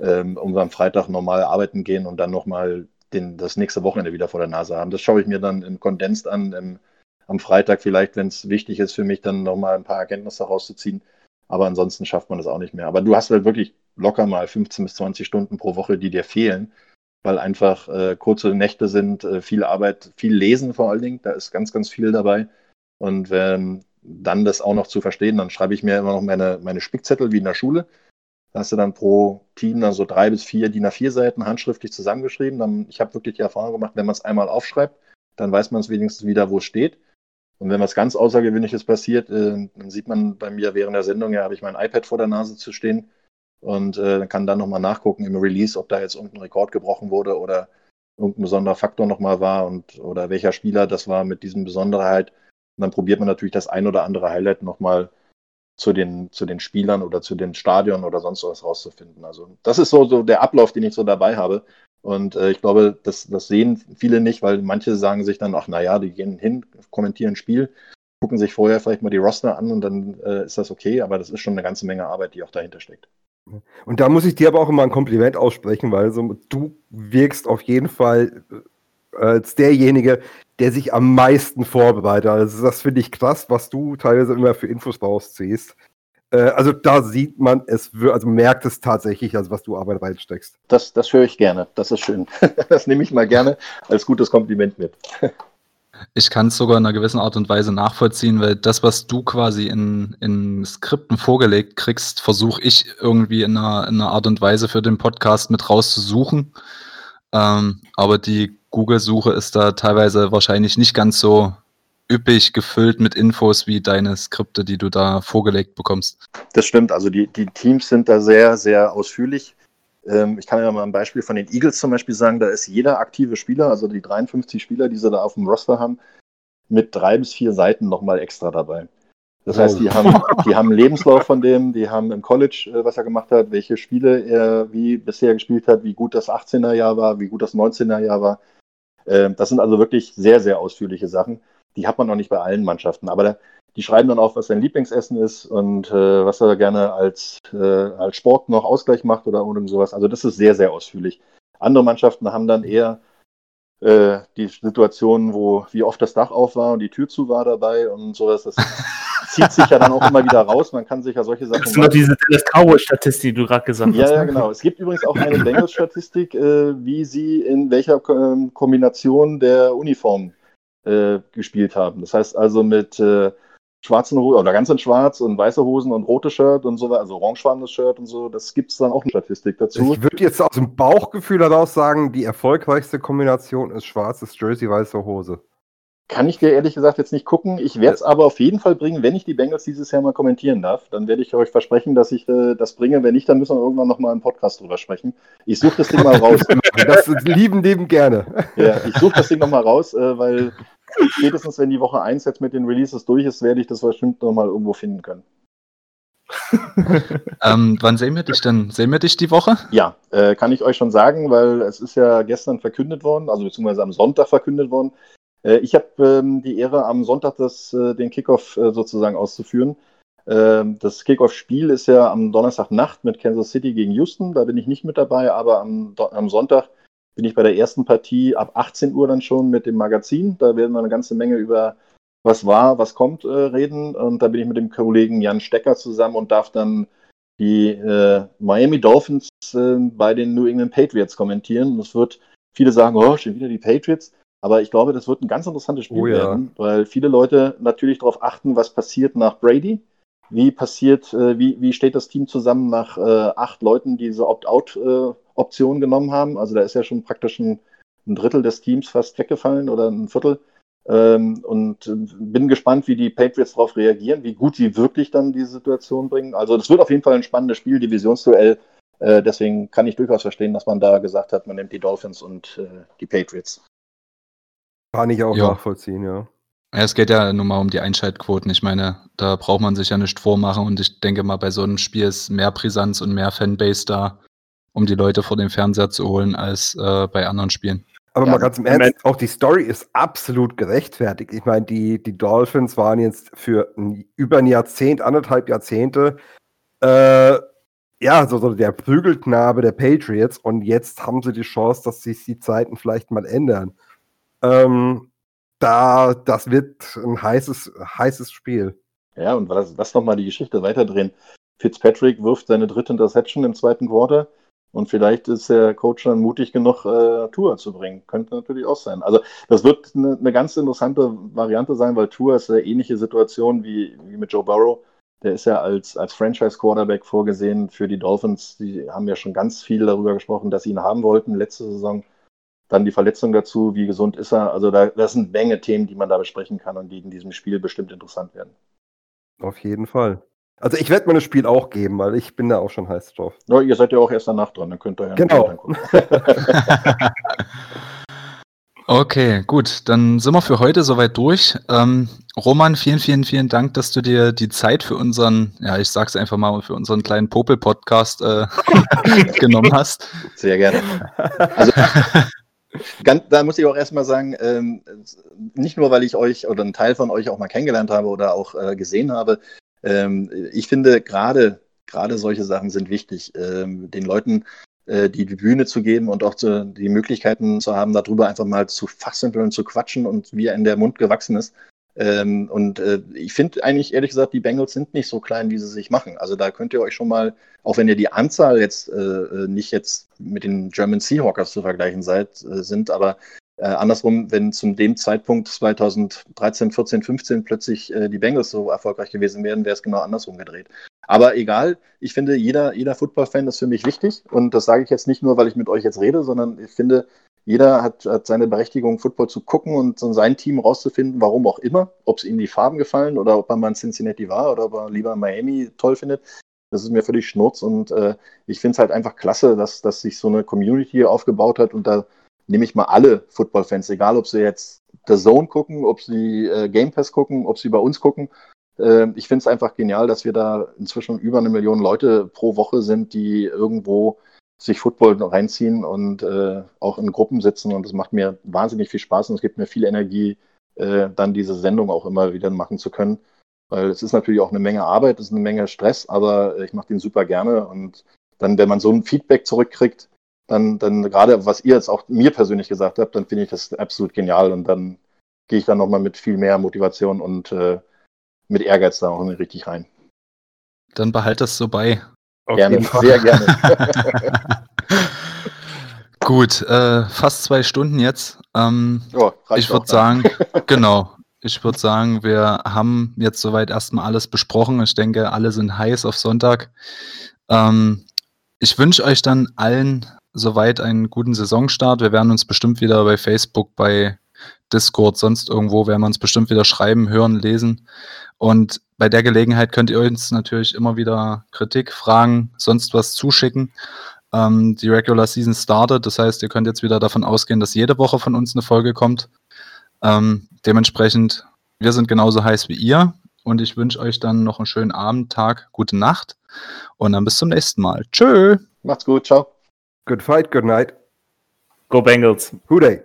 ähm, um am Freitag normal arbeiten gehen und dann nochmal das nächste Wochenende wieder vor der Nase haben. Das schaue ich mir dann im Kondenst an, im, am Freitag vielleicht, wenn es wichtig ist für mich, dann nochmal ein paar Erkenntnisse rauszuziehen. Aber ansonsten schafft man das auch nicht mehr. Aber du hast halt wirklich locker mal 15 bis 20 Stunden pro Woche, die dir fehlen, weil einfach äh, kurze Nächte sind, äh, viel Arbeit, viel Lesen vor allen Dingen. Da ist ganz, ganz viel dabei. Und ähm, dann das auch noch zu verstehen, dann schreibe ich mir immer noch meine, meine Spickzettel wie in der Schule. Da hast du dann pro Team dann so drei bis vier DIN A4 Seiten handschriftlich zusammengeschrieben. Dann, ich habe wirklich die Erfahrung gemacht, wenn man es einmal aufschreibt, dann weiß man es wenigstens wieder, wo es steht. Und wenn was ganz Außergewöhnliches passiert, äh, dann sieht man bei mir während der Sendung, ja, habe ich mein iPad vor der Nase zu stehen und äh, kann dann nochmal nachgucken im Release, ob da jetzt irgendein Rekord gebrochen wurde oder irgendein besonderer Faktor nochmal war und oder welcher Spieler das war mit diesem Besonderheit. Und dann probiert man natürlich das ein oder andere Highlight nochmal zu den, zu den Spielern oder zu den Stadion oder sonst was rauszufinden. Also das ist so, so der Ablauf, den ich so dabei habe. Und äh, ich glaube, das, das sehen viele nicht, weil manche sagen sich dann, ach naja, die gehen hin, kommentieren ein Spiel, gucken sich vorher vielleicht mal die Roster an und dann äh, ist das okay, aber das ist schon eine ganze Menge Arbeit, die auch dahinter steckt. Und da muss ich dir aber auch immer ein Kompliment aussprechen, weil so, du wirkst auf jeden Fall äh, als derjenige, der sich am meisten vorbereitet. Also das finde ich krass, was du teilweise immer für Infos rausziehst. Äh, also da sieht man es, also merkt es tatsächlich, also was du Arbeit reinsteckst. Das, das höre ich gerne. Das ist schön. *laughs* Das nehme ich mal gerne als gutes Kompliment mit. *laughs* Ich kann es sogar in einer gewissen Art und Weise nachvollziehen, weil das, was du quasi in, in Skripten vorgelegt kriegst, versuche ich irgendwie in einer, in einer Art und Weise für den Podcast mit rauszusuchen. Ähm, aber die Google-Suche ist da teilweise wahrscheinlich nicht ganz so üppig gefüllt mit Infos wie deine Skripte, die du da vorgelegt bekommst. Das stimmt. Also die, die Teams sind da sehr, sehr ausführlich. Ähm, ich kann ja mal ein Beispiel von den Eagles zum Beispiel sagen. Da ist jeder aktive Spieler, also die 53 Spieler, die sie da auf dem Roster haben, mit drei bis vier Seiten nochmal extra dabei. Das heißt, die haben, *laughs* die haben einen Lebenslauf von dem, die haben im College, äh, was er gemacht hat, welche Spiele er wie bisher gespielt hat, wie gut das 18er Jahr war, wie gut das 19er Jahr war. Ähm, Das sind also wirklich sehr, sehr ausführliche Sachen. Die hat man noch nicht bei allen Mannschaften. Aber da, die schreiben dann auch, was sein Lieblingsessen ist und äh, was er gerne als, äh, als Sport noch Ausgleich macht oder irgend sowas. Also das ist sehr, sehr ausführlich. Andere Mannschaften haben dann eher äh, die Situation, wo wie oft das Dach auf war und die Tür zu war dabei und sowas. Das *laughs* zieht sich ja dann auch immer wieder raus. Man kann sich ja solche Sachen. Das ist noch diese Dallas Cowboy-Statistik, die du gerade gesagt Ja, hast. ja, ne? genau. Es gibt übrigens auch eine Bengals-Statistik, äh, wie sie in welcher ähm, Kombination der Uniform äh, gespielt haben. Das heißt also mit äh, schwarzen Hosen oder ganz in schwarz und weiße Hosen und rote Shirt und so, also orangefarbenes Shirt und so. Das gibt es dann auch eine Statistik dazu. Ich würde jetzt aus dem Bauchgefühl heraus sagen, die erfolgreichste Kombination ist schwarzes Jersey, weiße Hose. Kann ich dir ehrlich gesagt jetzt nicht gucken. Ich werde es aber auf jeden Fall bringen, wenn ich die Bengals dieses Jahr mal kommentieren darf. Dann werde ich euch versprechen, dass ich äh, das bringe. Wenn nicht, dann müssen wir irgendwann nochmal im Podcast drüber sprechen. Ich suche das Ding mal raus. *laughs* Das lieben, lieben gerne. Ja, ich suche das Ding nochmal raus, äh, weil spätestens wenn die Woche 1 jetzt mit den Releases durch ist, werde ich das bestimmt nochmal irgendwo finden können. *laughs* ähm, wann sehen wir dich denn? Sehen wir dich die Woche? Ja, äh, kann ich euch schon sagen, weil es ist ja gestern verkündet worden, also beziehungsweise am Sonntag verkündet worden, ich habe ähm, die Ehre, am Sonntag das, äh, den Kickoff äh, sozusagen auszuführen. Ähm, das Kickoff-Spiel ist ja am Donnerstagnacht mit Kansas City gegen Houston. Da bin ich nicht mit dabei, aber am, am Sonntag bin ich bei der ersten Partie ab 18 Uhr dann schon mit dem Magazin. Da werden wir eine ganze Menge über was war, was kommt äh, reden. Und da bin ich mit dem Kollegen Jan Stecker zusammen und darf dann die äh, Miami Dolphins äh, bei den New England Patriots kommentieren. Und es wird viele sagen, oh, schon wieder die Patriots. Aber ich glaube, das wird ein ganz interessantes Spiel oh, ja. werden, weil viele Leute natürlich darauf achten, was passiert nach Brady. Wie passiert, äh, wie, wie steht das Team zusammen nach äh, acht Leuten, die diese Opt-out-Option äh, genommen haben? Also da ist ja schon praktisch ein, ein, Drittel des Teams fast weggefallen oder ein Viertel. Ähm, und äh, bin gespannt, wie die Patriots darauf reagieren, wie gut sie wirklich dann diese Situation bringen. Also das wird auf jeden Fall ein spannendes Spiel, Divisionsduell. Äh, deswegen kann ich durchaus verstehen, dass man da gesagt hat, man nimmt die Dolphins und äh, die Patriots. Kann ich auch ja. nachvollziehen, ja. Ja, es geht ja nun mal um die Einschaltquoten. Ich meine, da braucht man sich ja nicht vormachen und ich denke mal, bei so einem Spiel ist mehr Brisanz und mehr Fanbase da, um die Leute vor dem Fernseher zu holen, als äh, bei anderen Spielen. Aber ja, mal ganz im Ernst, auch die Story ist absolut gerechtfertigt. Ich meine, die, die Dolphins waren jetzt für ein, über ein Jahrzehnt, anderthalb Jahrzehnte, äh, ja, so, so der Prügelknabe der Patriots und jetzt haben sie die Chance, dass sich die Zeiten vielleicht mal ändern. Ähm, da, das wird ein heißes, heißes Spiel. Ja, und lass, lass noch mal die Geschichte weiterdrehen. Fitzpatrick wirft seine dritte Interception im zweiten Quarter und vielleicht ist der Coach dann mutig genug, äh, Tour zu bringen. Könnte natürlich auch sein. Also das wird eine, eine ganz interessante Variante sein, weil Tour ist eine ähnliche Situation wie, wie mit Joe Burrow. Der ist ja als, als Franchise-Quarterback vorgesehen für die Dolphins. Die haben ja schon ganz viel darüber gesprochen, dass sie ihn haben wollten letzte Saison. Dann die Verletzung dazu, wie gesund ist er. Also da, das sind Menge Themen, die man da besprechen kann und die in diesem Spiel bestimmt interessant werden. Auf jeden Fall. Also ich werde mir das Spiel auch geben, weil ich bin da auch schon heiß drauf. Ja, ihr seid ja auch erst danach dran, dann könnt ihr ja genau. *laughs* Okay, gut, dann sind wir für heute soweit durch. Ähm, Roman, vielen, vielen, vielen Dank, dass du dir die Zeit für unseren, ja, ich sag's einfach mal, für unseren kleinen Popel-Podcast äh, *laughs* genommen hast. Sehr gerne. Also, Ganz, da muss ich auch erstmal sagen, ähm, nicht nur, weil ich euch oder einen Teil von euch auch mal kennengelernt habe oder auch äh, gesehen habe, ähm, ich finde gerade gerade solche Sachen sind wichtig, ähm, den Leuten äh, die, die Bühne zu geben und auch zu, die Möglichkeiten zu haben, darüber einfach mal zu fachsimpeln, zu quatschen und wie er in der Mund gewachsen ist. Ähm, und äh, ich finde eigentlich, ehrlich gesagt, die Bengals sind nicht so klein, wie sie sich machen. Also da könnt ihr euch schon mal, auch wenn ihr die Anzahl jetzt äh, äh nicht jetzt mit den German Seahawkers zu vergleichen seid, äh, sind, aber äh, andersrum, wenn zu dem Zeitpunkt 2013, 14, 15 plötzlich äh, die Bengals so erfolgreich gewesen wären, wäre es genau andersrum gedreht. Aber egal, ich finde, jeder, jeder Football-Fan ist für mich wichtig. Und das sage ich jetzt nicht nur, weil ich mit euch jetzt rede, sondern ich finde, jeder hat, hat, seine Berechtigung, Football zu gucken und sein Team rauszufinden, warum auch immer. Ob es ihm die Farben gefallen oder ob er mal in Cincinnati war oder ob er lieber Miami toll findet. Das ist mir völlig schnurz und äh, ich finde es halt einfach klasse, dass, dass sich so eine Community aufgebaut hat und da nehme ich mal alle Football-Fans, egal ob sie jetzt The Zone gucken, ob sie äh, Game Pass gucken, ob sie bei uns gucken. Äh, ich finde es einfach genial, dass wir da inzwischen über eine Million Leute pro Woche sind, die irgendwo sich Football reinziehen und äh, auch in Gruppen sitzen. Und es macht mir wahnsinnig viel Spaß und es gibt mir viel Energie, äh, dann diese Sendung auch immer wieder machen zu können. Weil es ist natürlich auch eine Menge Arbeit, es ist eine Menge Stress, aber ich mache den super gerne. Und dann, wenn man so ein Feedback zurückkriegt, dann, dann gerade was ihr jetzt auch mir persönlich gesagt habt, dann finde ich das absolut genial. Und dann gehe ich dann nochmal mit viel mehr Motivation und äh, mit Ehrgeiz da auch richtig rein. Dann behalt das so bei. Gerne, sehr gerne. *laughs* Gut, äh, fast zwei Stunden jetzt. Ähm, oh, ich würde sagen, *laughs* genau. Ich würde sagen, wir haben jetzt soweit erstmal alles besprochen. Ich denke, alle sind heiß auf Sonntag. Ähm, ich wünsche euch dann allen soweit einen guten Saisonstart. Wir werden uns bestimmt wieder bei Facebook, bei Discord, sonst irgendwo werden wir uns bestimmt wieder schreiben, hören, lesen. Und bei der Gelegenheit könnt ihr uns natürlich immer wieder Kritik, Fragen, sonst was zuschicken. Ähm, die Regular Season startet, das heißt, ihr könnt jetzt wieder davon ausgehen, dass jede Woche von uns eine Folge kommt. Ähm, dementsprechend, wir sind genauso heiß wie ihr und ich wünsche euch dann noch einen schönen Abend, Tag, gute Nacht und dann bis zum nächsten Mal. Tschö! Macht's gut, ciao. Good fight, good night. Go Bengals. Who day?